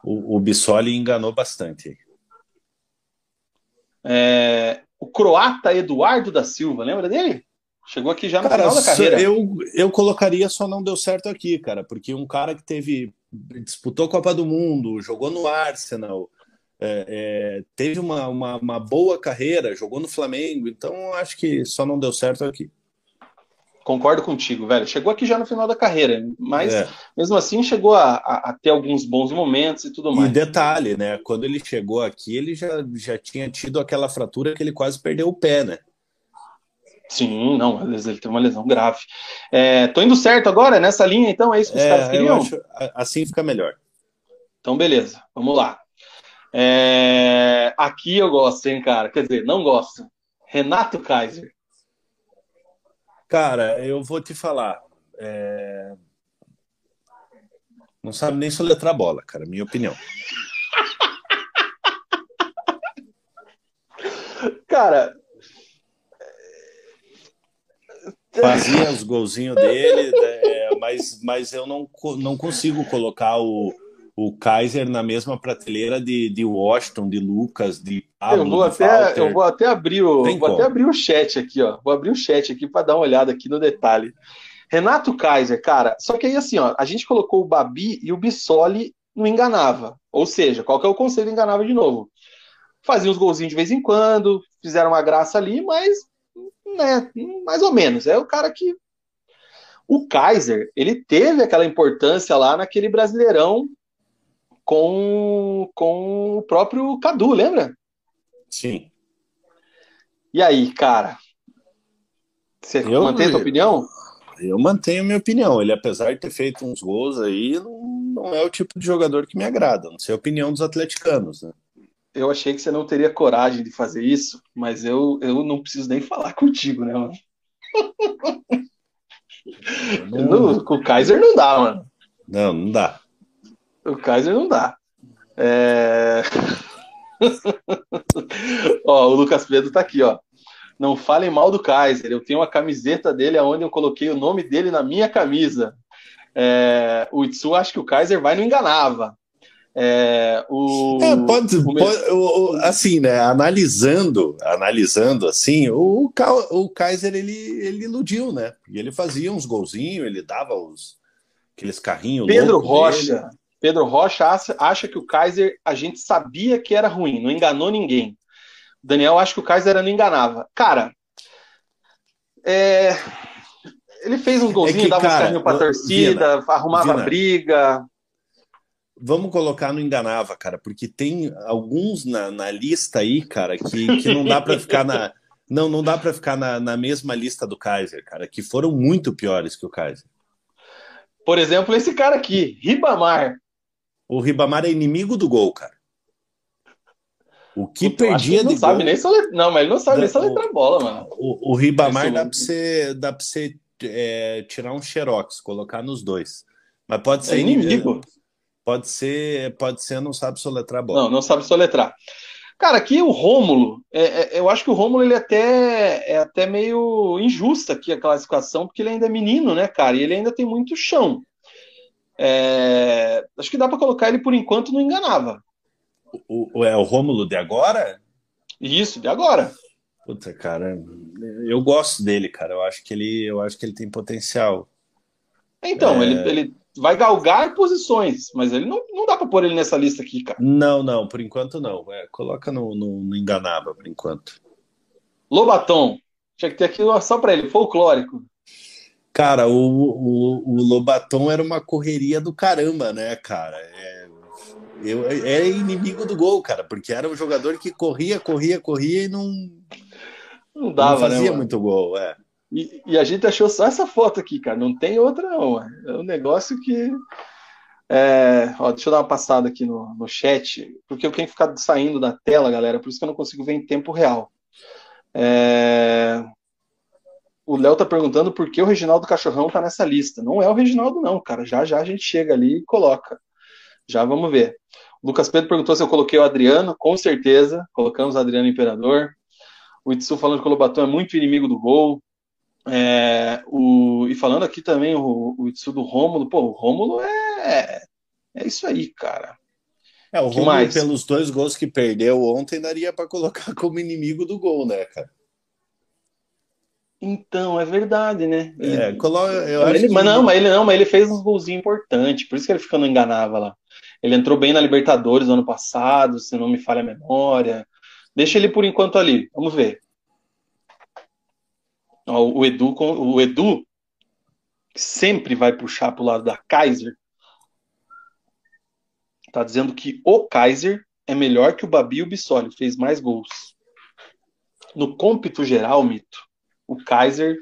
O, o Bissoli enganou bastante. É, o croata Eduardo da Silva, lembra dele? Chegou aqui já no cara, final da carreira. Eu, eu colocaria só não deu certo aqui, cara, porque um cara que teve disputou a Copa do Mundo, jogou no Arsenal, é, é, teve uma, uma, uma, boa carreira, jogou no Flamengo, então acho que só não deu certo aqui. Concordo contigo, velho. Chegou aqui já no final da carreira, mas é. mesmo assim chegou a, a, a, ter alguns bons momentos e tudo mais. E detalhe, né? Quando ele chegou aqui, ele já, já tinha tido aquela fratura que ele quase perdeu o pé, né? Sim, não, ele teve uma lesão grave. É, tô indo certo agora nessa linha, então é isso que os é, caras queriam? Acho, assim fica melhor. Então, beleza, vamos lá. É, aqui eu gosto, hein, cara? Quer dizer, não gosto. Renato Kaiser. Cara, eu vou te falar. É... Não sabe nem soletrar bola, cara, minha opinião. cara. Fazia os golzinhos dele, é, mas, mas eu não, não consigo colocar o, o Kaiser na mesma prateleira de, de Washington, de Lucas, de Pablo, eu vou até eu vou até abrir o Tem vou como. até abrir o chat aqui, ó. Vou abrir o chat aqui para dar uma olhada aqui no detalhe. Renato Kaiser, cara, só que aí assim, ó, a gente colocou o Babi e o Bissoli não enganava. Ou seja, qual que é o conselho enganava de novo? fazia uns golzinhos de vez em quando, fizeram uma graça ali, mas né, mais ou menos. É o cara que. O Kaiser, ele teve aquela importância lá naquele Brasileirão com, com o próprio Cadu, lembra? Sim. E aí, cara? Você eu, mantém a sua opinião? Eu mantenho a minha opinião. Ele, apesar de ter feito uns gols aí, não, não é o tipo de jogador que me agrada. Não sei a opinião dos atleticanos, né? eu achei que você não teria coragem de fazer isso, mas eu, eu não preciso nem falar contigo, né, mano? Não... No, com o Kaiser não dá, mano. Não, não dá. O Kaiser não dá. É... ó, o Lucas Pedro tá aqui, ó. Não falem mal do Kaiser. Eu tenho uma camiseta dele onde eu coloquei o nome dele na minha camisa. É... O Itsu acha que o Kaiser vai no enganava. É, o, é, pode, o pode o, assim, né? Analisando, analisando assim, o, o Kaiser ele, ele iludiu, né? E ele fazia uns golzinhos, ele dava os aqueles carrinhos. Pedro Rocha, dele. Pedro Rocha acha, que o Kaiser a gente sabia que era ruim, não enganou ninguém. Daniel acha que o Kaiser não enganava. Cara, é, ele fez uns golzinhos, é que, dava cara, uns carrinhos pra torcida, Vina, arrumava Vina, briga vamos colocar no Enganava, cara, porque tem alguns na, na lista aí, cara, que, que não dá para ficar na. Não, não dá para ficar na, na mesma lista do Kaiser, cara, que foram muito piores que o Kaiser. Por exemplo, esse cara aqui, Ribamar. O Ribamar é inimigo do gol, cara. O que perdia que não sabe gol... nem Não, mas ele não sabe nem soletrar a bola, mano. O, o Ribamar dá para você, dá pra você é, tirar um xerox, colocar nos dois. Mas pode ser é inimigo. Pode ser, pode ser, não sabe soletrar a bola. Não, não sabe soletrar. Cara, aqui o Rômulo, é, é, eu acho que o Rômulo ele é até, é até meio injusta aqui a classificação, porque ele ainda é menino, né, cara? E ele ainda tem muito chão. É, acho que dá para colocar ele por enquanto não enganava. O, o, é o Rômulo de agora? Isso, de agora. Puta, cara, eu gosto dele, cara. Eu acho que ele, eu acho que ele tem potencial. Então, é... ele, ele vai galgar posições, mas ele não, não dá para pôr ele nessa lista aqui, cara. Não, não, por enquanto não. É, coloca no, no, no Enganava, por enquanto. Lobaton. Tinha que ter aqui só para ele, folclórico. Cara, o, o, o, Lobaton era uma correria do caramba, né, cara? É, eu, era inimigo do gol, cara, porque era um jogador que corria, corria, corria e não. Não dava, não fazia né, muito gol, é. E, e, a gente achou só essa foto aqui, cara. Não tem outra, não. É um negócio que. É... Ó, deixa eu dar uma passada aqui no, no chat, porque eu tenho que ficar saindo da tela, galera, por isso que eu não consigo ver em tempo real. É... O Léo tá perguntando por que o Reginaldo Cachorrão tá nessa lista. Não é o Reginaldo, não, cara. Já já a gente chega ali e coloca. Já vamos ver. O Lucas Pedro perguntou se eu coloquei o Adriano. Com certeza, colocamos o Adriano Imperador. O Itsu falando que o Lobaton é muito inimigo do gol. É, o, e falando aqui também o, o Itsu do Rômulo, pô, o Rômulo é, é isso aí, cara. É, o Rômulo, pelos dois gols que perdeu ontem, daria para colocar como inimigo do gol, né, cara? Então, é verdade, né? É, coloca, eu ele, acho mas não, mas ele não, mas ele fez uns golzinhos importantes, por isso que ele ficando enganava lá. Ele entrou bem na Libertadores no ano passado, se não me falha a memória. Deixa ele por enquanto ali, vamos ver. O Edu, o Edu sempre vai puxar para o lado da Kaiser. Tá dizendo que o Kaiser é melhor que o Babi e o Bissoli, fez mais gols. No cômpito geral, Mito, o Kaiser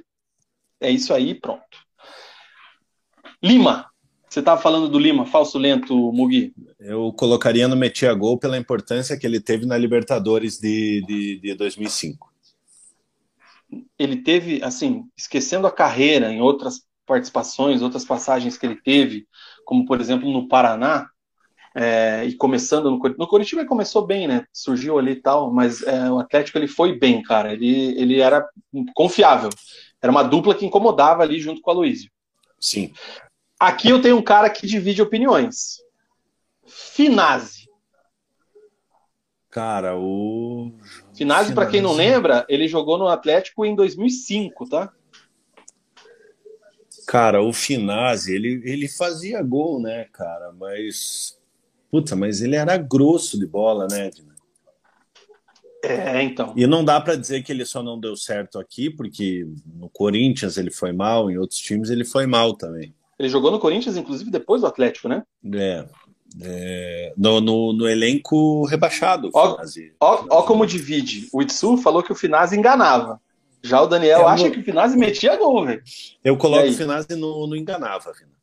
é isso aí, pronto. Lima, você estava falando do Lima, falso lento, Mugi. Eu colocaria no Metia Gol pela importância que ele teve na Libertadores de, de, de 2005 ele teve, assim, esquecendo a carreira em outras participações, outras passagens que ele teve, como por exemplo no Paraná, é, e começando no, no Curitiba ele começou bem, né? Surgiu ali e tal, mas é, o Atlético ele foi bem, cara. Ele, ele era confiável. Era uma dupla que incomodava ali junto com a Luísio. Sim. Aqui eu tenho um cara que divide opiniões. Finazzi. Cara, o Finazzi, para quem não lembra, ele jogou no Atlético em 2005, tá? Cara, o Finazzi, ele, ele fazia gol, né, cara? Mas. Puta, mas ele era grosso de bola, né, Edna? É, então. E não dá para dizer que ele só não deu certo aqui, porque no Corinthians ele foi mal, em outros times ele foi mal também. Ele jogou no Corinthians, inclusive, depois do Atlético, né? É. é no, no, no, elenco rebaixado. Ó, ó, ó, como divide. O Itsu falou que o Finazzi enganava. Já o Daniel acha que o Finazzi metia gol, velho. Eu coloco o Finazzi no, no enganava, Vina.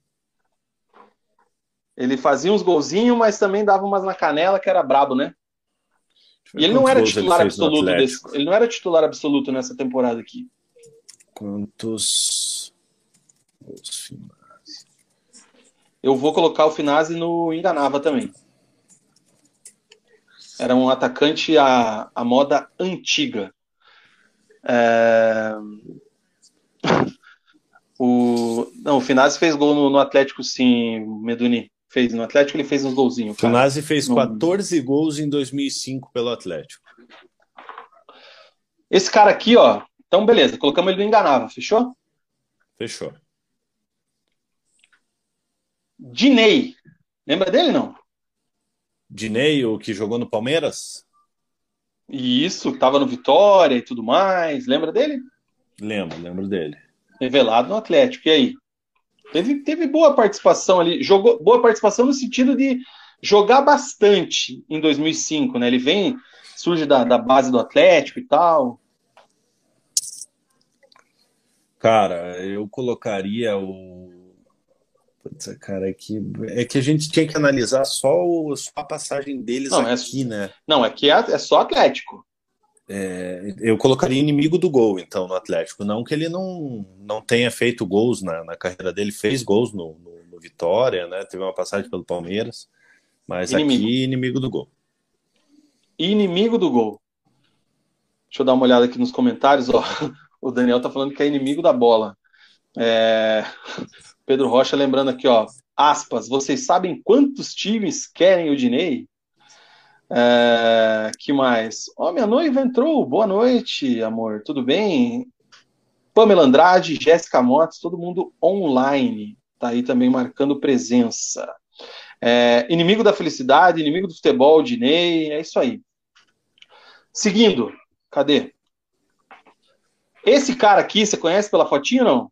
Ele fazia uns golzinhos, mas também dava umas na canela que era brabo, né? E ele não era titular absoluto desse, ele não era titular absoluto nessa temporada aqui. Quantos Eu vou colocar o Finazzi no enganava também. Era um atacante à, à moda antiga. É... o... Não, o Finazzi fez gol no, no Atlético, sim, Meduni fez no Atlético, ele fez uns golzinhos. O Finazzi fez 14 gols em 2005 pelo Atlético. Esse cara aqui, ó. Então, beleza, colocamos ele no Enganava, fechou? Fechou. Dinei. Lembra dele, não? Dinei, o que jogou no Palmeiras? Isso, tava no Vitória e tudo mais. Lembra dele? Lembro, lembro dele. Revelado no Atlético. E aí? Teve, teve boa participação ali, jogou boa participação no sentido de jogar bastante em 2005, né? Ele vem, surge da, da base do Atlético e tal. Cara, eu colocaria o. Putz, cara, é que, é que a gente tinha que analisar só, o, só a passagem deles não, é aqui, é, né? Não, aqui é, é só Atlético. É, eu colocaria inimigo do gol, então, no Atlético. Não que ele não, não tenha feito gols na, na carreira dele, fez gols no, no, no, Vitória, né? Teve uma passagem pelo Palmeiras, mas inimigo. aqui, inimigo do gol. Inimigo do gol. Deixa eu dar uma olhada aqui nos comentários, ó. O Daniel tá falando que é inimigo da bola. É... Pedro Rocha lembrando aqui, ó. Aspas, vocês sabem quantos times querem o Dinei? É, que mais? Ó, oh, minha noiva entrou. Boa noite, amor. Tudo bem? Pamela Andrade, Jéssica Motos, todo mundo online. Tá aí também marcando presença. É, inimigo da felicidade, inimigo do futebol, Dinei, é isso aí. Seguindo, cadê? Esse cara aqui, você conhece pela fotinha ou não?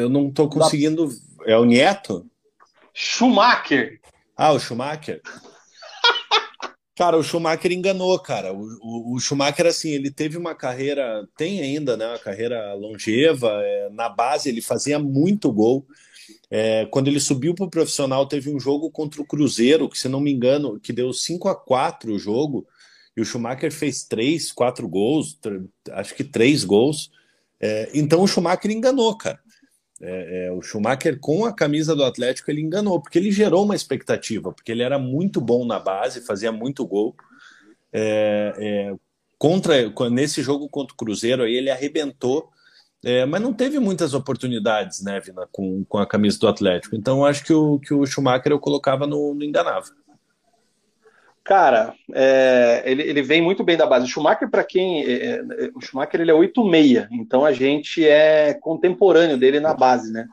Eu não tô conseguindo. É o Nieto? Schumacher. Ah, o Schumacher. Cara, o Schumacher enganou, cara. O, o, o, Schumacher, assim, ele teve uma carreira, tem ainda, né? Uma carreira longeva. É, na base, ele fazia muito gol. É, quando ele subiu para o profissional, teve um jogo contra o Cruzeiro, que, se não me engano, que deu 5 a 4 o jogo, e o Schumacher fez três, quatro gols, acho que três gols. É, então o Schumacher enganou, cara. É, é, o Schumacher, com a camisa do Atlético, ele enganou, porque ele gerou uma expectativa, porque ele era muito bom na base, fazia muito gol. É, é contra Nesse jogo contra o Cruzeiro, aí ele arrebentou, é, mas não teve muitas oportunidades, né, Vina, com, com a camisa do Atlético. Então, acho que o, que o Schumacher eu colocava no, no enganável. Cara, é, ele, ele vem muito bem da base. O Schumacher, para quem. É, é, o Schumacher ele é 8-6, então a gente é contemporâneo dele na base, né?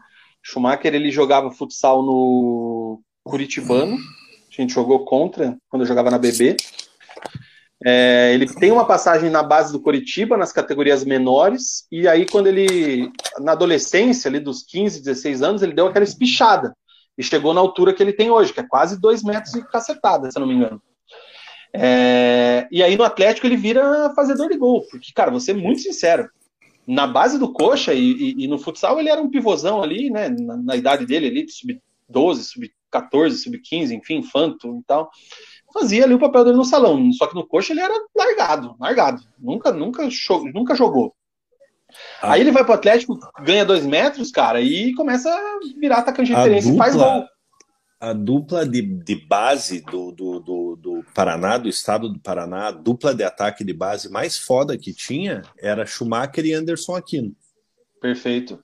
O Schumacher ele jogava futsal no Curitibano, a gente jogou contra quando eu jogava na BB. É, ele tem uma passagem na base do Curitiba, nas categorias menores, e aí quando ele, na adolescência, ali dos 15, 16 anos, ele deu aquela espichada, e chegou na altura que ele tem hoje, que é quase 2 metros e cacetada, se eu não me engano. É, e aí no Atlético ele vira fazedor de gol, porque, cara, vou ser muito sincero, na base do coxa e, e, e no futsal ele era um pivôzão ali, né, na, na idade dele ali, sub-12, sub-14, sub-15, enfim, infanto e tal, fazia ali o papel dele no salão, só que no coxa ele era largado, largado, nunca, nunca, nunca jogou. Ah. Aí ele vai pro Atlético, ganha dois metros, cara, e começa a virar atacante de referência e faz gol a dupla de, de base do, do, do, do, Paraná, do estado do Paraná, a dupla de ataque de base mais foda que tinha era Schumacher e Anderson Aquino. Perfeito.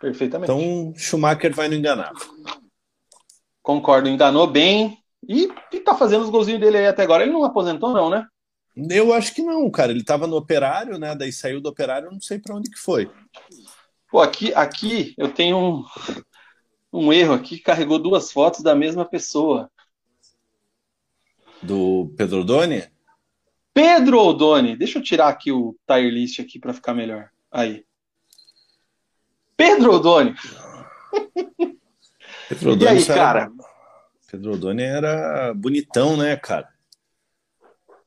Perfeitamente. Então, Schumacher vai no enganar. Concordo, enganou bem. E, e tá fazendo os golzinhos dele aí até agora. Ele não aposentou, não, né? Eu acho que não, cara. Ele tava no operário, né? Daí saiu do operário, não sei para onde que foi. Pô, aqui, aqui eu tenho um, um erro aqui, carregou duas fotos da mesma pessoa. Do Pedro Doni? Pedro Odoni. Deixa eu tirar aqui o tier list aqui para ficar melhor. Aí. Pedro Odoni. Pedro Odoni e aí, cara? Pedro Odoni era bonitão, né, cara?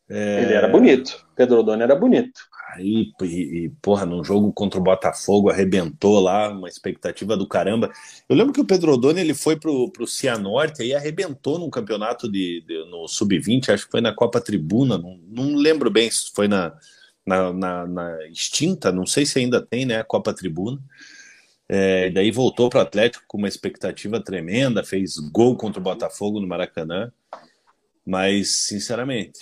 É... Ele era bonito. Pedro Odoni era bonito. E, e, porra, num jogo contra o Botafogo, arrebentou lá, uma expectativa do caramba. Eu lembro que o Pedro Odoni ele foi pro, pro Cianorte e arrebentou num campeonato de, de no Sub-20, acho que foi na Copa Tribuna, não, não lembro bem se foi na, na, na, na, extinta, não sei se ainda tem, né, a Copa Tribuna. É, daí voltou para o Atlético com uma expectativa tremenda, fez gol contra o Botafogo no Maracanã. Mas, sinceramente,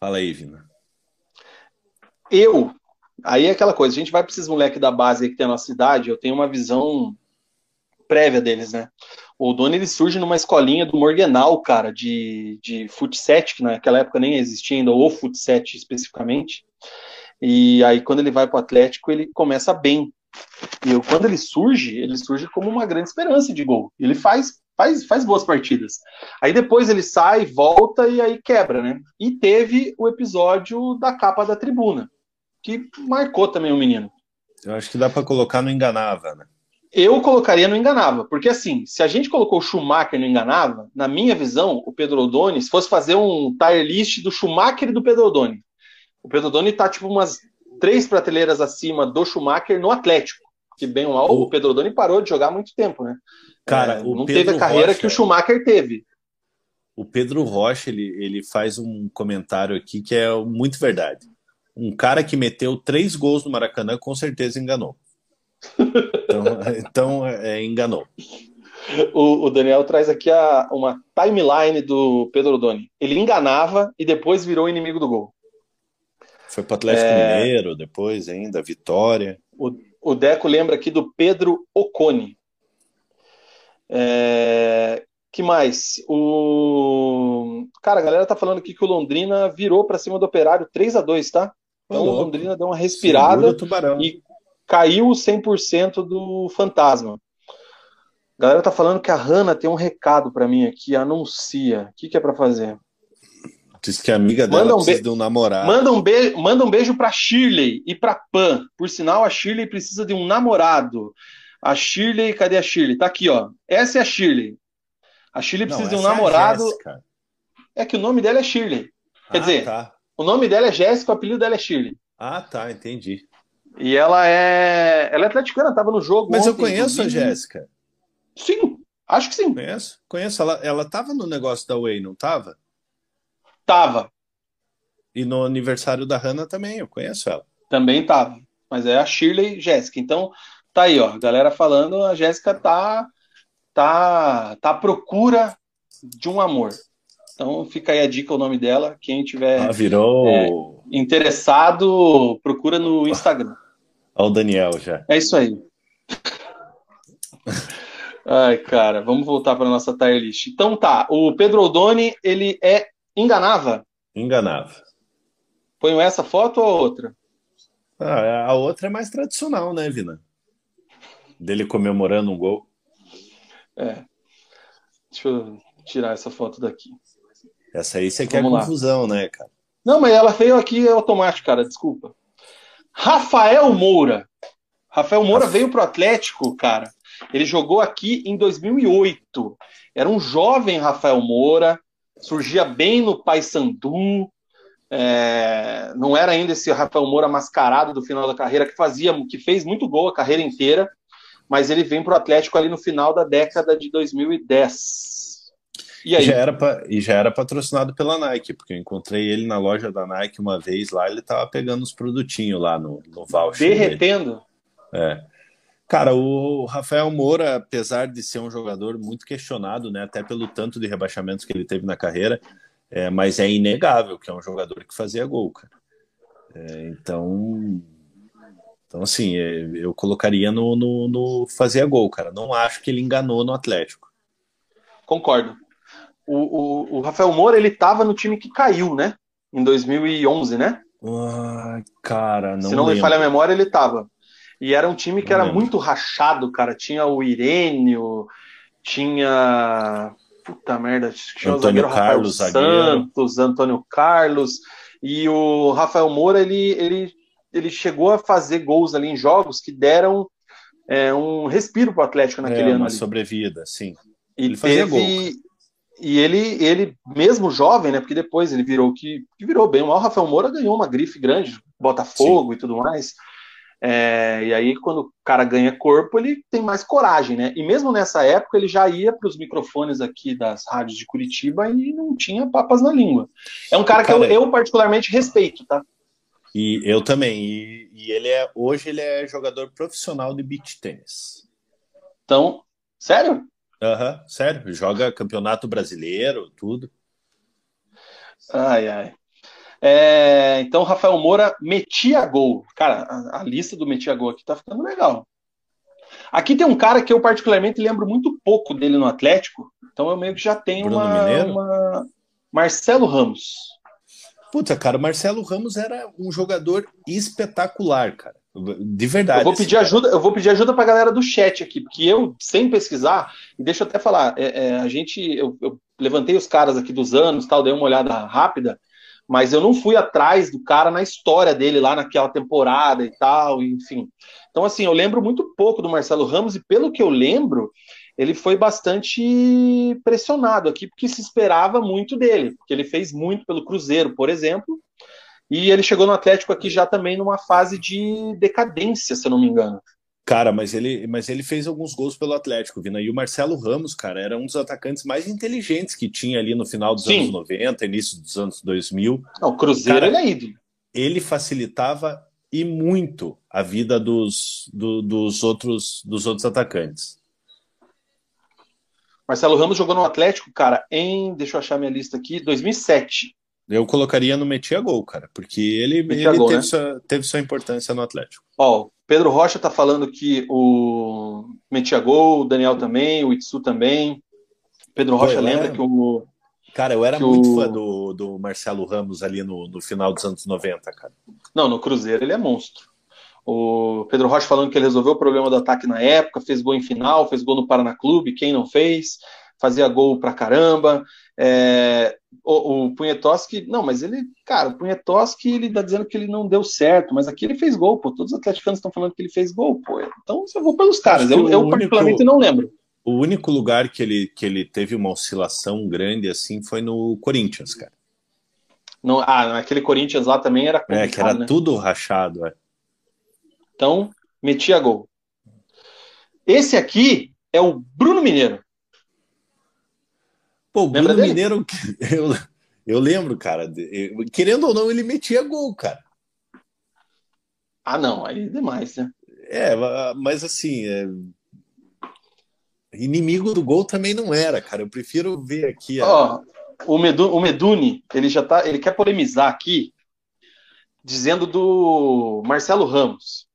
fala aí, Vina. Eu, aí é aquela coisa, a gente vai para esses moleques da base que tem a nossa idade, eu tenho uma visão prévia deles, né? O Doni ele surge numa escolinha do Morganal, cara, de, de futset, que naquela época nem existia ainda, ou futset especificamente. E aí, quando ele vai para o Atlético, ele começa bem. E eu, quando ele surge, ele surge como uma grande esperança de gol. Ele faz, faz, faz boas partidas. Aí depois ele sai, volta e aí quebra, né? E teve o episódio da capa da tribuna, que marcou também o menino. Eu acho que dá para colocar no Enganava, né? Eu colocaria no Enganava, porque assim, se a gente colocou o Schumacher no Enganava, na minha visão, o Pedro Odoni, se fosse fazer um tier list do Schumacher e do Pedro Odoni, o Pedro Odoni tá tipo umas três prateleiras acima do Schumacher no Atlético. Que bem ou mal, o Pedro Odoni parou de jogar há muito tempo, né? Cara, é, não Pedro teve a carreira Rocha, que o Schumacher teve. O Pedro Rocha, ele, ele faz um comentário aqui que é muito verdade. Um cara que meteu três gols no Maracanã com certeza enganou. Então, então é, enganou. O, o, Daniel traz aqui a, uma timeline do Pedro Odoni. Ele enganava e depois virou inimigo do gol. Foi para o Atlético é... Mineiro depois ainda, Vitória. O, o Deco lembra aqui do Pedro Ocone. É... Que mais? O cara, a galera tá falando aqui que o Londrina virou para cima do Operário 3 a 2 tá? Então o Londrina deu uma respirada e caiu 100% do fantasma. A galera tá falando que a Hanna tem um recado para mim aqui, anuncia. O que, que é para fazer? Diz que a amiga dela manda um precisa de um namorado. Manda um, beijo, manda um beijo pra Shirley e pra Pan. Por sinal, a Shirley precisa de um namorado. A Shirley, cadê a Shirley? Tá aqui, ó. Essa é a Shirley. A Shirley precisa Não, de um é namorado. É, é, que o nome dela é Shirley. Quer ah, dizer, tá. O nome dela é Jéssica, o apelido dela é Shirley. Ah, tá, entendi. E ela é. Ela é atleticana, tava no jogo. Mas ontem, eu conheço inclusive. a Jéssica. Sim, acho que sim. Conheço, conheço. Ela, ela tava no negócio da Way, não tava? Tava. E no aniversário da Hannah também, eu conheço ela. Também tava. Mas é a Shirley Jéssica. Então, tá aí, ó. A galera falando, a Jéssica tá, tá, tá à procura de um amor. Então fica aí a dica, o nome dela. Quem tiver ah, virou... É, interessado, procura no Instagram. Olha o Daniel já. É isso aí. Ai, cara, vamos voltar para nossa tier list. Então tá, o Pedro Odoni, ele é Enganava? Enganava. Ponho essa foto ou a outra? Ah, a outra é mais tradicional, né, Vina? Dele comemorando um gol. É. Deixa eu tirar essa foto daqui. Essa aí você quer confusão, né, cara? Não, mas ela veio aqui automático, cara, desculpa. Rafael Moura. Rafael Moura veio pro Atlético, cara. Ele jogou aqui em 2008. Era um jovem Rafael Moura surgia bem no Paysandu, é, não era ainda esse Rafael Moura mascarado do final da carreira, que fazia, que fez muito gol a carreira inteira, mas ele vem para o Atlético ali no final da década de 2010. E, aí? Já era e já era patrocinado pela Nike, porque eu encontrei ele na loja da Nike uma vez lá, ele estava pegando os produtinhos lá no, no voucher. Derretendo? É. Cara, o Rafael Moura, apesar de ser um jogador muito questionado, né, até pelo tanto de rebaixamentos que ele teve na carreira, é, mas é inegável que é um jogador que fazia gol, cara. É, então, então assim, é, eu colocaria no, no, no fazia gol, cara. Não acho que ele enganou no Atlético. Concordo. O, o, o Rafael Moura, ele tava no time que caiu, né? Em 2011, né? Ai, cara, não Se não lembro. me falha a memória, ele tava. E era um time que era muito rachado, cara. Tinha o Irênio, tinha. puta merda, tinha o zagueiro Carlos, Rafael Santos, zagueiro. Antônio Carlos, e o Rafael Moura, ele, ele, ele chegou a fazer gols ali em jogos que deram é, um respiro para o Atlético naquele é, ano. Uma ali. sobrevida, sim. E ele teve, gol. E ele, ele, mesmo jovem, né? Porque depois ele virou que, que virou bem. O Rafael Moura ganhou uma grife grande, Botafogo sim. e tudo mais. É, e aí, quando o cara ganha corpo, ele tem mais coragem, né? E mesmo nessa época, ele já ia para os microfones aqui das rádios de Curitiba e não tinha papas na língua. É um cara, cara que eu, eu, particularmente respeito, tá? E eu também. E, e, ele é hoje ele é jogador profissional de beach tênis. Então, sério? Aham, uhum, sério. Joga campeonato brasileiro, tudo. Ai, ai. É, então, Rafael Moura metia gol. Cara, a, a, lista do metia gol aqui tá ficando legal. Aqui tem um cara que eu particularmente lembro muito pouco dele no Atlético, então eu meio que já tenho uma, uma, Marcelo Ramos. Puta, cara, o Marcelo Ramos era um jogador espetacular, cara. De verdade. Eu vou pedir ajuda, eu vou pedir ajuda pra galera do chat aqui, porque eu, sem pesquisar, e deixa eu até falar, é, é, a gente, eu, eu, levantei os caras aqui dos anos, tal, dei uma olhada rápida, mas eu não fui atrás do cara na história dele lá naquela temporada e tal, enfim. Então, assim, eu lembro muito pouco do Marcelo Ramos e pelo que eu lembro, ele foi bastante pressionado aqui, porque se esperava muito dele, porque ele fez muito pelo Cruzeiro, por exemplo, e ele chegou no Atlético aqui já também numa fase de decadência, se eu não me engano. Cara, mas ele, mas ele fez alguns gols pelo Atlético, Vina. E o Marcelo Ramos, cara, era um dos atacantes mais inteligentes que tinha ali no final dos Sim. anos 90, início dos anos 2000. Não, o Cruzeiro cara, ele é ídolo. Ele facilitava e muito a vida dos, do, dos, outros, dos outros atacantes. Marcelo Ramos jogou no Atlético, cara, em, deixa eu achar minha lista aqui, 2007. Eu colocaria no Metia Gol, cara, porque ele, ele gol, teve, né? sua, teve sua importância no Atlético. Ó, Pedro Rocha tá falando que o Metia Gol, o Daniel também, o Itsu também. Pedro Rocha Pô, lembra era... que o. Cara, eu era muito o... fã do, do Marcelo Ramos ali no, no final dos anos 90, cara. Não, no Cruzeiro ele é monstro. O Pedro Rocha falando que ele resolveu o problema do ataque na época, fez gol em final, fez gol no Paraná Clube, quem não fez, fazia gol pra caramba. É, o, o Punhetoski, não, mas ele, cara, o Punhetoski, ele tá dizendo que ele não deu certo, mas aqui ele fez gol, pô. Todos os atleticanos estão falando que ele fez gol, pô. Então eu vou pelos caras, eu, eu único, particularmente não lembro. O único lugar que ele, que ele teve uma oscilação grande assim foi no Corinthians, cara. Não, ah, naquele Corinthians lá também era É, que era né? tudo rachado, é. Então, metia gol. Esse aqui é o Bruno Mineiro. Pô, o Bruno Mineiro, eu, eu lembro, cara, querendo ou não, ele metia gol, cara. Ah, não, aí é demais, né? É, mas assim, é... inimigo do gol também não era, cara. Eu prefiro ver aqui. A... Ó, o, Medu, o Meduni, ele já tá, ele quer polemizar aqui, dizendo do Marcelo Ramos.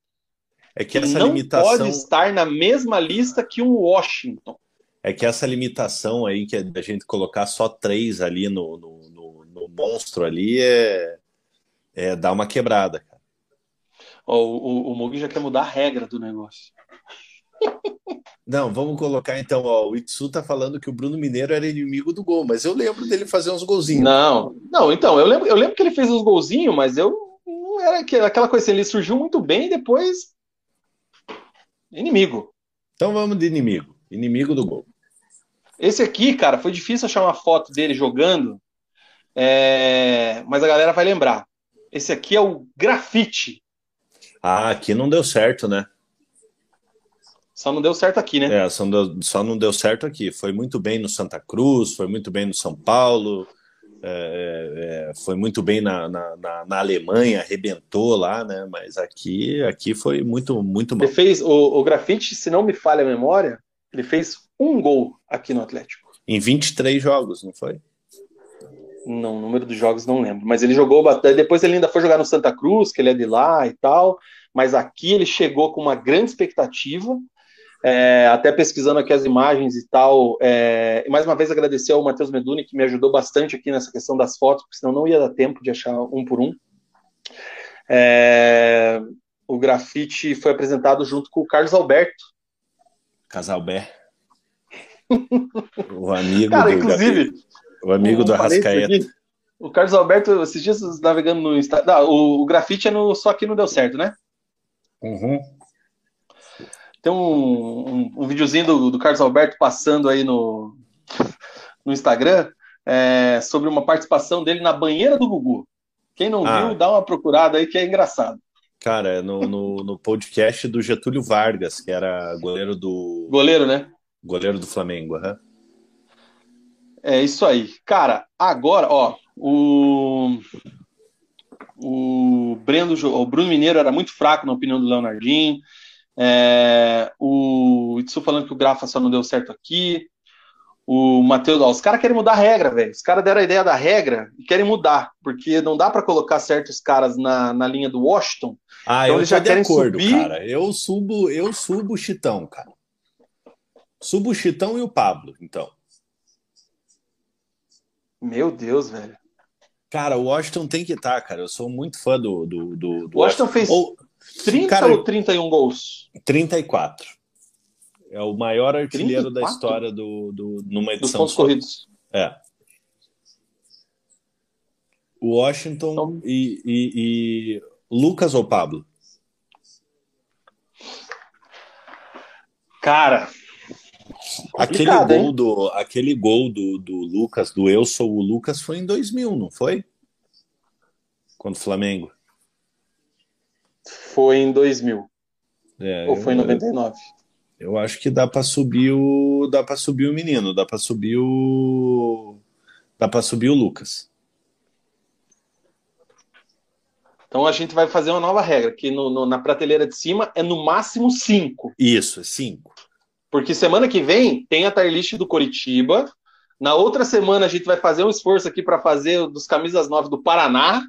É que essa não limitação pode estar na mesma lista que o Washington é que essa limitação aí, que é da gente colocar só três ali no, no, no, no monstro ali, é, é dar uma quebrada, cara. Oh, o, o, Mugi já quer mudar a regra do negócio. Não, vamos colocar então, ó, o Itsu tá falando que o Bruno Mineiro era inimigo do gol, mas eu lembro dele fazer uns golzinhos. Não, não, então, eu lembro, eu lembro que ele fez uns golzinhos, mas eu não era aquela coisa assim, ele surgiu muito bem e depois inimigo. Então vamos de inimigo, inimigo do gol. Esse aqui, cara, foi difícil achar uma foto dele jogando, é... mas a galera vai lembrar. Esse aqui é o grafite. Ah, aqui não deu certo, né? Só não deu certo aqui, né? É, só não, deu, só não deu certo aqui. Foi muito bem no Santa Cruz, foi muito bem no São Paulo, é, é, foi muito bem na, na, na, na, Alemanha, arrebentou lá, né? Mas aqui, aqui foi muito, muito mal. Ele fez o, o grafite, se não me falha a memória, ele fez um gol aqui no Atlético. Em 23 jogos, não foi? Não, o número dos jogos não lembro. Mas ele jogou. Depois ele ainda foi jogar no Santa Cruz, que ele é de lá e tal. Mas aqui ele chegou com uma grande expectativa. É, até pesquisando aqui as imagens e tal. É, mais uma vez agradecer ao Matheus Meduni, que me ajudou bastante aqui nessa questão das fotos, porque senão não ia dar tempo de achar um por um. É, o grafite foi apresentado junto com o Carlos Alberto. Casalbert. O amigo Cara, do inclusive, o amigo do Arrascaeta. aqui, O Carlos Alberto, esses dias navegando no Instagram. Ah, o, o grafite é no Só que não deu certo, né? Uhum. Tem um, um, um videozinho do, do Carlos Alberto passando aí no, no Instagram é, sobre uma participação dele na banheira do Gugu. Quem não Ah. viu, dá uma procurada aí que é engraçado. Cara, no, no, no podcast do Getúlio Vargas, que era goleiro do Goleiro, né? goleiro do Flamengo. aham. É isso aí. Cara, agora, ó, o. O Breno, Jo- o Bruno Mineiro era muito fraco na opinião do Leonardinho. É, o Itsu falando que o Grafa só não deu certo aqui. O Matheus, os caras querem mudar a regra, velho. Os caras deram a ideia da regra e querem mudar, porque não dá pra colocar certos caras na, na linha do Washington. Ah, Então eu eles já querem acordo, subir? cara. Eu subo, eu subo o Chitão, cara. Subo o Chitão e o Pablo, então. Meu Deus, velho. Cara, o Washington tem que estar, cara. Eu sou muito fã do, do, do, do O Washington fez Ou 30 cara, ou 31 gols 34. É o maior artilheiro da 34? história do, do, numa dos edição pontos só. corridos. É. O Washington Então- e, e, e Lucas ou Pablo? Cara, Aquele gol, hein? do, aquele gol do, do Lucas, do Eu Sou o Lucas, foi em 2000, não foi? Contra o Flamengo. foi em 2000 É, ou foi em eu- 99. Eu acho que dá para subir o dá para subir o menino, dá para subir o dá para subir o Lucas. Então a gente vai fazer uma nova regra, que no- no- na prateleira de cima é no máximo 5. Isso, é cinco. Porque semana que vem tem a tier list do Coritiba. Na outra semana a gente vai fazer um esforço aqui para fazer dos camisas 9 do Paraná.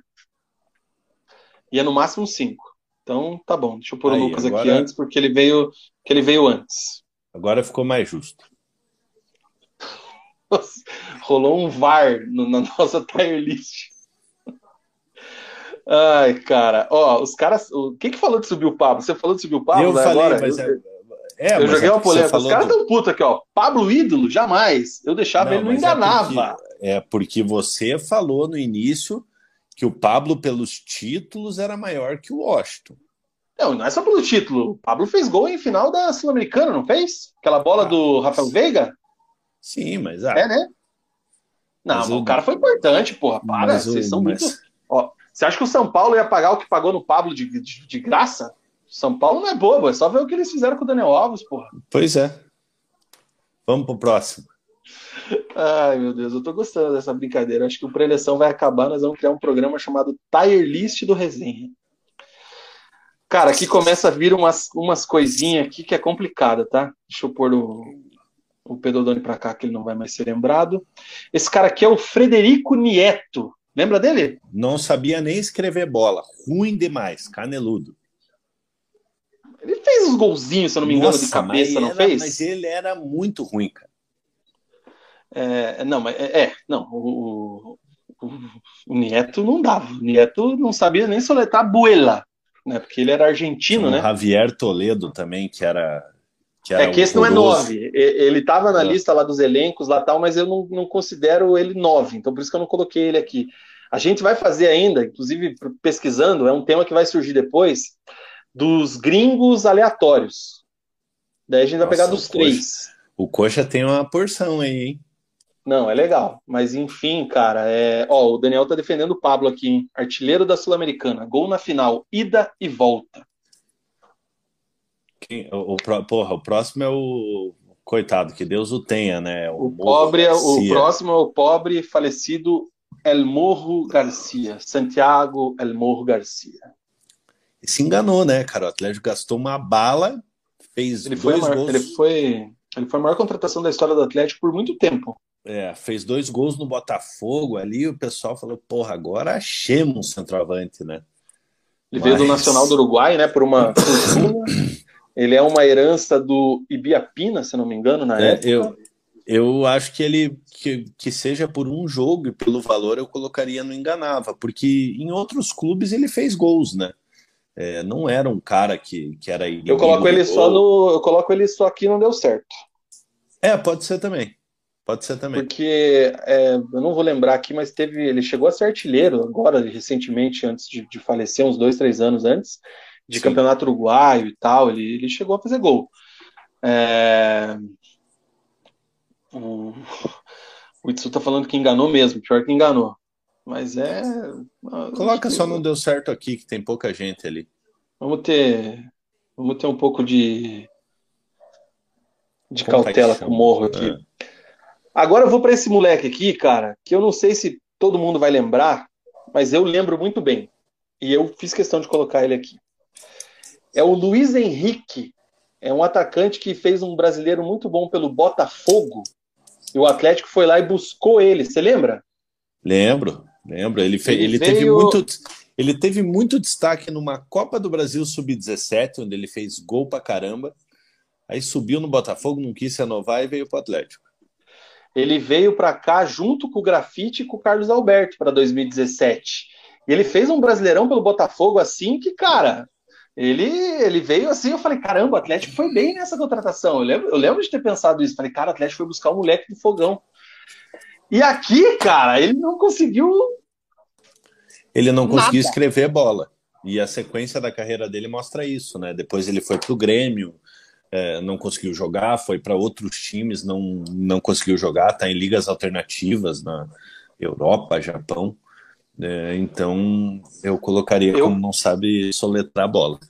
E é no máximo 5. Então tá bom, deixa eu pôr Aí, o Lucas aqui agora- antes, porque ele veio, que ele veio antes. Agora ficou mais justo. Rolou um VAR no- na nossa tier list. Ai, cara. Ó, os caras. O que que falou de subir o Pablo? Você falou de subir o Pablo? eu né, falei, agora? mas eu, é, é, eu mas joguei é uma porque polêmica. Os caras do- tão puto aqui, ó. Pablo ídolo? Jamais. Eu deixava Não, ele, não é enganava. É porque você falou no início que o Pablo, pelos títulos, era maior que o Washington. Não, não é só pelo título. O Pablo fez gol em final da Sul-Americana, não fez? Aquela bola Ah, do Rafael Veiga? Sim, mas ah, É, né? Não, Mas o- o cara foi importante, porra. Para, o- vocês são mas- muito. Ó, você acha que o São Paulo ia pagar o que pagou no Pablo de, de, de graça? São Paulo não é bobo, é só ver o que eles fizeram com o Daniel Alves, porra. Pois é. Vamos pro próximo. Ai, meu Deus, eu tô gostando dessa brincadeira. Acho que o pré-eleição vai acabar, nós vamos criar um programa chamado Tire List do Resenha. Cara, aqui começa a vir umas, umas coisinhas aqui que é complicada, tá? Deixa eu pôr o, o Pedodoni pra cá, que ele não vai mais ser lembrado. Esse cara aqui é o Frederico Nieto. Lembra dele? Não sabia nem escrever bola. Ruim demais, caneludo. Ele fez uns golzinhos, se eu não me engano, de Nossa, cabeça, mas não era- fez? Mas ele era muito ruim, cara. É, não, mas é, é, não, o, o, o Nieto não dava. O Nieto não sabia nem soletrar buela, né? Porque ele era argentino, o né? Javier Toledo também, que era. Que era É que esse não é nove. Ele estava na É. lista lá dos elencos lá tal, mas eu não, não considero ele nove. Então por isso que eu não coloquei ele aqui. A gente vai fazer ainda, inclusive pesquisando, é um tema que vai surgir depois dos gringos aleatórios. Daí a gente vai Nossa, pegar dos três. O Coxa tem uma porção aí, hein? Não, é legal. Mas enfim, cara, é... Ó, o Daniel tá defendendo o Pablo aqui, hein? Artilheiro da Sul-Americana. Gol na final, ida e volta. Quem- o, o porra, o próximo é o. Coitado, que Deus o tenha, né? O Morro pobre, é- o Garcia. próximo é o pobre falecido El Morro Garcia. Santiago El Morro Garcia. E se enganou, né, cara? O Atlético gastou uma bala, fez Ele foi, dois maior, gols. ele, foi, ele foi a maior contratação da história do Atlético por muito tempo. É, fez dois gols no Botafogo ali, o pessoal falou, porra, agora achemos um centroavante, né? Ele veio do Mas- Nacional do Uruguai, né? Por uma fortuna. Ele é uma herança do Ibiapina, se não me engano, na É, época. eu, eu acho que ele, que, que seja por um jogo e pelo valor, eu colocaria no Enganava, porque em outros clubes ele fez gols, né? É, não era um cara que, que era Eu coloco ele só no. Eu coloco ele só aqui não deu certo. É, pode ser também. Pode ser também. Porque é, eu não vou lembrar aqui, mas teve. Ele chegou a ser artilheiro agora, recentemente, antes de, de falecer, uns dois, três anos antes, de Sim. campeonato uruguaio e tal. Ele, ele chegou a fazer gol. É... O, o Itsu tá falando que enganou mesmo, pior que enganou. Mas é. Coloca só não deu certo aqui, que tem pouca gente ali. Vamos ter. Vamos ter um pouco de. De cautela com o morro aqui. É. Agora eu vou para esse moleque aqui, cara, que eu não sei se todo mundo vai lembrar, mas eu lembro muito bem. E eu fiz questão de colocar ele aqui. É o Luiz Henrique. É um atacante que fez um brasileiro muito bom pelo Botafogo. E o Atlético foi lá e buscou ele. Você lembra? Lembro, lembro. Ele, fe... ele, ele veio... teve muito. Ele teve muito destaque numa Copa do Brasil Sub-17, onde ele fez gol pra caramba. Aí subiu no Botafogo, não quis renovar e veio pro Atlético ele veio para cá junto com o Grafite e com o Carlos Alberto para 2017. E ele fez um brasileirão pelo Botafogo assim que, cara, ele, ele veio assim, eu falei, caramba, o Atlético foi bem nessa contratação. Eu lembro, eu lembro de ter pensado isso. Falei, cara, o Atlético foi buscar o um moleque do fogão. E aqui, cara, ele não conseguiu. Ele não conseguiu nada. escrever bola. E a sequência da carreira dele mostra isso, né? Depois ele foi pro Grêmio, é, não conseguiu jogar, foi para outros times, não, não conseguiu jogar, está em ligas alternativas na Europa, Japão. É, então eu colocaria eu, como não sabe soletrar a bola.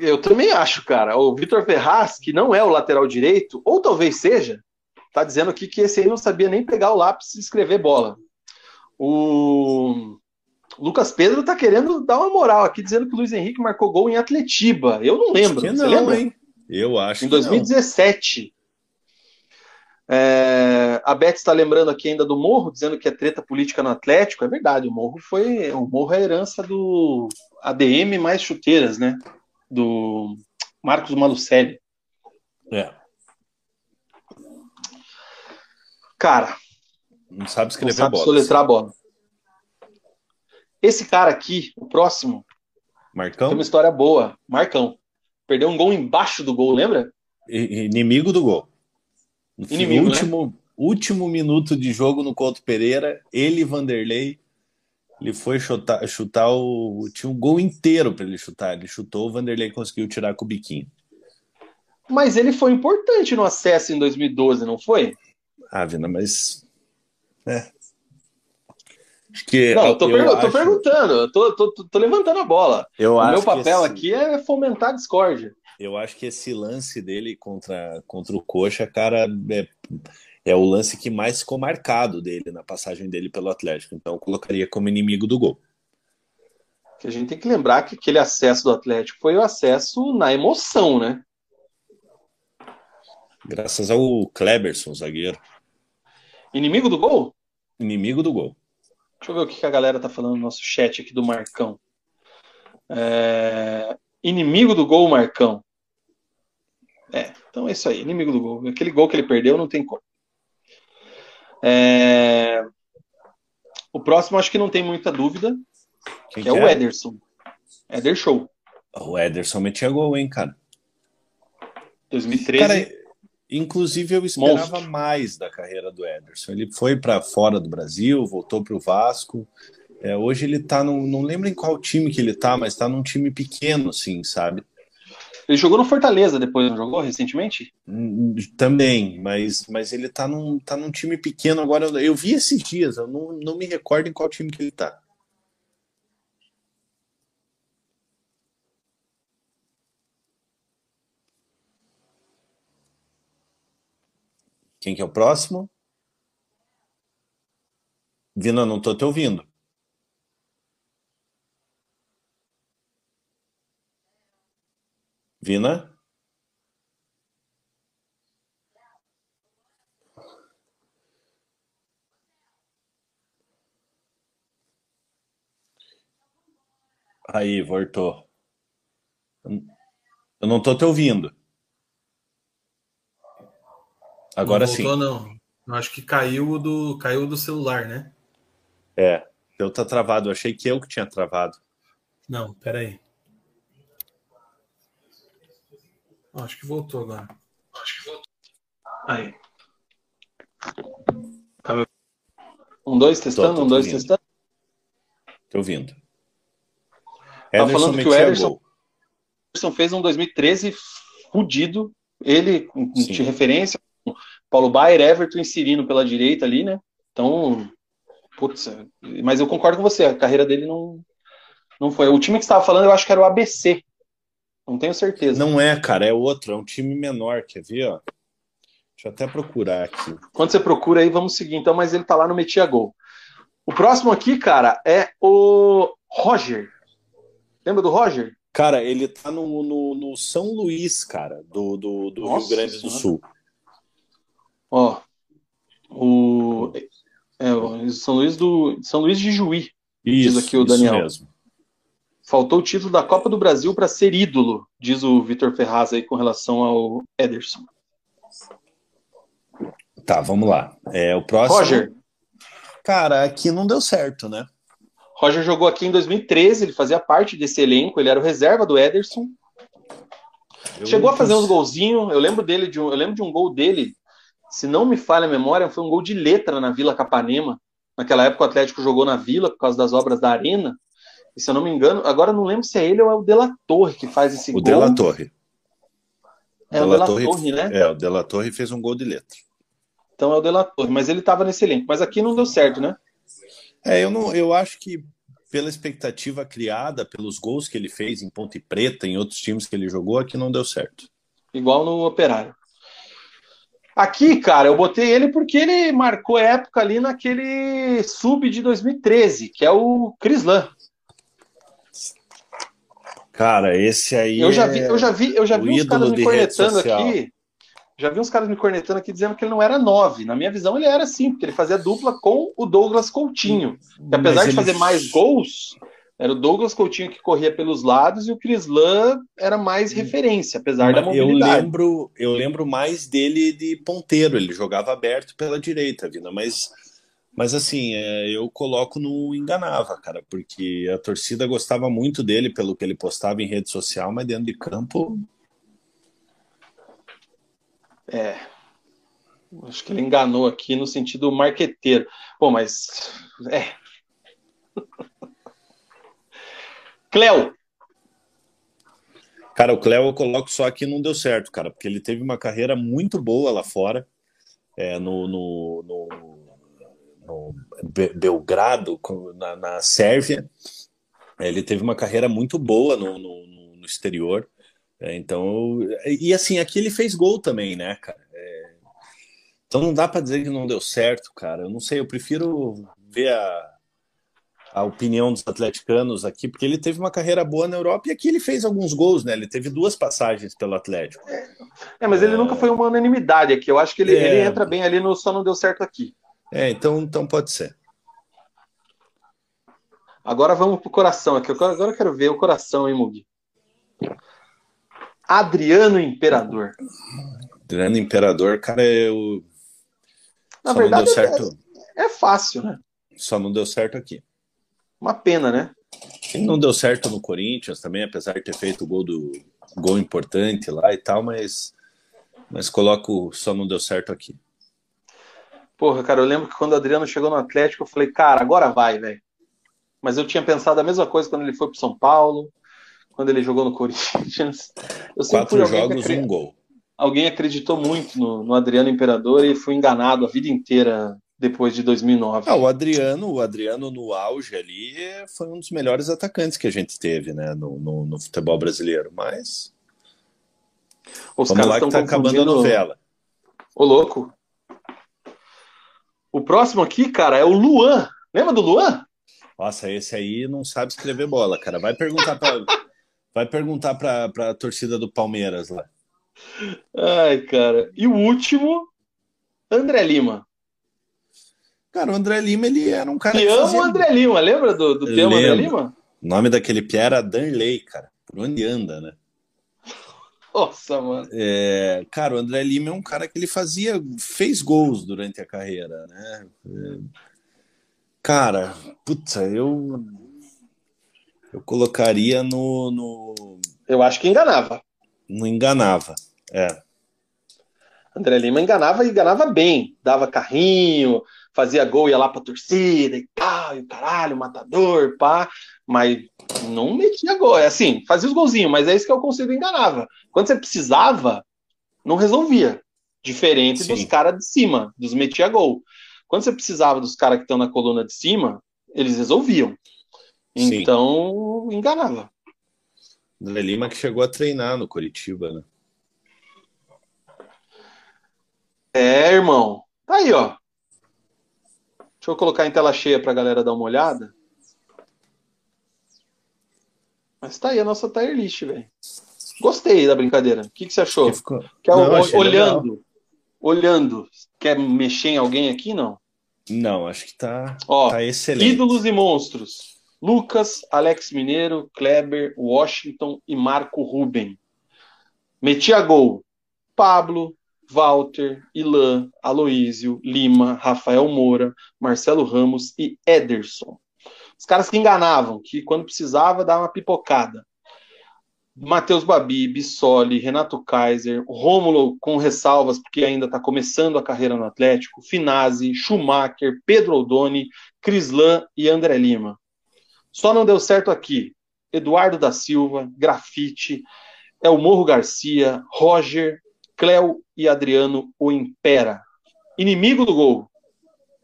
Eu também acho, cara. O Vitor Ferraz, que não é o lateral direito, ou talvez seja, tá dizendo aqui que esse aí não sabia nem pegar o lápis e escrever bola. O Lucas Pedro tá querendo dar uma moral aqui, dizendo que o Luiz Henrique marcou gol em Atletiba. Eu não lembro. Você não, lembra? Hein? Eu acho em 2017. É, a Beth está lembrando aqui ainda do Morro, dizendo que é treta política no Atlético. É verdade, o Morro foi. O Morro é a herança do ADM mais chuteiras, né? Do Marcos Malucelli. É. Cara. Não sabe escrever não sabe bola. soletrar a bola. Esse cara aqui, o próximo. Marcão? Tem uma história boa. Marcão. Perdeu um gol embaixo do gol, lembra? Inimigo do gol. No Inimigo, último, né? último minuto de jogo no Couto Pereira, ele e Vanderlei, ele foi chutar, chutar o. Tinha um gol inteiro para ele chutar. Ele chutou, o Vanderlei conseguiu tirar com o biquinho. Mas ele foi importante no acesso em 2012, não foi? Ah, Vina, mas. É. Que, não, eu tô, eu acho... tô perguntando, eu tô, tô, tô, levantando a bola. Eu o meu papel esse... aqui é fomentar a discórdia. Eu acho que esse lance dele contra, contra o Coxa, cara, é, é o lance que mais ficou marcado dele na passagem dele pelo Atlético. Então eu colocaria como inimigo do gol. Que a gente tem que lembrar que aquele acesso do Atlético foi o acesso na emoção, né? Graças ao Kleberson, zagueiro. Inimigo do gol? Inimigo do gol. Deixa eu ver o que a galera tá falando no nosso chat aqui do Marcão. É... Inimigo do gol, Marcão. É, então é isso aí, inimigo do gol. Aquele gol que ele perdeu não tem como. É... O próximo acho que não tem muita dúvida, que é, que é, o Ederson. Eder Show. O Ederson metia gol, hein, cara. 2013. Cara, Inclusive, eu esperava Monstro. mais da carreira do Ederson. Ele foi para fora do Brasil, voltou para o Vasco. É, hoje ele está no. Não lembro em qual time que ele está, mas está num time pequeno, assim, sabe? Ele jogou no Fortaleza depois, não jogou recentemente? Hum, também, mas, mas ele está num, tá num time pequeno agora. Eu vi esses dias, eu não, não me recordo em qual time que ele está. Quem que é o próximo? Vina, não estou te ouvindo. Vina? Aí, voltou. Eu não estou te ouvindo. Agora não voltou, sim. Não, Eu acho que caiu do, caiu do celular, né? É, eu tá travado. Eu achei que eu que tinha travado. Não, peraí. Acho que voltou agora. Acho que voltou. Aí. Tá um, dois, testando, tô, tô um, dois, ouvindo. testando. Tô ouvindo. Tá falando que o Ederson, Ederson fez um 2013 fudido. Ele, Sim. de referência, Paulo Baier, Everton e Cirino pela direita ali, né? Então, putz, mas eu concordo com você, a carreira dele não, não foi. O time que estava falando, eu acho que era o ABC. Não tenho certeza. Não é, cara, é outro, é um time menor, quer ver, ó? Deixa eu até procurar aqui. Quando você procura aí, vamos seguir então, mas ele tá lá no Metia Gol. O próximo aqui, cara, é o Roger. Lembra do Roger? Cara, ele tá no, no, no São Luís, cara, do, do, do Rio Grande do Sul. Ó, o, é, o São Luís do São Luís de Juí. Isso, diz aqui o Daniel. mesmo. Faltou o título da Copa do Brasil para ser ídolo, diz o Vitor Ferraz aí com relação ao Ederson. Tá, vamos lá. É, o próximo. Roger. Cara, aqui não deu certo, né? Roger jogou aqui em 2013, ele fazia parte desse elenco, ele era o reserva do Ederson. Eu Chegou a fazer uns golzinhos, eu lembro dele de um, eu lembro de um gol dele, se não me falha a memória, foi um gol de letra na Vila Capanema. Naquela época o Atlético jogou na Vila por causa das obras da Arena. E se eu não me engano, agora não lembro se é ele ou é o Dela Torre que faz esse o gol. O Dela Torre. É o Dela Torre, Torre, né? É, o Dela Torre fez um gol de letra. Então é o Dela Torre, mas ele estava nesse elenco. Mas aqui não deu certo, né? É, eu, não, eu acho que pela expectativa criada, pelos gols que ele fez em Ponte Preta, em outros times que ele jogou, aqui não deu certo. Igual no Operário. Aqui, cara, eu botei ele porque ele marcou época ali naquele sub de 2013, que é o Crislan. Cara, esse aí. Eu já vi, eu já vi, eu já vi uns caras me cornetando aqui já vi uns caras me cornetando aqui dizendo que ele não era 9. Na minha visão, ele era sim, porque ele fazia dupla com o Douglas Coutinho. Que apesar de fazer mais gols, era o Douglas Coutinho que corria pelos lados e o Crislan era mais referência, apesar da mobilidade. Eu lembro, eu lembro mais dele de ponteiro, ele jogava aberto pela direita, Vina, mas mas assim, é, eu coloco no enganava, cara, porque a torcida gostava muito dele pelo que ele postava em rede social, mas dentro de campo é. Acho que ele enganou aqui no sentido marqueteiro. Bom, mas. É. Cléo. Cara, o Cléo eu coloco só que não deu certo, cara, porque ele teve uma carreira muito boa lá fora, é, no, no, no, no Belgrado, na, na Sérvia. Ele teve uma carreira muito boa no, no, no exterior. É, então, e assim, aqui ele fez gol também, né, cara? É, então não dá para dizer que não deu certo, cara. Eu não sei, eu prefiro ver a, a opinião dos atleticanos aqui, porque ele teve uma carreira boa na Europa e aqui ele fez alguns gols, né? Ele teve duas passagens pelo Atlético. É, mas ele é... nunca foi uma unanimidade aqui. Eu acho que ele, é... ele entra bem ali no só não deu certo aqui. É, então, então pode ser. Agora vamos pro coração aqui. Agora eu quero ver o coração, hein, Mugi? Adriano Imperador. Adriano Imperador, cara, eu. Na Só verdade, certo... é, é fácil, né? Só não deu certo aqui. Uma pena, né? Ele não deu certo no Corinthians também, apesar de ter feito o gol do gol importante lá e tal, mas mas coloco só não deu certo aqui. Porra, cara, eu lembro que quando o Adriano chegou no Atlético, eu falei, cara, agora vai, velho. Mas eu tinha pensado a mesma coisa quando ele foi pro São Paulo quando ele jogou no Corinthians. Quatro jogos, um gol. Alguém acreditou muito no, no, Adriano Imperador e foi enganado a vida inteira depois de 2009. Ah, o Adriano, o Adriano no auge ali foi um dos melhores atacantes que a gente teve, né, no, no, no futebol brasileiro. Mas os Vamos lá que tá acabando a novela. Ô louco. O próximo aqui, cara, é o Luan. Lembra do Luan? Nossa, esse aí não sabe escrever bola, cara. Vai perguntar para Vai perguntar para a torcida do Palmeiras lá. Ai, cara. E o último, André Lima. Cara, o André Lima, ele era um cara. Que ama fazia... o André Lima, lembra do, do tema André Lima? O nome daquele pé era Danley, cara. Por onde anda, né? Nossa, mano. É, cara, o André Lima é um cara que ele fazia, fez gols durante a carreira, né? É, cara, puta, eu eu colocaria no, no. Eu acho que enganava. Não enganava, é. André Lima enganava e enganava bem. Dava carrinho, fazia gol, ia lá pra torcida e tal, e caralho, matador, pá. Mas não metia gol. É assim, fazia os golzinhos, mas é isso que eu consigo enganava. Quando você precisava, não resolvia. Diferente Sim. dos caras de cima, dos metia gol. Quando você precisava dos caras que estão na coluna de cima, eles resolviam. Então, Sim. enganava. André Lima que chegou a treinar no Curitiba, né? É, irmão. Tá aí, ó. Deixa eu colocar em tela cheia pra galera dar uma olhada. Mas tá aí a nossa tier list, velho. Gostei da brincadeira. O que, que você achou? Ficou... Quer, não, olhando, legal. olhando. Quer mexer em alguém aqui, não? Não, acho que tá, Ó, tá excelente. Ídolos e monstros. Lucas, Alex Mineiro, Kleber, Washington e Marco Ruben. Metia gol. Pablo, Walter, Ilan, Aloísio, Lima, Rafael Moura, Marcelo Ramos e Ederson. Os caras que enganavam, que quando precisava dava uma pipocada. Matheus Babi, Bissoli, Renato Kaiser, Rômulo com ressalvas, porque ainda está começando a carreira no Atlético, Finazzi, Schumacher, Pedro Oldoni, Crislan e André Lima. Só não deu certo aqui. Eduardo da Silva, Grafite, Elmorro Garcia, Roger, Cléo e Adriano o Impera. Inimigo do gol.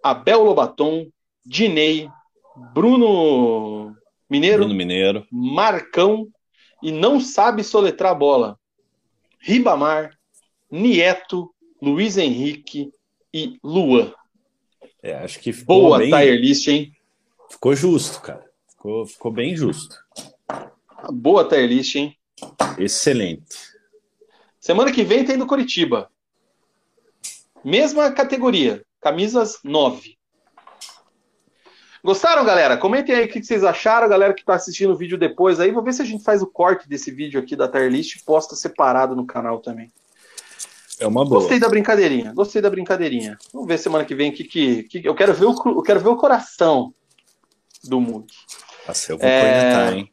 Abel Lobaton, Dinei, Bruno Mineiro, Bruno Mineiro, Marcão e não sabe soletrar a bola. Ribamar, Nieto, Luiz Henrique e Luan. É, acho que ficou Boa bem... tier list, hein? Ficou justo, cara. Ficou, ficou bem justo. Boa tier list, hein? Excelente. Semana que vem tem do Curitiba. Mesma categoria, camisas 9. Gostaram, galera? Comentem aí o que vocês acharam, galera que está assistindo o vídeo depois aí. Vou ver se a gente faz o corte desse vídeo aqui da tier list e posta separado no canal também. É uma boa. Gostei da brincadeirinha, gostei da brincadeirinha. Vamos ver semana que vem que, que, que eu quero ver o eu quero ver o coração do mundo. Nossa, eu vou é... hein?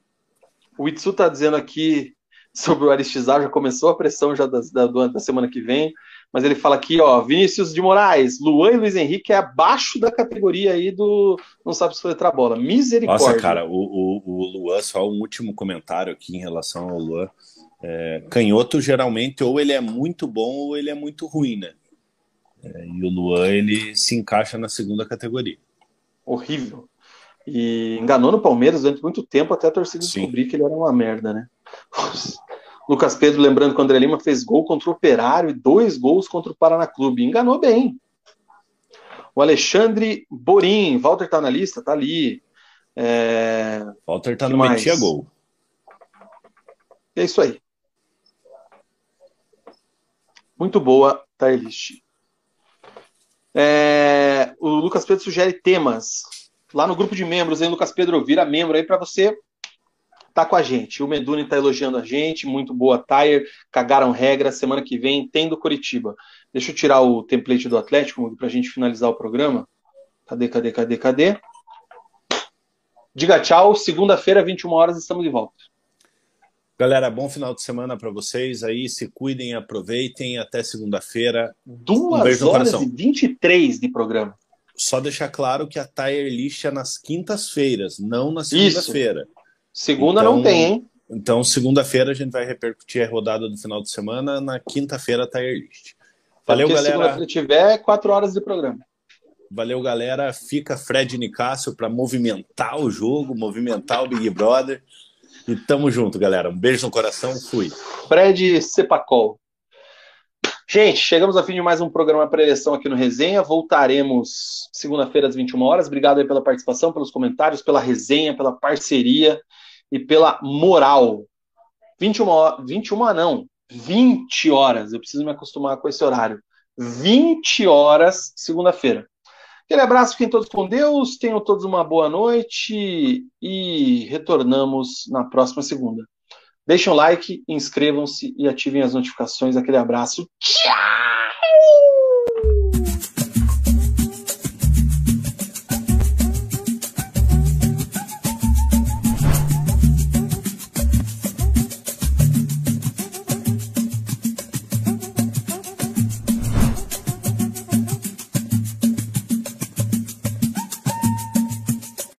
O Itsu tá dizendo aqui sobre o Aristizar, já começou a pressão já da, da, da semana que vem mas ele fala aqui, ó, Vinícius de Moraes, Luan e Luiz Henrique é abaixo da categoria aí do não sabe se letrar bola. Misericórdia. Nossa, cara, o, o, o Luan, só um último comentário aqui em relação ao Luan. É, canhoto, geralmente, ou ele é muito bom ou ele é muito ruim, né? É, e o Luan, ele se encaixa na segunda categoria. Horrível. E enganou no Palmeiras durante muito tempo até a torcida Sim. descobrir que ele era uma merda, né? Lucas Pedro, lembrando que o André Lima fez gol contra o Operário e dois gols contra o Paraná Clube. Enganou bem. O Alexandre Borim, Walter tá na lista, tá ali. É... Walter tá que no mais? metia gol. É isso aí. Muito boa tier. É... O Lucas Pedro sugere temas lá no grupo de membros, hein, Lucas Pedro? Vira membro aí para você tá com a gente. O Meduni tá elogiando a gente, muito boa tire, cagaram regra, semana que vem tem do Curitiba. Deixa eu tirar o template do Atlético para a gente finalizar o programa. Cadê, cadê, cadê, cadê? Diga tchau, segunda-feira, 21 horas, estamos de volta. Galera, bom final de semana para vocês aí, se cuidem, aproveitem, até segunda-feira. Duas um horas e 23 de programa. Só deixar claro que a Tire List é nas quintas-feiras, não na segunda-feira. Segunda então, não tem, hein? Então, segunda-feira a gente vai repercutir a rodada do final de semana, na quinta-feira a Tire List. Valeu, Porque galera. Se tiver, quatro horas de programa. Valeu, galera. Fica Fred Nicásio para movimentar o jogo, movimentar o Big Brother. E tamo junto, galera. Um beijo no coração. Fui. Fred Sepacol. Gente, chegamos ao fim de mais um programa pré-eleição aqui no Resenha. Voltaremos segunda-feira às 21 horas. Obrigado pela participação, pelos comentários, pela resenha, pela parceria e pela moral. 21 horas, 21 não, 20 horas. Eu preciso me acostumar com esse horário. 20 horas, segunda-feira. Aquele abraço, fiquem todos com Deus, tenham todos uma boa noite e retornamos na próxima segunda. Deixem o like, inscrevam-se e ativem as notificações. Aquele abraço. Tchau!